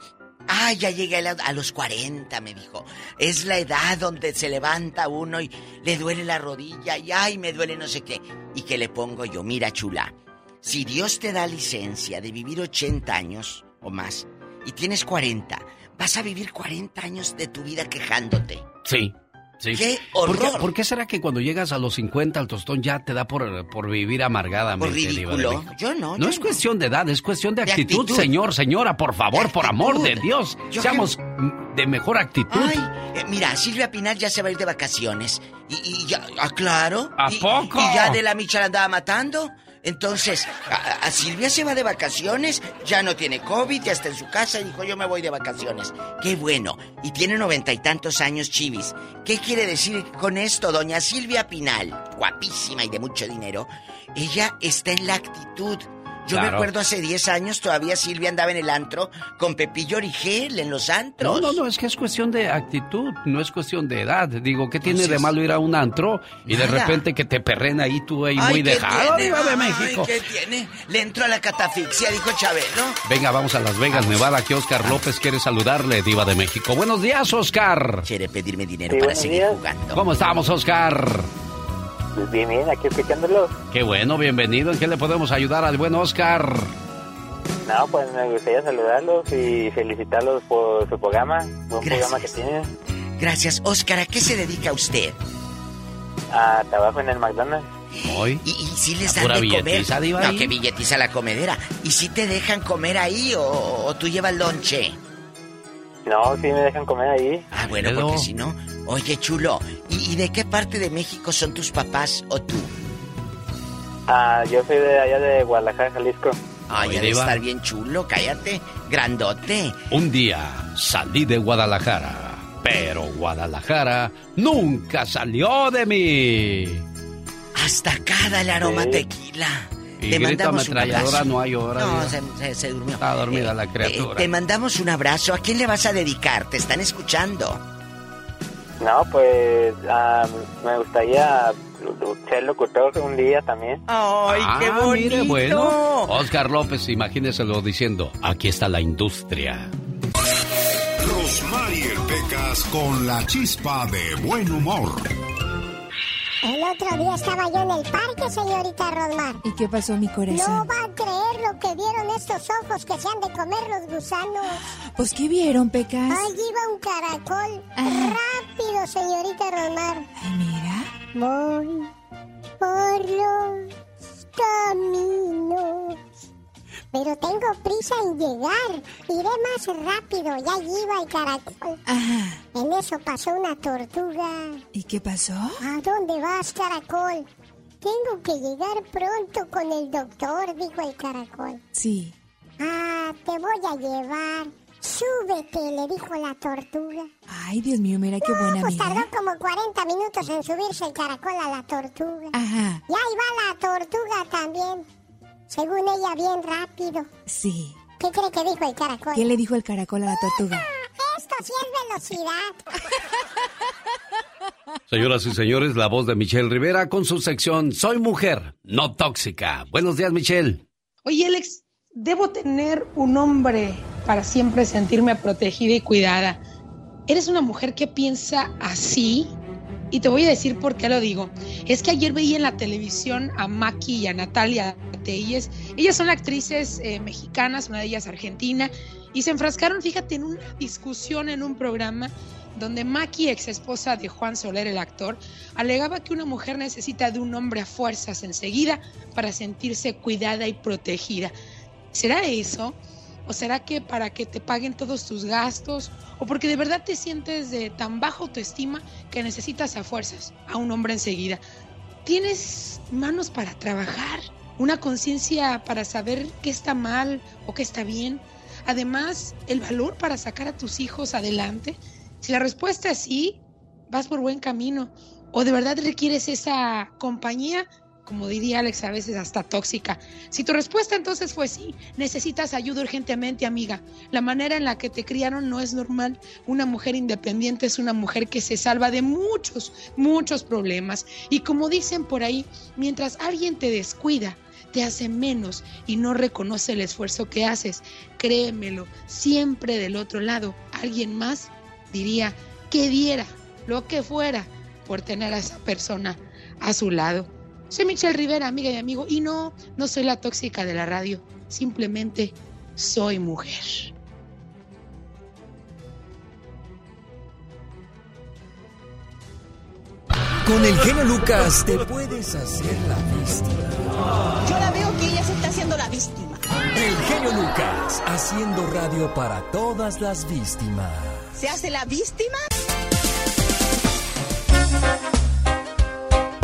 Ah, ya llegué a, los 40, me dijo. Es la edad donde se levanta uno y le duele la rodilla y ay, me duele no sé qué. Y que le pongo yo, mira chula, si Dios te da licencia de vivir 80 años o más y tienes 40, vas a vivir 40 años de tu vida quejándote. Sí. ¡Qué horror! ¿Por qué, será que cuando llegas a los 50 al tostón ya te da por, por vivir amargadamente? Por ridículo. Yo no. No es cuestión de edad, es cuestión de, actitud, señor, señora, por favor, por amor de Dios. seamos de mejor actitud. Ay, eh, mira, Silvia Pinal ya se va a ir de vacaciones. Y, ya, ah, claro. ¿A poco? Y ya de la Micha la andaba matando. Entonces, a, Silvia se va de vacaciones, ya no tiene COVID, ya está en su casa y dijo yo me voy de vacaciones. Qué bueno. Y tiene noventa y tantos años Chivis. ¿Qué quiere decir con esto, doña Silvia Pinal? Guapísima y de mucho dinero. Ella está en la actitud yo me acuerdo hace 10 años todavía Silvia andaba en el antro con Pepillo Origel en los antros. No, no, no, es que es cuestión de actitud, no es cuestión de edad. Digo, ¿qué tiene de malo ir a un antro y de repente que te perren ahí tú ahí muy dejado, Diva de México? ¿qué tiene? Le entro a la catafixia, dijo Chabelo. Venga, vamos a Las Vegas, Nevada, que Oscar López quiere saludarle, Diva de México. Buenos días, Oscar. Quiere pedirme dinero para seguir jugando. ¿Cómo estamos, Oscar? Pues bien, bien, aquí escuchándolo. Qué bueno, bienvenido. ¿En qué le podemos ayudar al buen Oscar? No, pues me gustaría saludarlos y felicitarlos por su programa, buen programa que tienen. Gracias. Oscar, ¿a qué se dedica usted? A trabajo en el McDonald's. ¿Hoy? ¿Y, si les dan de comer? No, que billetiza la comedera. ¿Y si te dejan comer ahí o, tú llevas lonche? No, sí me dejan comer ahí. Ah, bueno, porque si no... Oye, chulo, ¿y, de qué parte de México son tus papás o tú? Ah, yo soy de allá de Guadalajara, Jalisco. Ay, debe estar bien chulo, cállate, grandote. Un día salí de Guadalajara, pero Guadalajara nunca salió de mí. Hasta acá el aroma tequila. Y te mandamos un abrazo. no hay hora. No, se, durmió. Está dormida la eh, criatura. te mandamos un abrazo. ¿A quién le vas a dedicar? Te están escuchando. No, pues ah, me gustaría ser locutor un día también. ¡Ay, qué ah, bonito! bueno. Oscar López, imagíneselo diciendo, aquí está la industria. Rosmarie Pecas con la chispa de buen humor. El otro día estaba yo en el parque, señorita Rosmar. ¿Y qué pasó, mi corazón? No va a creer lo que vieron estos ojos que se han de comer los gusanos. Pues, ¿qué vieron, Pecas? Ahí iba un caracol. Rápido, señorita Rosmar. Ay, mira. Voy por los caminos. Pero tengo prisa en llegar. Iré más rápido. Ya iba el caracol. Ajá. En eso pasó una tortuga. ¿Y qué pasó? ¿A dónde vas, caracol? Tengo que llegar pronto con el doctor, dijo el caracol. Sí. Ah, te voy a llevar. Súbete, le dijo la tortuga. Ay, Dios mío, mira qué buena no, pues amiga. tardó como 40 minutos en subirse el caracol a la tortuga. Ajá. Y ahí va la tortuga también. Según ella, bien rápido. Sí. ¿Qué cree que dijo el caracol? ¿Qué le dijo el caracol a la tortuga? Esto sí es velocidad. Señoras y señores, la voz de Michelle Rivera con su sección Soy mujer, no tóxica. Buenos días, Michelle. Oye, Alex, debo tener un hombre para siempre sentirme protegida y cuidada. ¿Eres una mujer que piensa así? Y te voy a decir por qué lo digo. Es que ayer veía en la televisión a Maki y a Natalia Telles. Ellas son actrices eh, mexicanas, una de ellas argentina, y se enfrascaron, fíjate, en una discusión en un programa donde Maki, ex esposa de Juan Soler, el actor, alegaba que una mujer necesita de un hombre a fuerzas enseguida para sentirse cuidada y protegida. ¿Será eso? ¿O será que para que te paguen todos tus gastos? ¿O porque de verdad te sientes de tan baja autoestima que necesitas a fuerzas a un hombre enseguida? ¿Tienes manos para trabajar? ¿Una conciencia para saber qué está mal o qué está bien? Además, el valor para sacar a tus hijos adelante. Si la respuesta es sí, vas por buen camino. ¿O de verdad requieres esa compañía? Como diría Alex, a veces hasta tóxica. Si tu respuesta entonces fue sí, necesitas ayuda urgentemente, amiga. La manera en la que te criaron no es normal. Una mujer independiente es una mujer que se salva de muchos, muchos problemas. Y como dicen por ahí, mientras alguien te descuida, te hace menos y no reconoce el esfuerzo que haces. Créemelo, siempre del otro lado, alguien más diría que diera lo que fuera por tener a esa persona a su lado. Soy Michelle Rivera, amiga y amigo, y no, no soy la tóxica de la radio, simplemente soy mujer. Con el genio Lucas te puedes hacer la víctima. Yo la veo que ella se está haciendo la víctima. El genio Lucas, haciendo radio para todas las víctimas. ¿Se hace la víctima?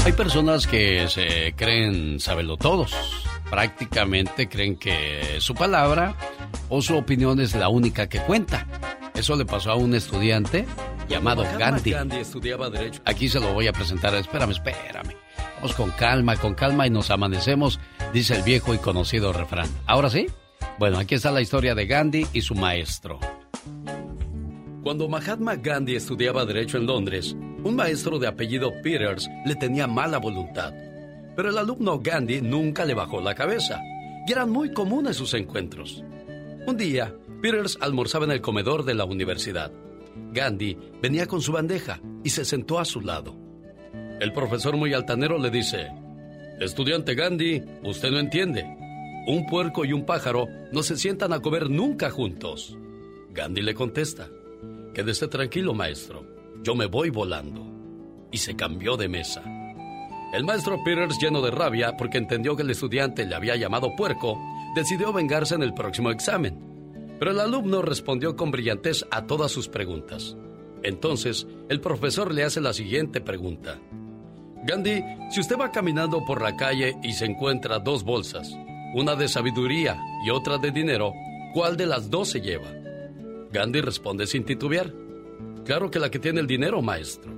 Hay personas que se creen saberlo todos. Prácticamente creen que su palabra o su opinión es la única que cuenta. Eso le pasó a un estudiante llamado Gandhi. Gandhi estudiaba derecho. Aquí se lo voy a presentar. Espérame, espérame. Vamos con calma, con calma y nos amanecemos, dice el viejo y conocido refrán. ¿Ahora sí? Bueno, aquí está la historia de Gandhi y su maestro. Cuando Mahatma Gandhi estudiaba derecho en Londres, un maestro de apellido Peters le tenía mala voluntad. Pero el alumno Gandhi nunca le bajó la cabeza y eran muy comunes sus encuentros. Un día, Peters almorzaba en el comedor de la universidad. Gandhi venía con su bandeja y se sentó a su lado. El profesor muy altanero le dice, Estudiante Gandhi, usted no entiende. Un puerco y un pájaro no se sientan a comer nunca juntos. Gandhi le contesta, Quédese tranquilo, maestro. Yo me voy volando. Y se cambió de mesa. El maestro Peters, lleno de rabia porque entendió que el estudiante le había llamado puerco, decidió vengarse en el próximo examen. Pero el alumno respondió con brillantez a todas sus preguntas. Entonces, el profesor le hace la siguiente pregunta. Gandhi, si usted va caminando por la calle y se encuentra dos bolsas, una de sabiduría y otra de dinero, ¿cuál de las dos se lleva? Gandhi responde sin titubear. Claro que la que tiene el dinero, maestro.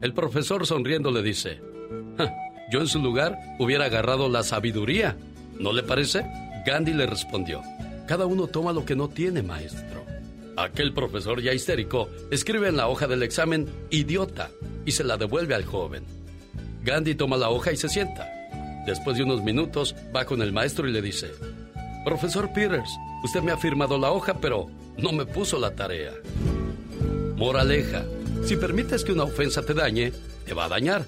El profesor sonriendo le dice, yo en su lugar hubiera agarrado la sabiduría. ¿No le parece? Gandhi le respondió, cada uno toma lo que no tiene, maestro. Aquel profesor ya histérico escribe en la hoja del examen idiota y se la devuelve al joven. Gandhi toma la hoja y se sienta. Después de unos minutos va con el maestro y le dice, Profesor Peters, usted me ha firmado la hoja, pero no me puso la tarea. Moraleja, si permites que una ofensa te dañe, te va a dañar.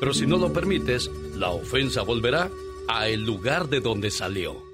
Pero si no lo permites, la ofensa volverá a el lugar de donde salió.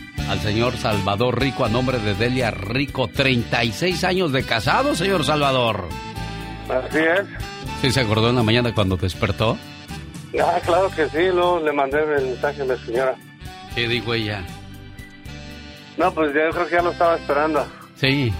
al señor Salvador Rico a nombre de Delia Rico. 36 años de casado, señor Salvador. Así es. ¿Sí se acordó en la mañana cuando despertó? Ah, claro que sí, luego le mandé el mensaje a la señora. ¿Qué dijo ella? No, pues yo creo que ya lo estaba esperando. Sí.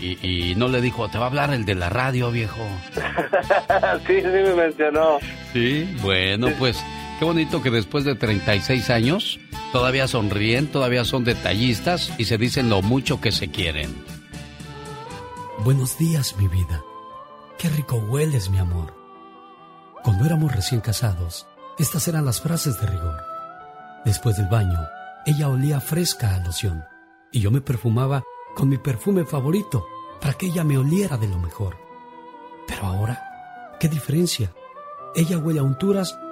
Y, y no le dijo, te va a hablar el de la radio, viejo. sí, sí me mencionó. Sí, bueno, pues qué bonito que después de 36 años todavía sonríen, todavía son detallistas y se dicen lo mucho que se quieren. Buenos días, mi vida. Qué rico hueles, mi amor. Cuando éramos recién casados, estas eran las frases de rigor. Después del baño, ella olía fresca a loción y yo me perfumaba con mi perfume favorito para que ella me oliera de lo mejor. Pero ahora, ¿qué diferencia? Ella huele a unturas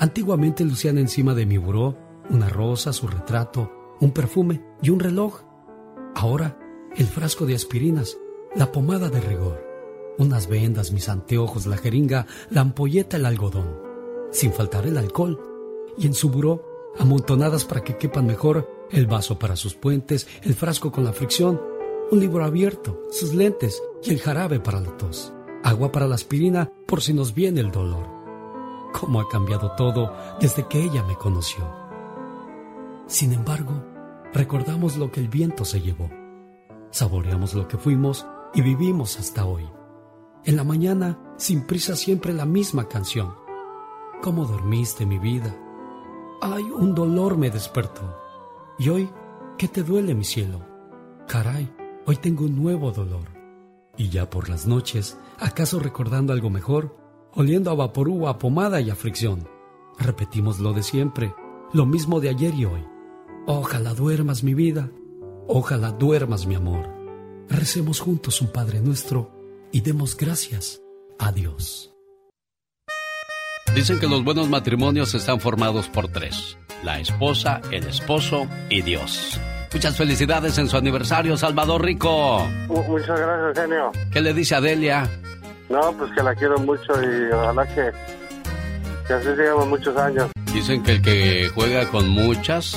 Antiguamente lucían encima de mi buró una rosa, su retrato, un perfume y un reloj. Ahora, el frasco de aspirinas, la pomada de rigor, unas vendas, mis anteojos, la jeringa, la ampolleta, el algodón, sin faltar el alcohol, y en su buró, amontonadas para que quepan mejor, el vaso para sus puentes, el frasco con la fricción, un libro abierto, sus lentes y el jarabe para la tos, agua para la aspirina por si nos viene el dolor. Cómo ha cambiado todo desde que ella me conoció. Sin embargo, recordamos lo que el viento se llevó. Saboreamos lo que fuimos y vivimos hasta hoy. En la mañana, sin prisa, siempre la misma canción. ¿Cómo dormiste, mi vida? Ay, un dolor me despertó. Y hoy, ¿qué te duele, mi cielo? Caray, hoy tengo un nuevo dolor. Y ya por las noches, ¿acaso recordando algo mejor? Oliendo a vaporú, a pomada y a fricción. Repetimos lo de siempre, lo mismo de ayer y hoy. Ojalá duermas mi vida, ojalá duermas mi amor. Recemos juntos un Padre nuestro y demos gracias a Dios. Dicen que los buenos matrimonios están formados por tres. La esposa, el esposo y Dios. Muchas felicidades en su aniversario, Salvador Rico. Muchas gracias, genio. ¿Qué le dice a Delia? No, pues que la quiero mucho y ojalá que, que así sigamos muchos años. Dicen que el que juega con muchas,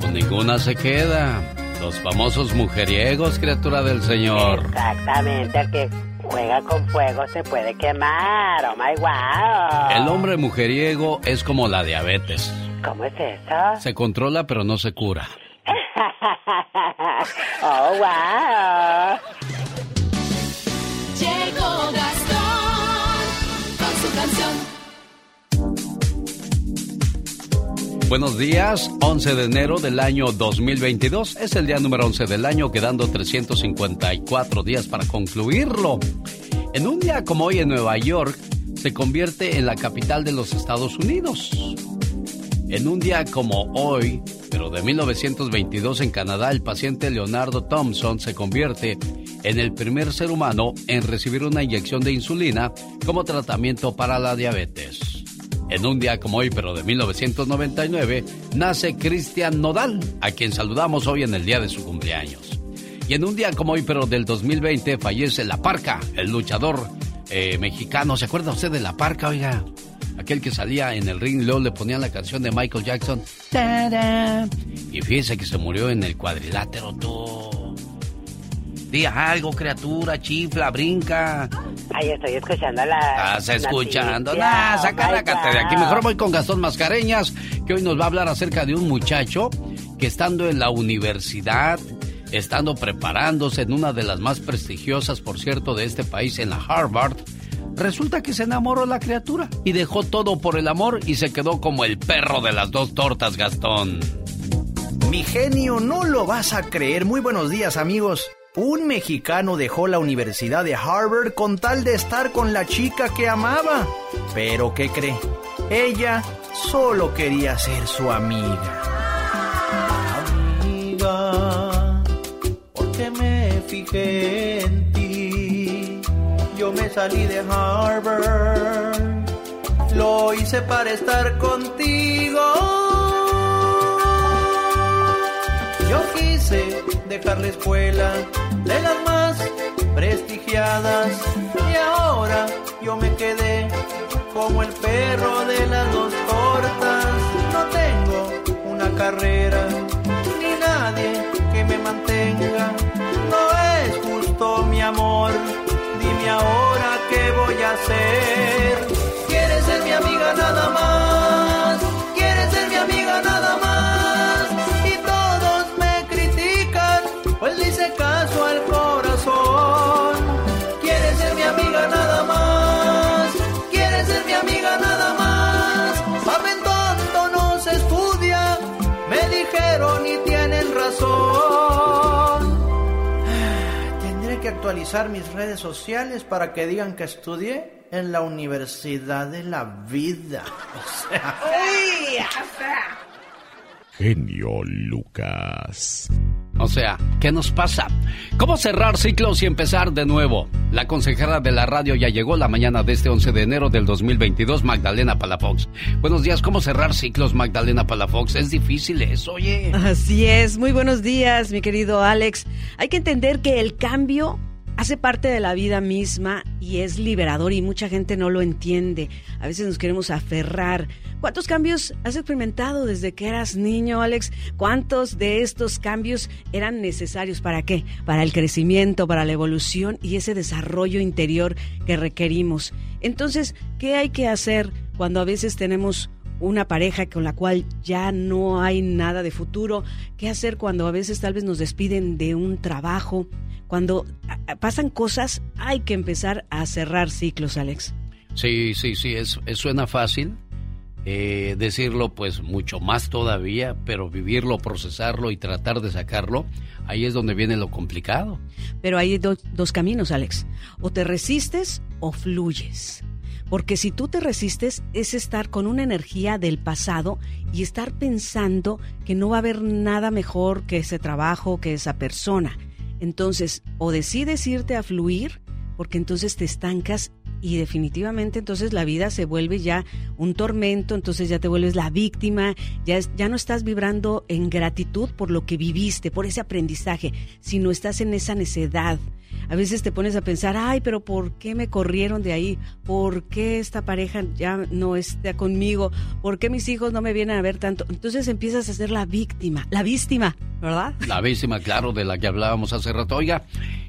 con ninguna se queda. Los famosos mujeriegos, criatura del Señor. Exactamente, el que juega con fuego se puede quemar. Oh my wow. El hombre mujeriego es como la diabetes. ¿Cómo es eso? Se controla pero no se cura. oh wow. Buenos días, 11 de enero del año 2022. Es el día número 11 del año, quedando 354 días para concluirlo. En un día como hoy en Nueva York, se convierte en la capital de los Estados Unidos. En un día como hoy, pero de 1922 en Canadá, el paciente Leonardo Thompson se convierte en el primer ser humano en recibir una inyección de insulina como tratamiento para la diabetes. En un día como hoy, pero de 1999, nace Cristian Nodal, a quien saludamos hoy en el día de su cumpleaños. Y en un día como hoy, pero del 2020, fallece La Parca, el luchador eh, mexicano. ¿Se acuerda usted de La Parca, oiga? Aquel que salía en el ring, luego le ponían la canción de Michael Jackson. ¡Tarán! Y fíjese que se murió en el cuadrilátero, tú. Di algo, criatura, chifla, brinca. Ay, estoy escuchando la. Estás escuchando. Nah, saca la de aquí. Mejor voy con Gastón Mascareñas, que hoy nos va a hablar acerca de un muchacho que estando en la universidad, estando preparándose en una de las más prestigiosas, por cierto, de este país, en la Harvard, resulta que se enamoró la criatura y dejó todo por el amor y se quedó como el perro de las dos tortas, Gastón. Mi genio, no lo vas a creer. Muy buenos días, amigos. Un mexicano dejó la Universidad de Harvard con tal de estar con la chica que amaba. Pero, ¿qué cree? Ella solo quería ser su amiga. Amiga, porque me fijé en ti. Yo me salí de Harvard. Lo hice para estar contigo. Yo quise dejar la escuela de las más prestigiadas y ahora yo me quedé como el perro de las dos tortas. No tengo una carrera ni nadie que me mantenga. No es justo mi amor. Dime ahora qué voy a hacer. ¿Quieres ser mi amiga nada más? Actualizar mis redes sociales para que digan que estudié en la Universidad de la Vida. O sea, Genio Lucas. O sea, ¿qué nos pasa? ¿Cómo cerrar ciclos y empezar de nuevo? La consejera de la radio ya llegó la mañana de este 11 de enero del 2022, Magdalena Palafox. Buenos días, ¿cómo cerrar ciclos, Magdalena Palafox? Es difícil eso, oye. Así es, muy buenos días, mi querido Alex. Hay que entender que el cambio hace parte de la vida misma y es liberador y mucha gente no lo entiende. A veces nos queremos aferrar. ¿Cuántos cambios has experimentado desde que eras niño, Alex? ¿Cuántos de estos cambios eran necesarios para qué? Para el crecimiento, para la evolución y ese desarrollo interior que requerimos. Entonces, ¿qué hay que hacer cuando a veces tenemos una pareja con la cual ya no hay nada de futuro, qué hacer cuando a veces tal vez nos despiden de un trabajo, cuando ah, pasan cosas, hay que empezar a cerrar ciclos, Alex. Sí, sí, sí, es, es- suena fácil eh, decirlo pues mucho más todavía, pero vivirlo, procesarlo y tratar de sacarlo, ahí es donde viene lo complicado. Pero hay do- dos caminos, Alex. O te resistes o fluyes. Porque si tú te resistes es estar con una energía del pasado y estar pensando que no va a haber nada mejor que ese trabajo, que esa persona. Entonces, o decides irte a fluir, porque entonces te estancas y definitivamente entonces la vida se vuelve ya un tormento, entonces ya te vuelves la víctima, ya, es- ya no estás vibrando en gratitud por lo que viviste, por ese aprendizaje, sino estás en esa necedad. A veces te pones a pensar, ay, pero ¿por qué me corrieron de ahí? ¿Por qué esta pareja ya no está conmigo? ¿Por qué mis hijos no me vienen a ver tanto? Entonces empiezas a ser la víctima, la víctima, ¿verdad? La víctima, claro, de la que hablábamos hace rato. Oiga,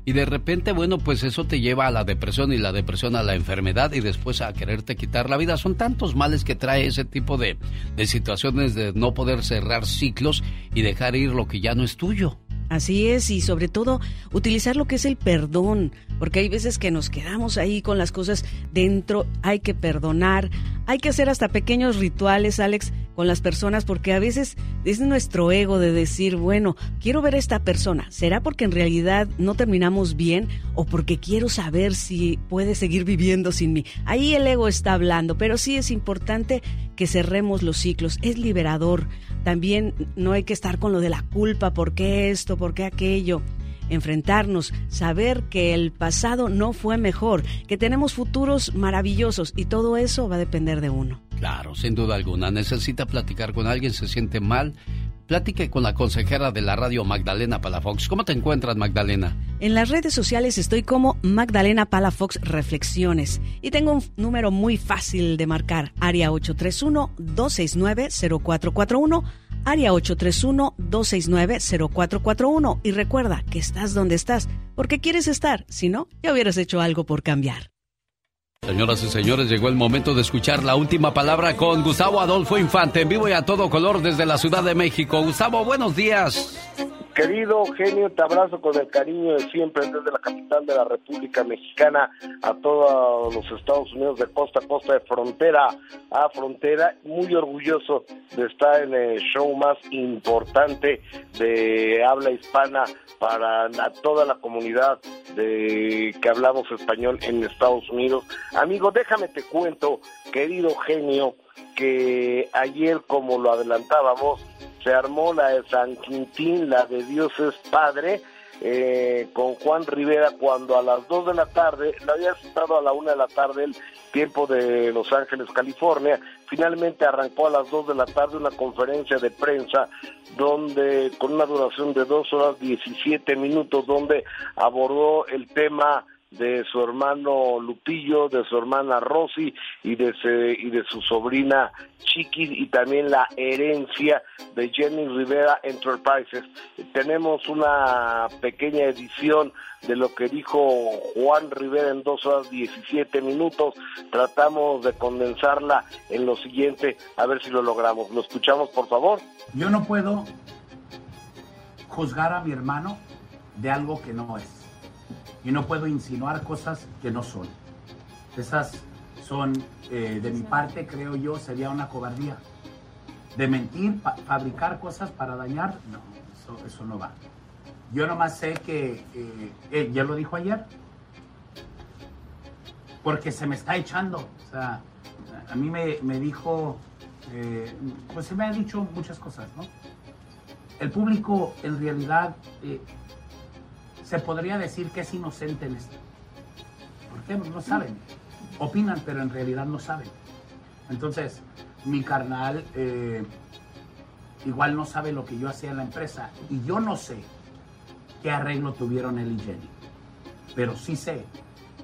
y de repente, bueno, pues eso te lleva a la depresión y la depresión a la enfermedad y después a quererte quitar la vida. Son tantos males que trae ese tipo de, de situaciones de no poder cerrar ciclos y dejar ir lo que ya no es tuyo. Así es, y sobre todo utilizar lo que es el perdón, porque hay veces que nos quedamos ahí con las cosas dentro, hay que perdonar, hay que hacer hasta pequeños rituales, Alex, con las personas, porque a veces es nuestro ego de decir, bueno, quiero ver a esta persona, ¿será porque en realidad no terminamos bien o porque quiero saber si puede seguir viviendo sin mí? Ahí el ego está hablando, pero sí es importante que cerremos los ciclos, es liberador. También no hay que estar con lo de la culpa, ¿por qué esto? ¿Por qué aquello? Enfrentarnos, saber que el pasado no fue mejor, que tenemos futuros maravillosos y todo eso va a depender de uno. Claro, sin duda alguna. Necesita platicar con alguien, se siente mal. Platique con la consejera de la radio Magdalena Palafox. ¿Cómo te encuentras, Magdalena? En las redes sociales estoy como Magdalena Palafox Reflexiones y tengo un número muy fácil de marcar, área 831-269-0441, área 831-269-0441. Y recuerda que estás donde estás, porque quieres estar. Si no, ya hubieras hecho algo por cambiar. Señoras y señores, llegó el momento de escuchar la última palabra con Gustavo Adolfo Infante, en vivo y a todo color desde la Ciudad de México. Gustavo, buenos días. Querido genio, te abrazo con el cariño de siempre desde la capital de la República Mexicana a todos los Estados Unidos de costa a costa, de frontera a frontera. Muy orgulloso de estar en el show más importante de habla hispana para toda la comunidad de que hablamos español en Estados Unidos. Amigo, déjame te cuento, querido genio, que ayer, como lo adelantábamos, se armó la de San Quintín, la de Dios es Padre, eh, con Juan Rivera cuando a las 2 de la tarde, la había estado a la 1 de la tarde el tiempo de Los Ángeles, California, finalmente arrancó a las 2 de la tarde una conferencia de prensa donde con una duración de 2 horas 17 minutos donde abordó el tema de su hermano Lupillo, de su hermana Rosy y de, y de su sobrina Chiquis y también la herencia de Jenny Rivera Enterprises. Tenemos una pequeña edición de lo que dijo Juan Rivera en dos horas 17 minutos. Tratamos de condensarla en lo siguiente, a ver si lo logramos. ¿Lo escuchamos, por favor? Yo no puedo juzgar a mi hermano de algo que no es. Y no puedo insinuar cosas que no son. Esas son, eh, de mi parte, creo yo, sería una cobardía. De mentir, fabricar cosas para dañar, no, eso, eso no va. Yo nomás sé que, eh, él ya lo dijo ayer, porque se me está echando. O sea, a mí me, me dijo, eh, pues se me ha dicho muchas cosas, ¿no? El público en realidad eh, se podría decir que es inocente en esto. Porque no saben. Opinan, pero en realidad no saben. Entonces, mi carnal eh, igual no sabe lo que yo hacía en la empresa. Y yo no sé qué arreglo tuvieron él y Jenny. Pero sí sé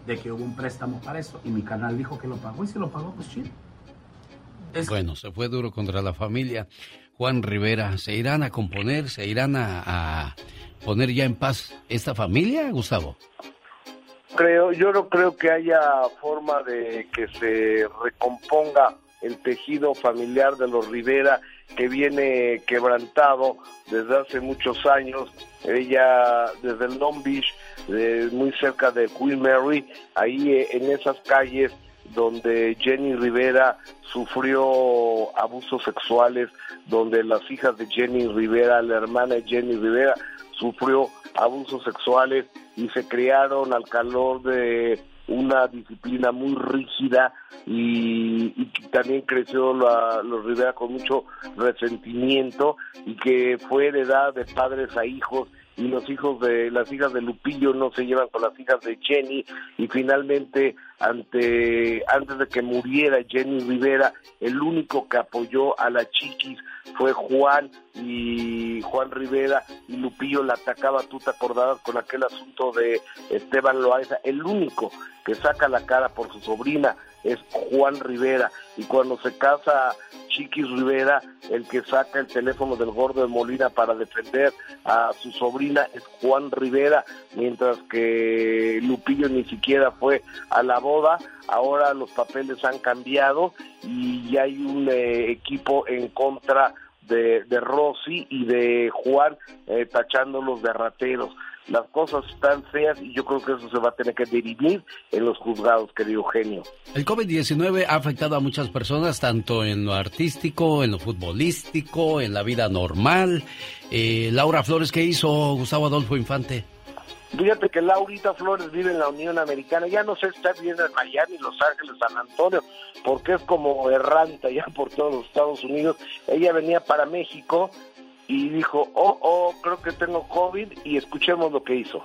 de que hubo un préstamo para eso. Y mi carnal dijo que lo pagó. Y si lo pagó, pues chido. Bueno, se fue duro contra la familia. Juan Rivera, ¿se irán a componer, se irán a poner ya en paz esta familia, Gustavo? creo, yo no creo que haya forma de que se recomponga el tejido familiar de los Rivera que viene quebrantado desde hace muchos años. Ella desde el Long Beach, de- muy cerca de Queen Mary, ahí eh, en esas calles donde Jenny Rivera sufrió abusos sexuales, donde las hijas de Jenny Rivera, la hermana de Jenny Rivera, sufrió abusos sexuales y se criaron al calor de una disciplina muy rígida y, también creció la- los Rivera con mucho resentimiento y que fue heredad de padres a hijos y los hijos de las hijas de Lupillo no se llevan con las hijas de Jenny y finalmente ante antes de que muriera Jenny Rivera el único que apoyó a la Chiquis fue Juan y Juan Rivera y Lupillo la atacaba, tú te acordabas con aquel asunto de Esteban Loaiza, el único que saca la cara por su sobrina es Juan Rivera y cuando se casa Chiquis Rivera, el que saca el teléfono del gordo de Molina para defender a su sobrina es Juan Rivera, mientras que Lupillo ni siquiera fue a la boda, ahora los papeles han cambiado y hay un eh, equipo en contra de, de Rosy y de Juan eh, tachándolos de rateros. Las cosas están feas y yo creo que eso se va a tener que dirimir en los juzgados, querido genio. El COVID-19 ha afectado a muchas personas, tanto en lo artístico, en lo futbolístico, en la vida normal. Eh, Laura Flores, ¿qué hizo Gustavo Adolfo Infante? Fíjate que Laurita Flores vive en la Unión Americana, ya no sé si está viviendo en Miami, Los Ángeles, San Antonio, porque es como errante allá por todos los Estados Unidos. Ella venía para México y dijo, oh, oh, creo que tengo COVID y escuchemos lo que hizo.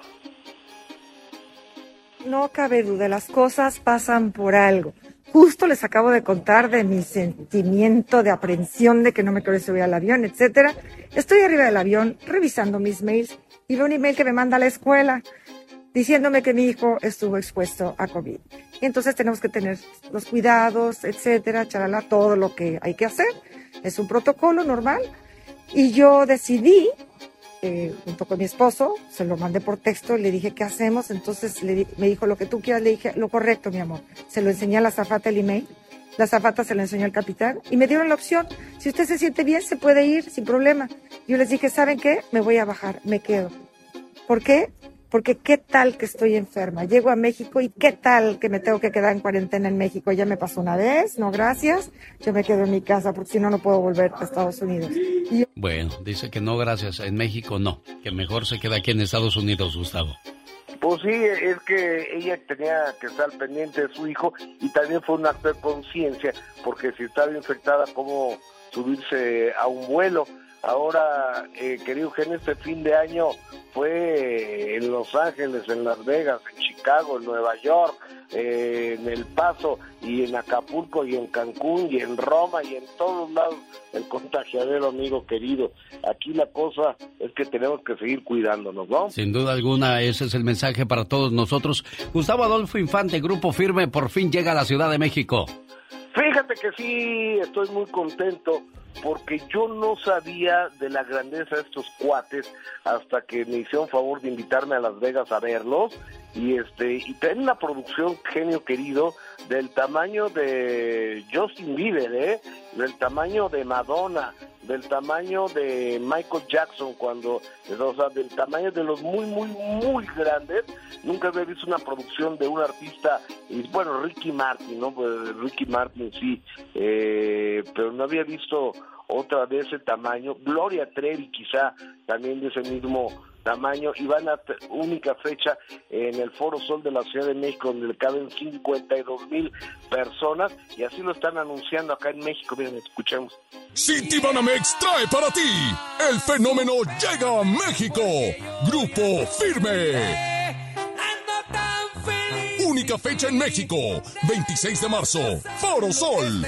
No cabe duda, las cosas pasan por algo. Justo les acabo de contar de mi sentimiento de aprensión de que no me quiero subir al avión, etcétera. Estoy arriba del avión revisando mis mails y veo un email que me manda a la escuela diciéndome que mi hijo estuvo expuesto a COVID. Entonces tenemos que tener los cuidados, etcétera, charala, todo lo que hay que hacer. Es un protocolo normal. Y yo decidí, eh, junto con mi esposo, se lo mandé por texto, le dije, ¿qué hacemos? Entonces le me dijo, lo que tú quieras, le dije, lo correcto, mi amor. Se lo enseñé a la zafata el email, la zafata se lo enseñó al capitán y me dieron la opción, si usted se siente bien, se puede ir sin problema. Yo les dije, ¿saben qué? Me voy a bajar, me quedo. ¿Por qué? Porque qué tal que estoy enferma. Llego a México y qué tal que me tengo que quedar en cuarentena en México. Ya me pasó una vez, no gracias. Yo me quedo en mi casa porque si no, no puedo volver a Estados Unidos. Bueno, dice que no, gracias. En México no. Que mejor se queda aquí en Estados Unidos, Gustavo. Pues sí, es que ella tenía que estar pendiente de su hijo y también fue un acto de conciencia, porque si estaba infectada, ¿cómo subirse a un vuelo? Ahora, eh, querido Eugenio, este fin de año fue en Los Ángeles, en Las Vegas, en Chicago, en Nueva York, eh, en El Paso y en Acapulco y en Cancún y en Roma y en todos lados el contagiadero, amigo querido. Aquí la cosa es que tenemos que seguir cuidándonos, ¿no? Sin duda alguna, ese es el mensaje para todos nosotros. Gustavo Adolfo Infante, Grupo Firme, por fin llega a la Ciudad de México. Fíjate que sí, estoy muy contento porque yo no sabía de la grandeza de estos cuates hasta que me hicieron favor de invitarme a Las Vegas a verlos y este y traen una producción genio querido del tamaño de Justin Bieber, ¿eh? del tamaño de Madonna, del tamaño de Michael Jackson cuando, o sea, del tamaño de los muy muy muy grandes. Nunca había visto una producción de un artista y bueno Ricky Martin, ¿no? Pues, Ricky Martin sí, eh, pero no había visto otra de ese tamaño. Gloria Trevi quizá también de ese mismo tamaño y van a única fecha en el Foro Sol de la Ciudad de México donde le caben 52 mil personas y así lo están anunciando acá en México. Miren, escuchemos. Citibanamex trae para ti el fenómeno llega a México. Grupo Firme. Única fecha en México, 26 de marzo, Foro Sol.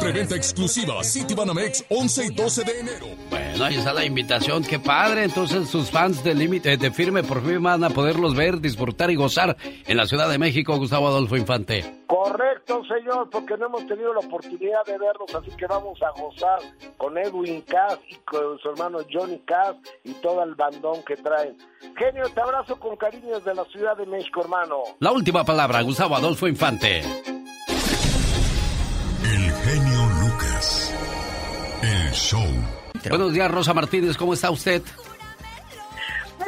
Preventa exclusiva Citibanamex 11 y 12 de enero. Bueno, ahí está la invitación, qué padre. Entonces sus fans de límite de firme por fin van a poderlos ver, disfrutar y gozar en la Ciudad de México, Gustavo Adolfo Infante. Correcto, señor, porque no hemos tenido la oportunidad de verlos, así que vamos a gozar con Edwin Cass y con su hermano Johnny Cass y todo el bandón que traen. Genio, te abrazo con cariño desde la Ciudad de México, hermano. La última palabra, Gustavo Adolfo Infante. Genio Lucas. El show. Buenos días, Rosa Martínez, ¿cómo está usted?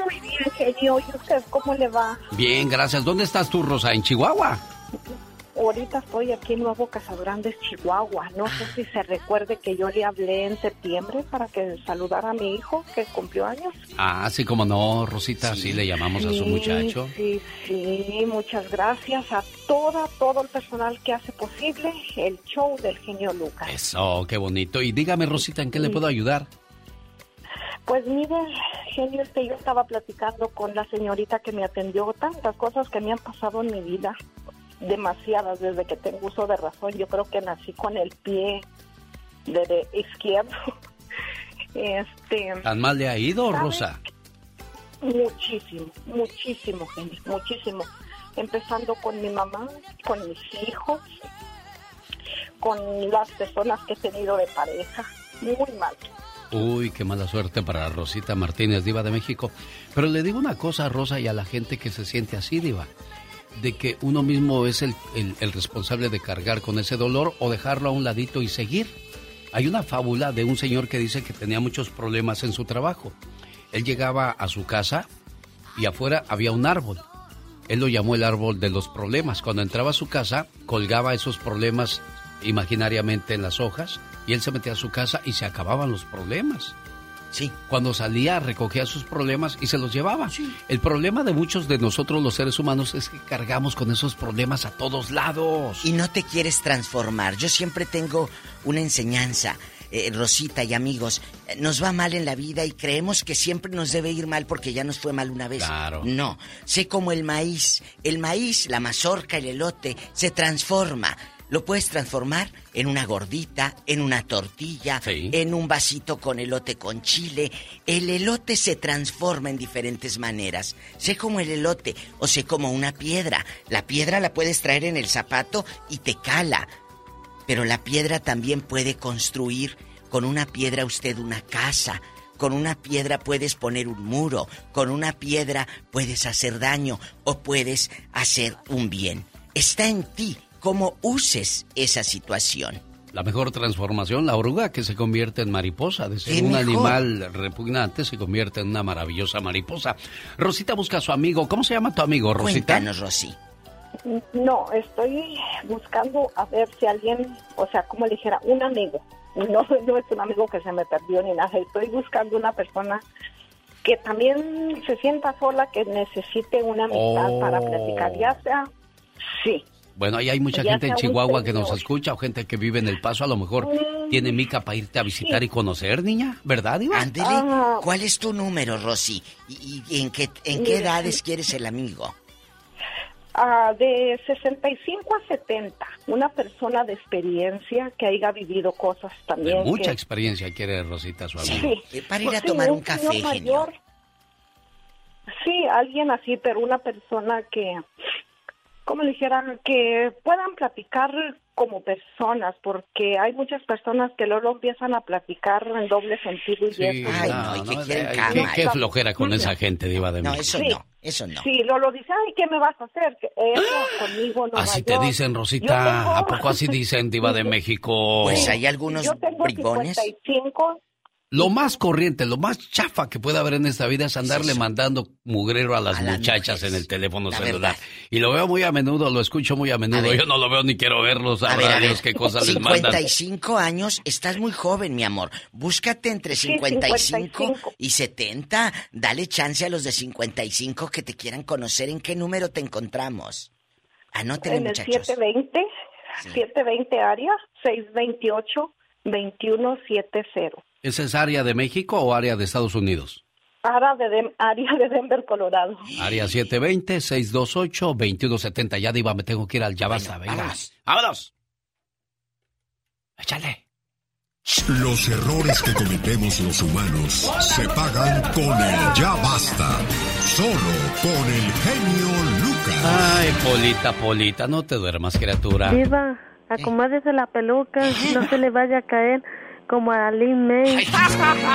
Muy bien, genio. ¿Y usted cómo le va? Bien, gracias. ¿Dónde estás tú, Rosa? ¿En Chihuahua? Ahorita estoy aquí en Nuevo Casagrandes, Chihuahua. No sé si se recuerde que yo le hablé en septiembre para que saludara a mi hijo que cumplió años. Ah, sí, como no, Rosita, así le llamamos a su Sí, muchacho. Sí, sí, muchas gracias a toda, todo el personal que hace posible el show del genio Lucas. Eso, qué bonito. Y dígame, Rosita, ¿en qué le puedo ayudar? Pues mire, genio, es que yo estaba platicando con la señorita que me atendió tantas cosas que me han pasado en mi vida, demasiadas desde que tengo uso de razón. Yo creo que nací con el pie de, de izquierdo. Este, ¿Tan mal le ha ido, ¿Sabe? Rosa? muchísimo, muchísimo, muchísimo. Empezando con mi mamá, con mis hijos, con las personas que he tenido de pareja, muy mal. Uy, qué mala suerte para Rosita Martínez, diva de México. Pero le digo una cosa a Rosa y a la gente que se siente así, diva. De que uno mismo es el, el- responsable de cargar con ese dolor o dejarlo a un ladito y seguir. Hay una fábula de un señor que dice que tenía muchos problemas en su trabajo. Él llegaba a su casa y afuera había un árbol. Él lo llamó el árbol de los problemas. Cuando entraba a su casa, colgaba esos problemas imaginariamente en las hojas y él se metía a su casa y se acababan los problemas. Sí. Cuando salía, recogía sus problemas y se los llevaba. El problema de muchos de nosotros los seres humanos es que cargamos con esos problemas a todos lados. Y no te quieres transformar. Yo siempre tengo una enseñanza. eh, Rosita y amigos, nos va mal en la vida y creemos que siempre nos debe ir mal porque ya nos fue mal una vez. Claro. No, sé como el maíz. El maíz, la mazorca, el elote, se transforma. Lo puedes transformar en una gordita, en una tortilla, en un vasito con elote con chile. El elote se transforma en diferentes maneras. Sé como el elote o sé como una piedra. La piedra la puedes traer en el zapato y te cala. Pero la piedra también puede construir con una piedra usted una casa, con una piedra puedes poner un muro, con una piedra puedes hacer daño o puedes hacer un bien. Está en ti cómo uses esa situación. La mejor transformación, la oruga que se convierte en mariposa, de ser ¿Qué un mejor? animal repugnante se convierte en una maravillosa mariposa. Rosita busca a su amigo. ¿Cómo se llama tu amigo, Rosita? Cuéntanos, Rosy. No, estoy buscando a ver si alguien, o sea, como le dijera, un amigo. No, no es un amigo que se me perdió ni nada. Estoy buscando una persona que también se sienta sola, que necesite una amistad Oh. para platicar, ya sea, sí. Bueno, ahí hay mucha Ya gente en Chihuahua que nos escucha o gente que vive en El Paso. A lo mejor Mm, tiene mica para irte a visitar y conocer, niña. ¿Verdad, Iba? Ándele, Ah. ¿cuál es tu número, Rosy? ¿Y, y en qué, en qué edades quieres el amigo? Ah, de 65 a 70, una persona de experiencia que haya vivido cosas también. De mucha que- experiencia quiere Rosita su amigo. Sí. Para ir a sí, tomar un café, mayor. Sí, alguien así, pero una persona que, como le dijera, que puedan platicar como personas, porque hay muchas personas que luego empiezan a platicar en doble sentido y Sí, eso. no, no, que quieren ay, cama. qué, qué flojera con esa gente, Diva de No, México. eso Sí. no, eso no. Sí, Lolo dice, ay, ¿qué me vas a hacer? Eso conmigo no Así te dicen, Rosita. tengo- ¿A poco así dicen, Diva de México? Pues hay algunos Yo tengo bribones. 55 Lo más corriente, lo más chafa que puede haber en esta vida es andarle mandando mugrero a las muchachas en el teléfono La celular. verdad. Y lo veo muy a menudo, lo escucho muy a menudo. Yo no lo veo ni quiero verlos. A ver, a ver. Dios qué cosas les mandan. 55 años, estás muy joven, mi amor. Búscate entre Sí, 55, 55. y 70. Dale chance a los de 55 que te quieran conocer. ¿En qué número te encontramos? Anótenle, en el muchachos. 720, 720 área, 628 2170. ¿Esa es área de México o área de Estados Unidos? Área de, Dem- área de Denver, Colorado. Área 720-628-2170. Ya, Diva, me tengo que ir al Ya Basta. Venga. vámonos. ¡Vámonos! Échale. Los errores que cometemos los humanos se pagan con el ya basta. Solo con el genio Lucas. Ay, Polita, Polita, no te duermas, criatura. Diva, acomódese la peluca, no se le vaya a caer como a Lin May.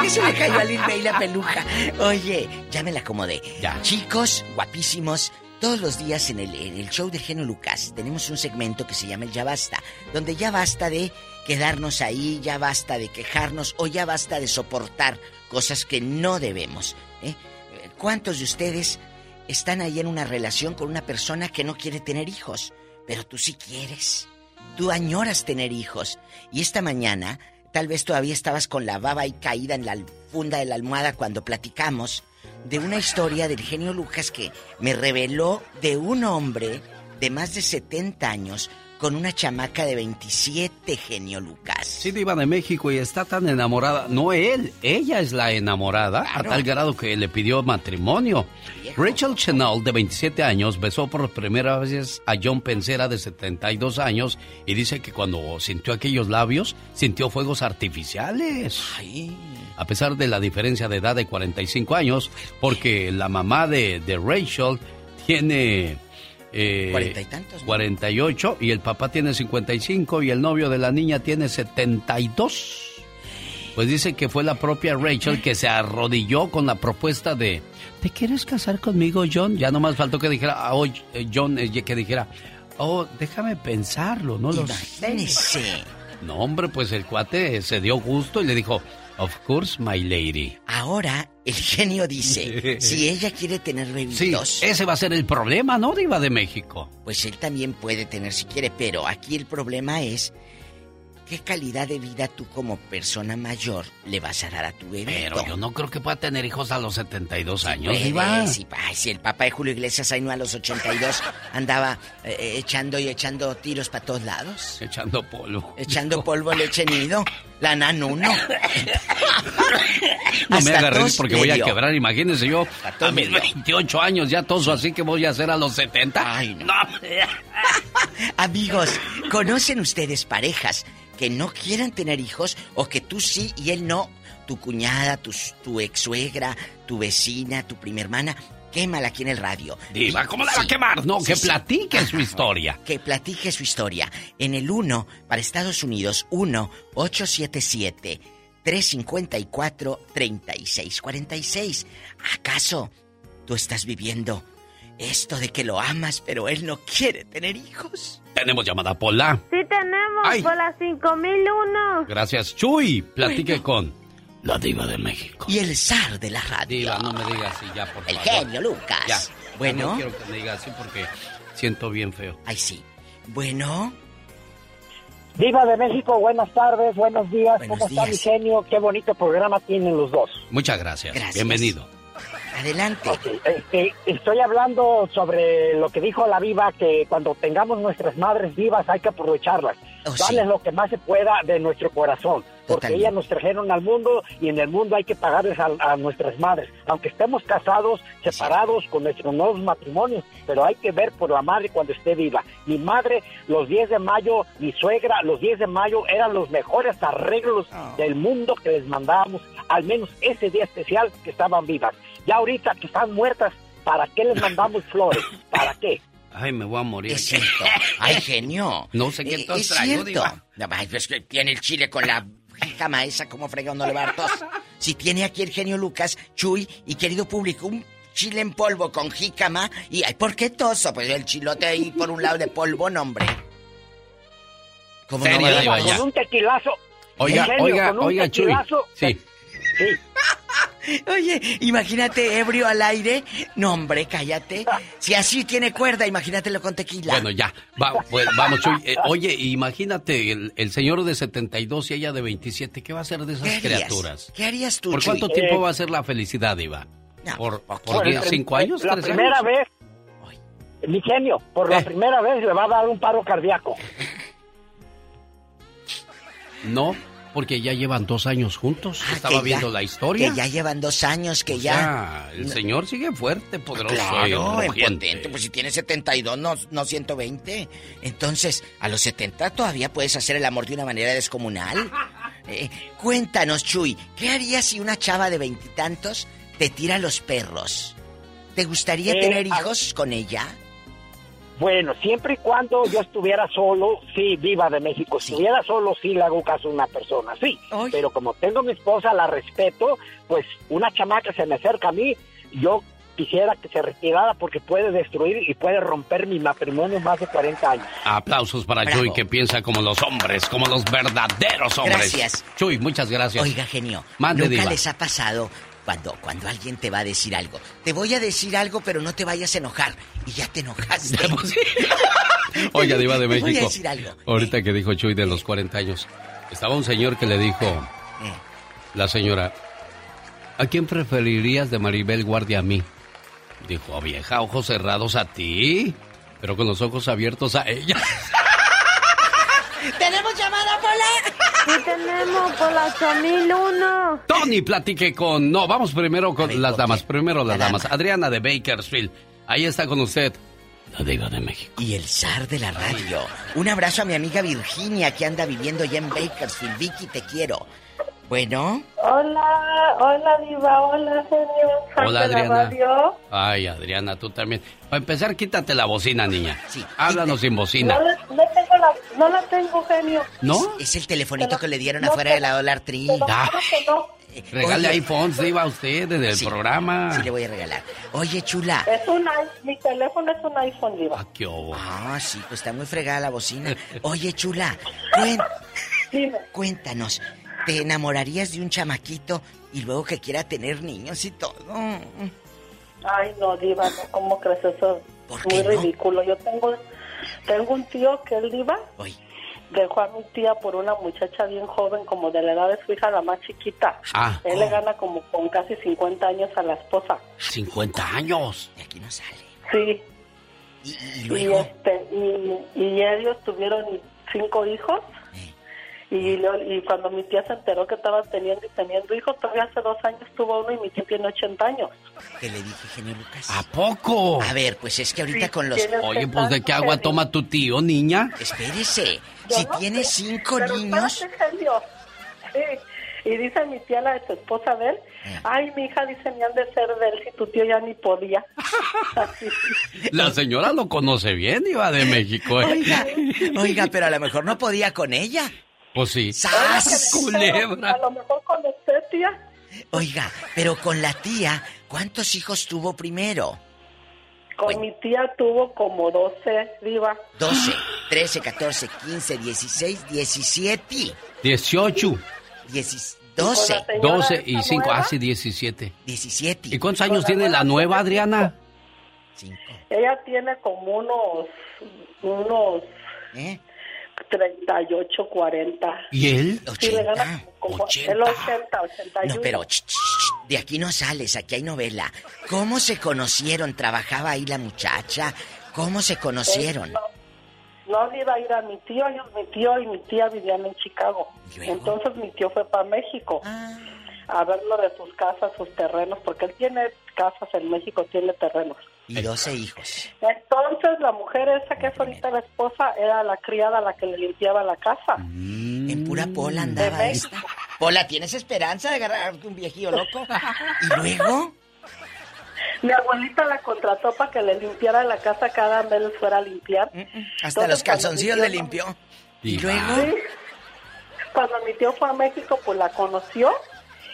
¿Qué se le cayó a Lin May la peluja? Oye, ya me la acomodé. Ya. Chicos, guapísimos, todos los días en el, en el show del genio Lucas tenemos un segmento que se llama el Ya Basta, donde ya basta de quedarnos ahí, ya basta de quejarnos o ya basta de soportar cosas que no debemos. ¿eh? ¿Cuántos de ustedes están ahí en una relación con una persona que no quiere tener hijos? Pero tú sí quieres. Tú añoras tener hijos. Y esta mañana, tal vez todavía estabas con la baba ahí caída en la funda de la almohada cuando platicamos de una historia del genio Lucas que me reveló de un hombre de más de 70 años con una chamaca de 27, genio Lucas. Sí, Diva de México y está tan enamorada. No él, ella es la enamorada a tal grado que le pidió matrimonio. Rachel Chenal, de 27 años, besó por primera vez a John Pensera, de 72 años, y dice que cuando sintió aquellos labios, sintió fuegos artificiales. A pesar de la diferencia de edad de 45 años, porque la mamá de, de Rachel tiene... eh, Cuarenta y tantos, ¿no? 48 y el papá tiene 55 y el novio de la niña tiene 72. Pues dice que fue la propia Rachel que se arrodilló con la propuesta de ¿Te quieres casar conmigo, John? Ya nomás faltó que dijera, oh, John, eh, que dijera, oh, déjame pensarlo, no lo sé. No, hombre, pues el cuate se dio gusto y le dijo, of course, my lady. Ahora el genio dice, si ella quiere tener Sí, bebitos, ese va a ser el problema, ¿no, Diva de México? pues él también puede tener si quiere, pero aquí el problema es qué calidad de vida tú como persona mayor le vas a dar a tu bebé. Pero yo no creo que pueda tener hijos a los 72 años, Puede, Diva. sí, si el papá de Julio Iglesias ahí no a los 82 andaba eh, eh, echando y echando tiros para todos lados. Echando polvo. Echando polvo leche nido. La nanuno. No me agarré porque voy a quebrar. Imagínense yo a mis le dio. 28 años ya toso, así que voy a hacer a los 70. Ay, no. Amigos, ¿conocen ustedes parejas que no quieran tener hijos o que tú sí y él no? Tu cuñada, tu, tu ex suegra, tu vecina, tu prima hermana. Quémala aquí en el radio. Diva, ¿cómo la va a quemar? No, que platique su historia. Que platique su historia. En el 1, para Estados Unidos, 354-3646. ¿Acaso tú estás viviendo esto de que lo amas, pero él no quiere tener hijos? Tenemos llamada Pola. Sí tenemos, Ay. por las 5001. Gracias, Chuy. Platique con la diva de México. Y el zar de la radio. Diva, no me digas así ya, por El favor. genio Lucas. Ya. Bueno. No quiero que me digas así porque siento bien feo. Ay, sí. Bueno. Viva de México, buenas tardes, buenos días, ¿cómo está mi días. genio? Qué bonito programa tienen los dos. Muchas gracias. Gracias. Bienvenido. Adelante. Este, estoy hablando sobre lo que dijo la viva, que cuando tengamos nuestras madres vivas hay que aprovecharlas, Oh, sí. darles lo que más se pueda de nuestro corazón, porque Totalmente. ellas nos trajeron al mundo y en el mundo hay que pagarles a, a nuestras madres, aunque estemos casados, separados con nuestros nuevos matrimonios, pero hay que ver por la madre cuando esté viva. Mi madre, los 10 de mayo, mi suegra, los 10 de mayo eran los mejores arreglos Oh. del mundo que les mandábamos, al menos ese día especial que estaban vivas. Ya ahorita que están muertas, ¿para qué les mandamos flores? ¿Para qué? Ay, me voy a morir. Es cierto. Ay, genio. No sé qué tos es traigo, cierto. diva. Ay, pues que tiene el chile con la jícama esa, como fregado no le va a dar tos. Si tiene aquí el genio Lucas, Chuy y querido público, un chile en polvo con jícama y ay, ¿por qué toso? Pues el chilote ahí por un lado de polvo, no, hombre. ¿Cómo no va a. Con un tequilazo. Oiga, Genio, oiga, con un oiga, Chuy. Sí. Sí. Oye, imagínate ebrio al aire. No, hombre, cállate. Si así tiene cuerda, imagínatelo con tequila. Bueno, ya. Va- pues, vamos, Chuy. Eh, oye, imagínate el, el señor de 72 y ella de 27. ¿Qué va a hacer de esas criaturas? ¿Qué harías tú, ¿Por Chuy? cuánto tiempo Eh, va a ser la felicidad, Iva? ¿Por, por Por 10, el- 5 años? La tres primera años? vez, mi genio, por la Eh. primera vez le va a dar un paro cardíaco. No, porque ya llevan dos años juntos. Estaba Ah, ya- viendo la historia. Que ya llevan dos años, que O ya... sea, el señor sigue fuerte, poderoso. y Claro, rugiente. impotente. Pues si tiene 72, no, no 120. Entonces, a los 70 todavía puedes hacer el amor de una manera descomunal. Eh, cuéntanos, Chuy, ¿qué harías si una chava de veintitantos te tira los perros? ¿Te gustaría Eh, tener a- hijos con ella? Bueno, siempre y cuando yo estuviera solo, sí, viva de México. Si estuviera solo, sí le hago caso a una persona, sí. Pero como tengo a mi esposa, la respeto, pues una chamaca se me acerca a mí, yo quisiera que se retirara porque puede destruir y puede romper mi matrimonio más de 40 años. Aplausos para Bravo. Chuy, que piensa como los hombres, como los verdaderos hombres. Gracias. Chuy, muchas gracias. Oiga, genio, Mande, ¿nunca diva. les ha pasado cuando, cuando alguien te va a decir algo? Te voy a decir algo, pero no te vayas a enojar. Y ya te enojaste. Oiga, Diva de Te voy a México. decir algo. Ahorita que dijo Chuy de los 40 años, estaba un señor que le dijo, Eh. la señora, ¿a quién preferirías de Maribel Guardia a mí? Dijo, "Oh, vieja, ojos cerrados a ti, pero con los ojos abiertos a ella. ¡Tenemos llamada, Pola! Sí tenemos, por las 8001. Tony, platique con... No, vamos primero con las damas, primero las damas. Adriana de Bakersfield, ahí está con usted. La diva de México. Y el zar de la radio. Un abrazo a mi amiga Virginia que anda viviendo ya en Bakersfield. Vicky, te quiero. Bueno, Hola, hola Diva, hola genio. Hola, Adriana. Ay, Adriana, tú también. Para empezar, quítate la bocina, niña. Sí. Háblanos sin bocina. No, tengo la, no la tengo genio. ¿No? es el telefonito que le dieron no afuera te- de la Dollar Tree. Ah. Regale Oye. iPhones, diva, a usted desde el programa. Sí, le voy a regalar. Oye, chula. Es un i- mi teléfono es un iPhone, Diva. ¿Qué hubo? Ah, sí, pues está muy fregada la bocina. Oye, chula, cuen- cuéntanos, ¿te enamorarías de un chamaquito y luego que quiera tener niños y todo? Ay, no, Diva, no, ¿cómo crees eso? ¿Por Es qué muy no? ridículo. Yo tengo, tengo un tío que él, Diva, dejó a mi tía por una muchacha bien joven, como de la edad de su hija, la más chiquita. Ah. Él le gana como con casi 50 años a la esposa. 50 años. De aquí no sale. Sí. Y, luego? este, y, y ellos tuvieron cinco hijos. Y, lo- y cuando mi tía se enteró que estaban teniendo y teniendo hijos, todavía hace dos años tuvo uno y mi tía tiene 80 años. ¿Qué le dije, genio Lucas? ¿A poco? A ver, pues es que ahorita Sí, con los... tienes Oye, pues de qué agua serio. toma tu tío, niña. Espérese, Yo si no tiene sé, cinco pero niños... espérate, genio. Sí. Y dice mi tía, la de su esposa de él, Eh. ay, mi hija, dice, ni han de ser de él si tu tío ya ni podía. Así. La señora lo conoce bien, diva de México. ¿eh? Oiga, oiga, pero a lo mejor no podía con ella. Pues sí. ¡Sas! Culebra. A lo mejor con usted, tía. Oiga, pero con la tía, ¿cuántos hijos tuvo primero? Con mi tía tuvo como 12, viva. 12, 13, 14, 15, 16, 17. 18, 10, 12. 12 y 5, ah, sí, 17. 17. ¿Y cuántos años tiene la nueva Adriana? Ella tiene como unos, unos ¿Eh? 38, 40. ¿Y él? Sí, le gana como el 80, 81. No, pero ch, ch, ch, de aquí no sales, aquí hay novela. ¿Cómo se conocieron? ¿Trabajaba ahí la muchacha? ¿Cómo se conocieron? No, no le iba a ir a mi tío, ellos, mi tío y mi tía vivían en Chicago. Entonces mi tío fue para México Ah. a ver lo de sus casas, sus terrenos, porque él tiene casas en México, tiene terrenos. Y 12 hijos. Entonces la mujer esa que es ahorita la esposa era la criada la que le limpiaba la casa. En pura pola andaba esta. Pola, ¿tienes esperanza de agarrarte un viejillo loco? ¿Y luego? Mi abuelita la contrató para que le limpiara la casa cada vez les fuera a limpiar. Hasta los calzoncillos le limpió. ¿Y luego? Sí. Cuando mi tío fue a México, pues la conoció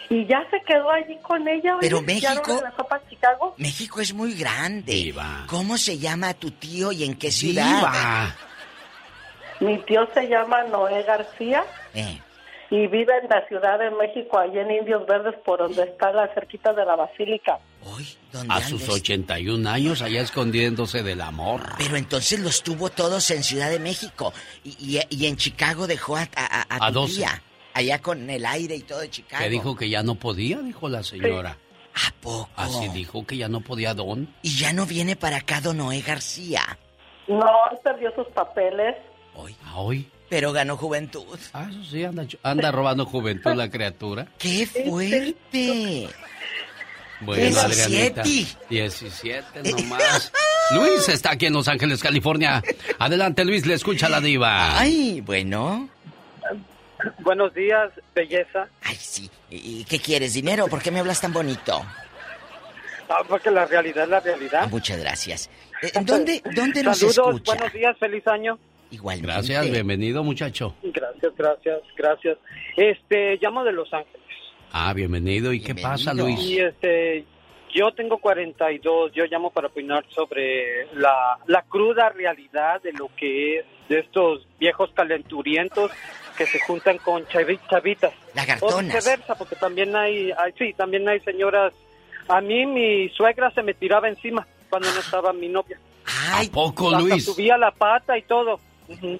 y ya se quedó allí con ella. oye, Pero México- regresó para Chicago. México es muy grande. ¿Cómo se llama tu tío y en qué ciudad? Mi tío se llama Noé García Eh, y vive en la Ciudad de México, allí en Indios Verdes, por donde está la cerquita de la Basílica. A sus 81 años allá escondiéndose del amor. Pero entonces los tuvo todos en Ciudad de México. Y, y- y en Chicago dejó a, a, a- a A tu 12. tía. Allá con el aire y todo de Chicago. Que dijo que ya no podía, dijo la señora. ¿A poco? Así dijo que ya no podía don. Y ya no viene para acá Don Noé García. No, él perdió sus papeles. Ah, hoy. Pero ganó juventud. Ah, eso sí, anda, anda robando juventud la criatura. ¡Qué fuerte! Bueno, 17. Adrianita. 17 nomás. Luis está aquí en Los Ángeles, California. Adelante, Luis, le escucha la diva. Ay, bueno. Buenos días, belleza. Ay, sí. ¿Y qué quieres? ¿Dinero? ¿Por qué me hablas tan bonito? Ah, porque la realidad es la realidad. Ah, muchas gracias. Eh, ¿Dónde, dónde nos Saludos, escucha? buenos días, feliz año. Igualmente. Gracias, bienvenido, muchacho. Gracias, gracias, gracias. Este, llamo de Los Ángeles. Ah, bienvenido. ¿Y qué pasa, Luis? Y este, yo tengo 42, yo llamo para opinar sobre la, la cruda realidad de lo que es de estos viejos calenturientos que se juntan con chavi- chavitas. O viceversa, porque también hay, hay, sí, también hay señoras. A mí mi suegra se me tiraba encima cuando no estaba mi novia. ¿A poco, Hasta Luis? subía la pata y todo. Ujú.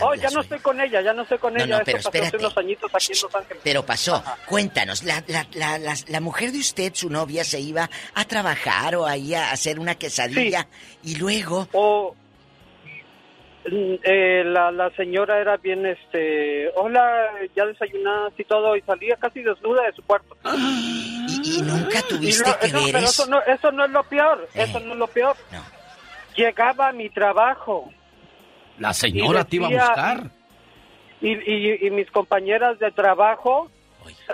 oh, la ya no estoy con ella, ya no estoy con No, ella. no, pero Esto pasó hace unos añitos aquí en Los Ángeles. Pero pasó. Cuéntanos, la, la, la, la, la mujer de usted, su novia, se iba a trabajar o ahí a hacer una quesadilla y luego... O eh, la, la señora era bien, este, hola, ya desayunaste y todo, y salía casi desnuda de su cuarto. ¿Y, nunca tuviste no, que eso, ver pero eso? no, eso no es lo peor, Eh. eso no es lo peor. Llegaba a mi trabajo La señora te iba a buscar. y, y, y mis compañeras de trabajo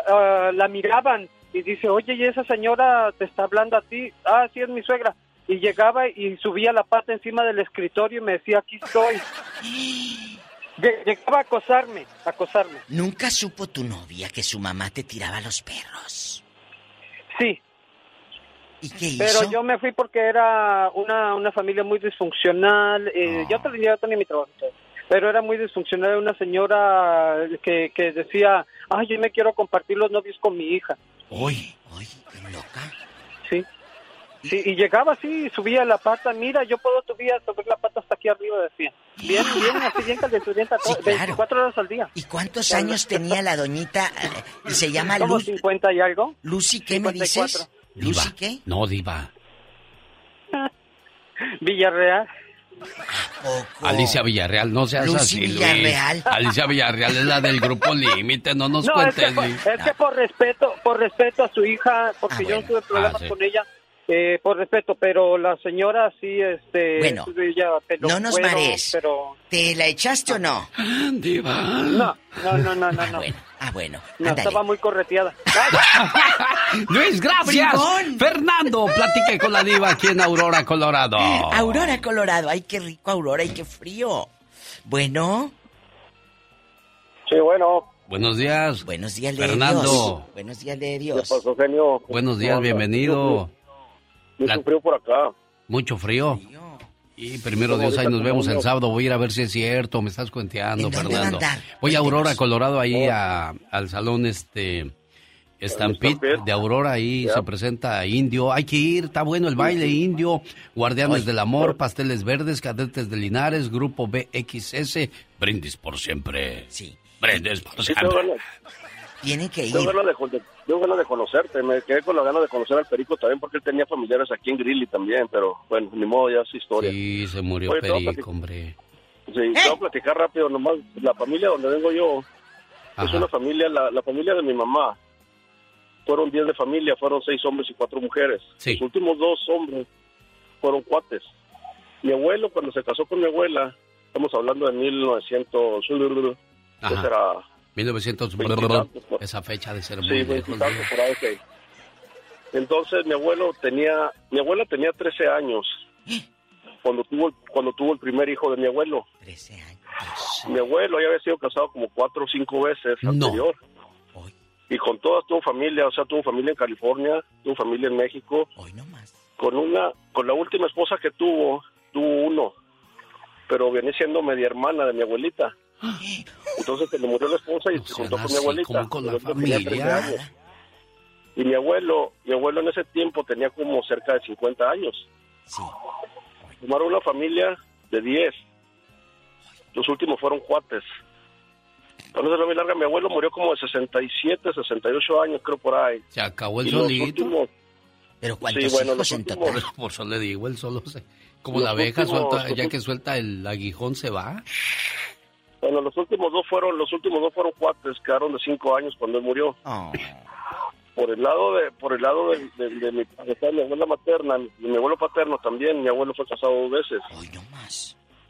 ah, la miraban y dice, oye, ¿y esa señora te está hablando a ti? Ah, sí, es mi suegra. Y llegaba y subía la pata encima del escritorio y me decía, aquí estoy. Lle- Llegaba a acosarme, a acosarme. ¿Nunca supo tu novia que su mamá te tiraba los perros? Sí. ¿Y qué Pero hizo? yo me fui porque era una, una familia muy disfuncional. eh, Yo tenía, yo tenía mi trabajo, pero era muy disfuncional. Una señora que, que decía, ay, yo me quiero compartir los novios con mi hija. Uy, uy, loca. Sí. Sí, y llegaba así, subía la pata, mira, yo puedo subir subir la pata hasta aquí arriba, decía. Bien, bien, así bien calenturienta, todo, 24 horas al día. ¿Y cuántos años tenía la doñita? eh, se llama Como Lucy. 50 y algo. Lucy, ¿qué me 54. dices? Diva. ¿Lucy qué? No, diva. Villarreal. Alicia Villarreal, no seas Lucy así, Luis. Villarreal. Alicia Villarreal es la del grupo Límite, no nos no, es que, cuentes, por, Luis. es que por respeto, por respeto a su hija, porque yo no tuve problemas Ah, sí. con ella, eh, por respeto, pero la señora sí, este, Bueno, ella No nos güero, marees. pero ¿Te la echaste o no? Diva. no, no, no, no, no, no. Ah, bueno. No, ándale. estaba muy correteada. Luis, gracias. Fernando, platique con la diva aquí en Aurora, Colorado. Aurora, Colorado. Ay, qué rico Aurora y qué frío. Bueno, Sí, bueno. Buenos días. Buenos días, de Fernando. Dios. Buenos días, de Dios. ¿Qué pasó, genio? Buenos días, bienvenido. Mucho La- frío por acá. Mucho frío. Y primero Dios, ahí nos vemos el sábado. Voy a ir a ver si es cierto. Me estás cuenteando, ¿En dónde Fernando. a? Voy a Aurora, Colorado, ahí a- al salón este Stampede de Aurora. Ahí se presenta Indio. Hay que ir, está bueno el baile Indio. Guardianes del Amor, Pasteles Verdes, Cadetes de Linares, Grupo BXS. Brindis por siempre. Sí. Brindis por siempre. Tienen que ir. tengo ganas de, de- tengo ganas de conocerte. Me quedé con la ganas de conocer al Perico también porque él tenía familiares aquí en Grilly también, pero bueno, ni modo, ya es historia. Sí, se murió Oye, Perico, hombre. Sí, te voy a platicar rápido nomás. La familia donde vengo yo es Ajá. una familia, la, la familia de mi mamá. Fueron 10 de familia, fueron seis hombres y cuatro mujeres. Sí. Los últimos dos hombres fueron cuates. Mi abuelo, cuando se casó con mi abuela, estamos hablando de 1900, ¿qué será? 1900. Veintitantos, por- Esa fecha de ser muy Sí, lejos. veintitantos por ahí, ok. Entonces mi abuelo tenía, mi abuela tenía 13 años cuando tuvo, el- cuando tuvo el primer hijo de mi abuelo. 13 años. Mi abuelo ya había sido casado como cuatro o cinco veces anterior. Y con todas tuvo familia, o sea, tuvo familia en California, tuvo familia en México. Con una, con la última esposa que tuvo, tuvo uno, pero viene siendo media hermana de mi abuelita. Entonces se le murió la esposa y se juntó con mi abuelita. con la Yo tenía 13 familia. años. Y mi abuelo, mi abuelo en ese tiempo tenía como cerca de 50 años. Formaron una familia de 10. Los últimos fueron cuates. No ser muy larga, mi abuelo murió como de 67, 68 años, creo por ahí. Se acabó el Y solito. últimos- Pero Sí, bueno, los últimos, Por eso le digo, él solo se... Como Los la abeja, últimos- suelta, ya que suelta el aguijón se va. Bueno, los últimos dos fueron, los últimos dos fueron cuates, quedaron de 5 años cuando él murió. Por el lado de, por el lado de, de- de mi, de mi abuela materna, y mi abuelo paterno también, mi abuelo fue casado dos veces.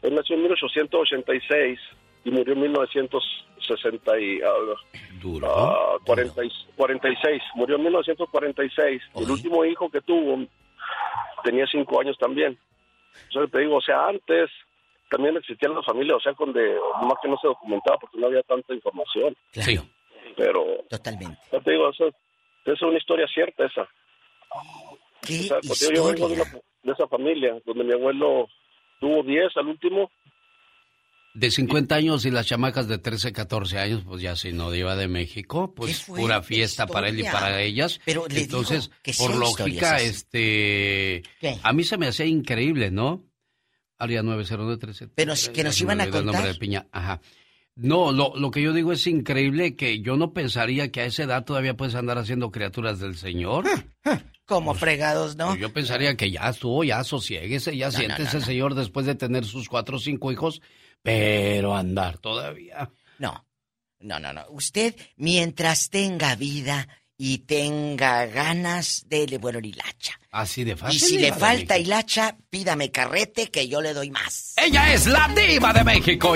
Él nació en 1886 y murió en 1960 y, ah, ah, 40 y- 46. Murió en 1946. Y el último hijo que tuvo tenía cinco años también. Sea, te digo, o sea, antes también existían las familias, o sea, donde más que no se documentaba porque no había tanta información. Sí. Pero, Totalmente. ya te digo, eso, eso es una historia cierta esa. ¿Qué O sea, porque yo vengo de, una- de esa familia, donde mi abuelo tuvo 10 al último. De 50 años y las chamacas de 13, 14 años, pues ya si no iba de México, pues pura fiesta para él y para ellas. Pero le Entonces, por lógica, este... ¿Qué? A mí se me hacía increíble, ¿no? Área 90913. Pero sí que nos iban a contar. de Piña. Ajá. No, lo, lo que yo digo es increíble que yo no pensaría que a esa edad todavía puedes andar haciendo criaturas del Señor. Como fregados, ¿no? Pues yo pensaría que ya estuvo, ya sosiéguese, ya No, no, siéntese, no, no. señor, después de tener sus cuatro o cinco hijos, pero andar todavía. No, no, no, no. Usted, mientras tenga vida y tenga ganas, dele bueno el hilacha. Así de fácil. Y si le de falta hilacha, pídame carrete que yo le doy más. Ella es la diva de México.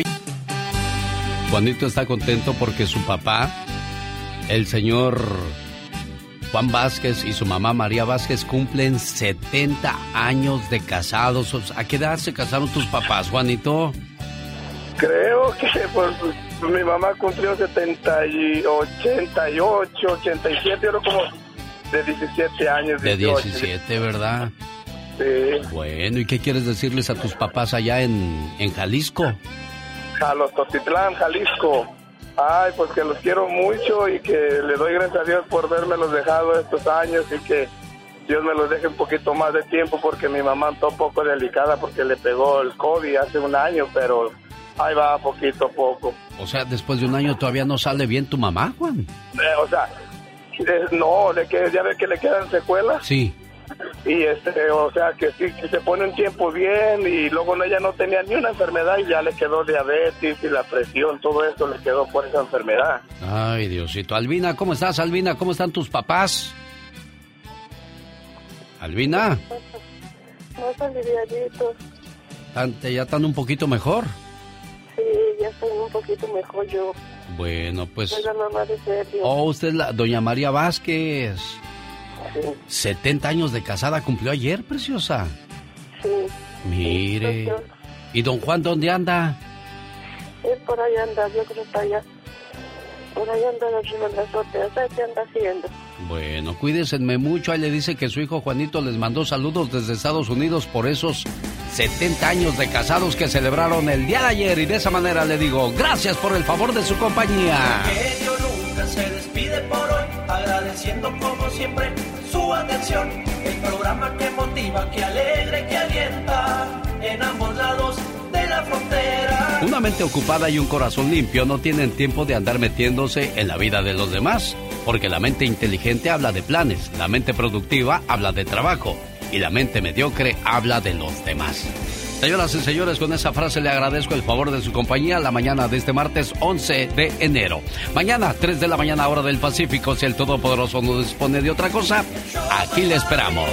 Juanito está contento porque su papá, el señor Juan Vázquez y su mamá María Vázquez cumplen 70 años de casados. ¿A qué edad se casaron tus papás, Juanito? Creo que pues, mi mamá cumplió 70 y 88, 87, yo creo como de 17 años. De 18. 17, ¿verdad? Sí, Bueno, ¿y qué quieres decirles a tus papás allá en, en Jalisco? a los Totitlán, Jalisco. Ay, pues que los quiero mucho y que le doy gracias a Dios por los dejado estos años y que Dios me los deje un poquito más de tiempo porque mi mamá está un poco delicada porque le pegó el COVID hace un año, pero ahí va poquito a poco. O sea, después de un año todavía no sale bien tu mamá, Juan. Eh, o sea, eh, no, le que, ya ve que le quedan secuelas Sí. y este, o sea, que sí, que se pone un tiempo bien y luego no, ella no tenía ni una enfermedad y ya le quedó diabetes y la presión, todo eso le quedó por esa enfermedad. Ay, Diosito. Albina, ¿cómo estás, Albina? ¿Cómo están tus papás? Albina, Más aliviaditos. ¿tan- ¿ya están un poquito mejor? Sí, ya estoy un poquito mejor yo. Bueno, pues... Soy la mamá de Sergio. Oh, usted es la doña María Vázquez. 70 años de casada cumplió ayer, preciosa. Sí. Mire. ¿Y don Juan dónde anda? Él por ahí anda, yo creo que está allá. Por ahí anda en la azotea. ¿Sabes qué anda haciendo? Bueno, cuídense mucho. Ahí le dice que su hijo Juanito les mandó saludos desde Estados Unidos por esos 70 años de casados que celebraron el día de ayer. Y de esa manera le digo, gracias por el favor de su compañía. Genio Lucas se despide por hoy, agradeciendo como siempre su atención. El programa que motiva, que alegra, que alienta en ambos lados de la frontera. Una mente ocupada y un corazón limpio no tienen tiempo de andar metiéndose en la vida de los demás, porque la mente inteligente habla de planes, la mente productiva habla de trabajo y la mente mediocre habla de los demás. Señoras y señores, con esa frase le agradezco el favor de su compañía la mañana de este martes 11 de enero. Mañana, 3 de la mañana hora del Pacífico, si el Todopoderoso no dispone de otra cosa, aquí le esperamos.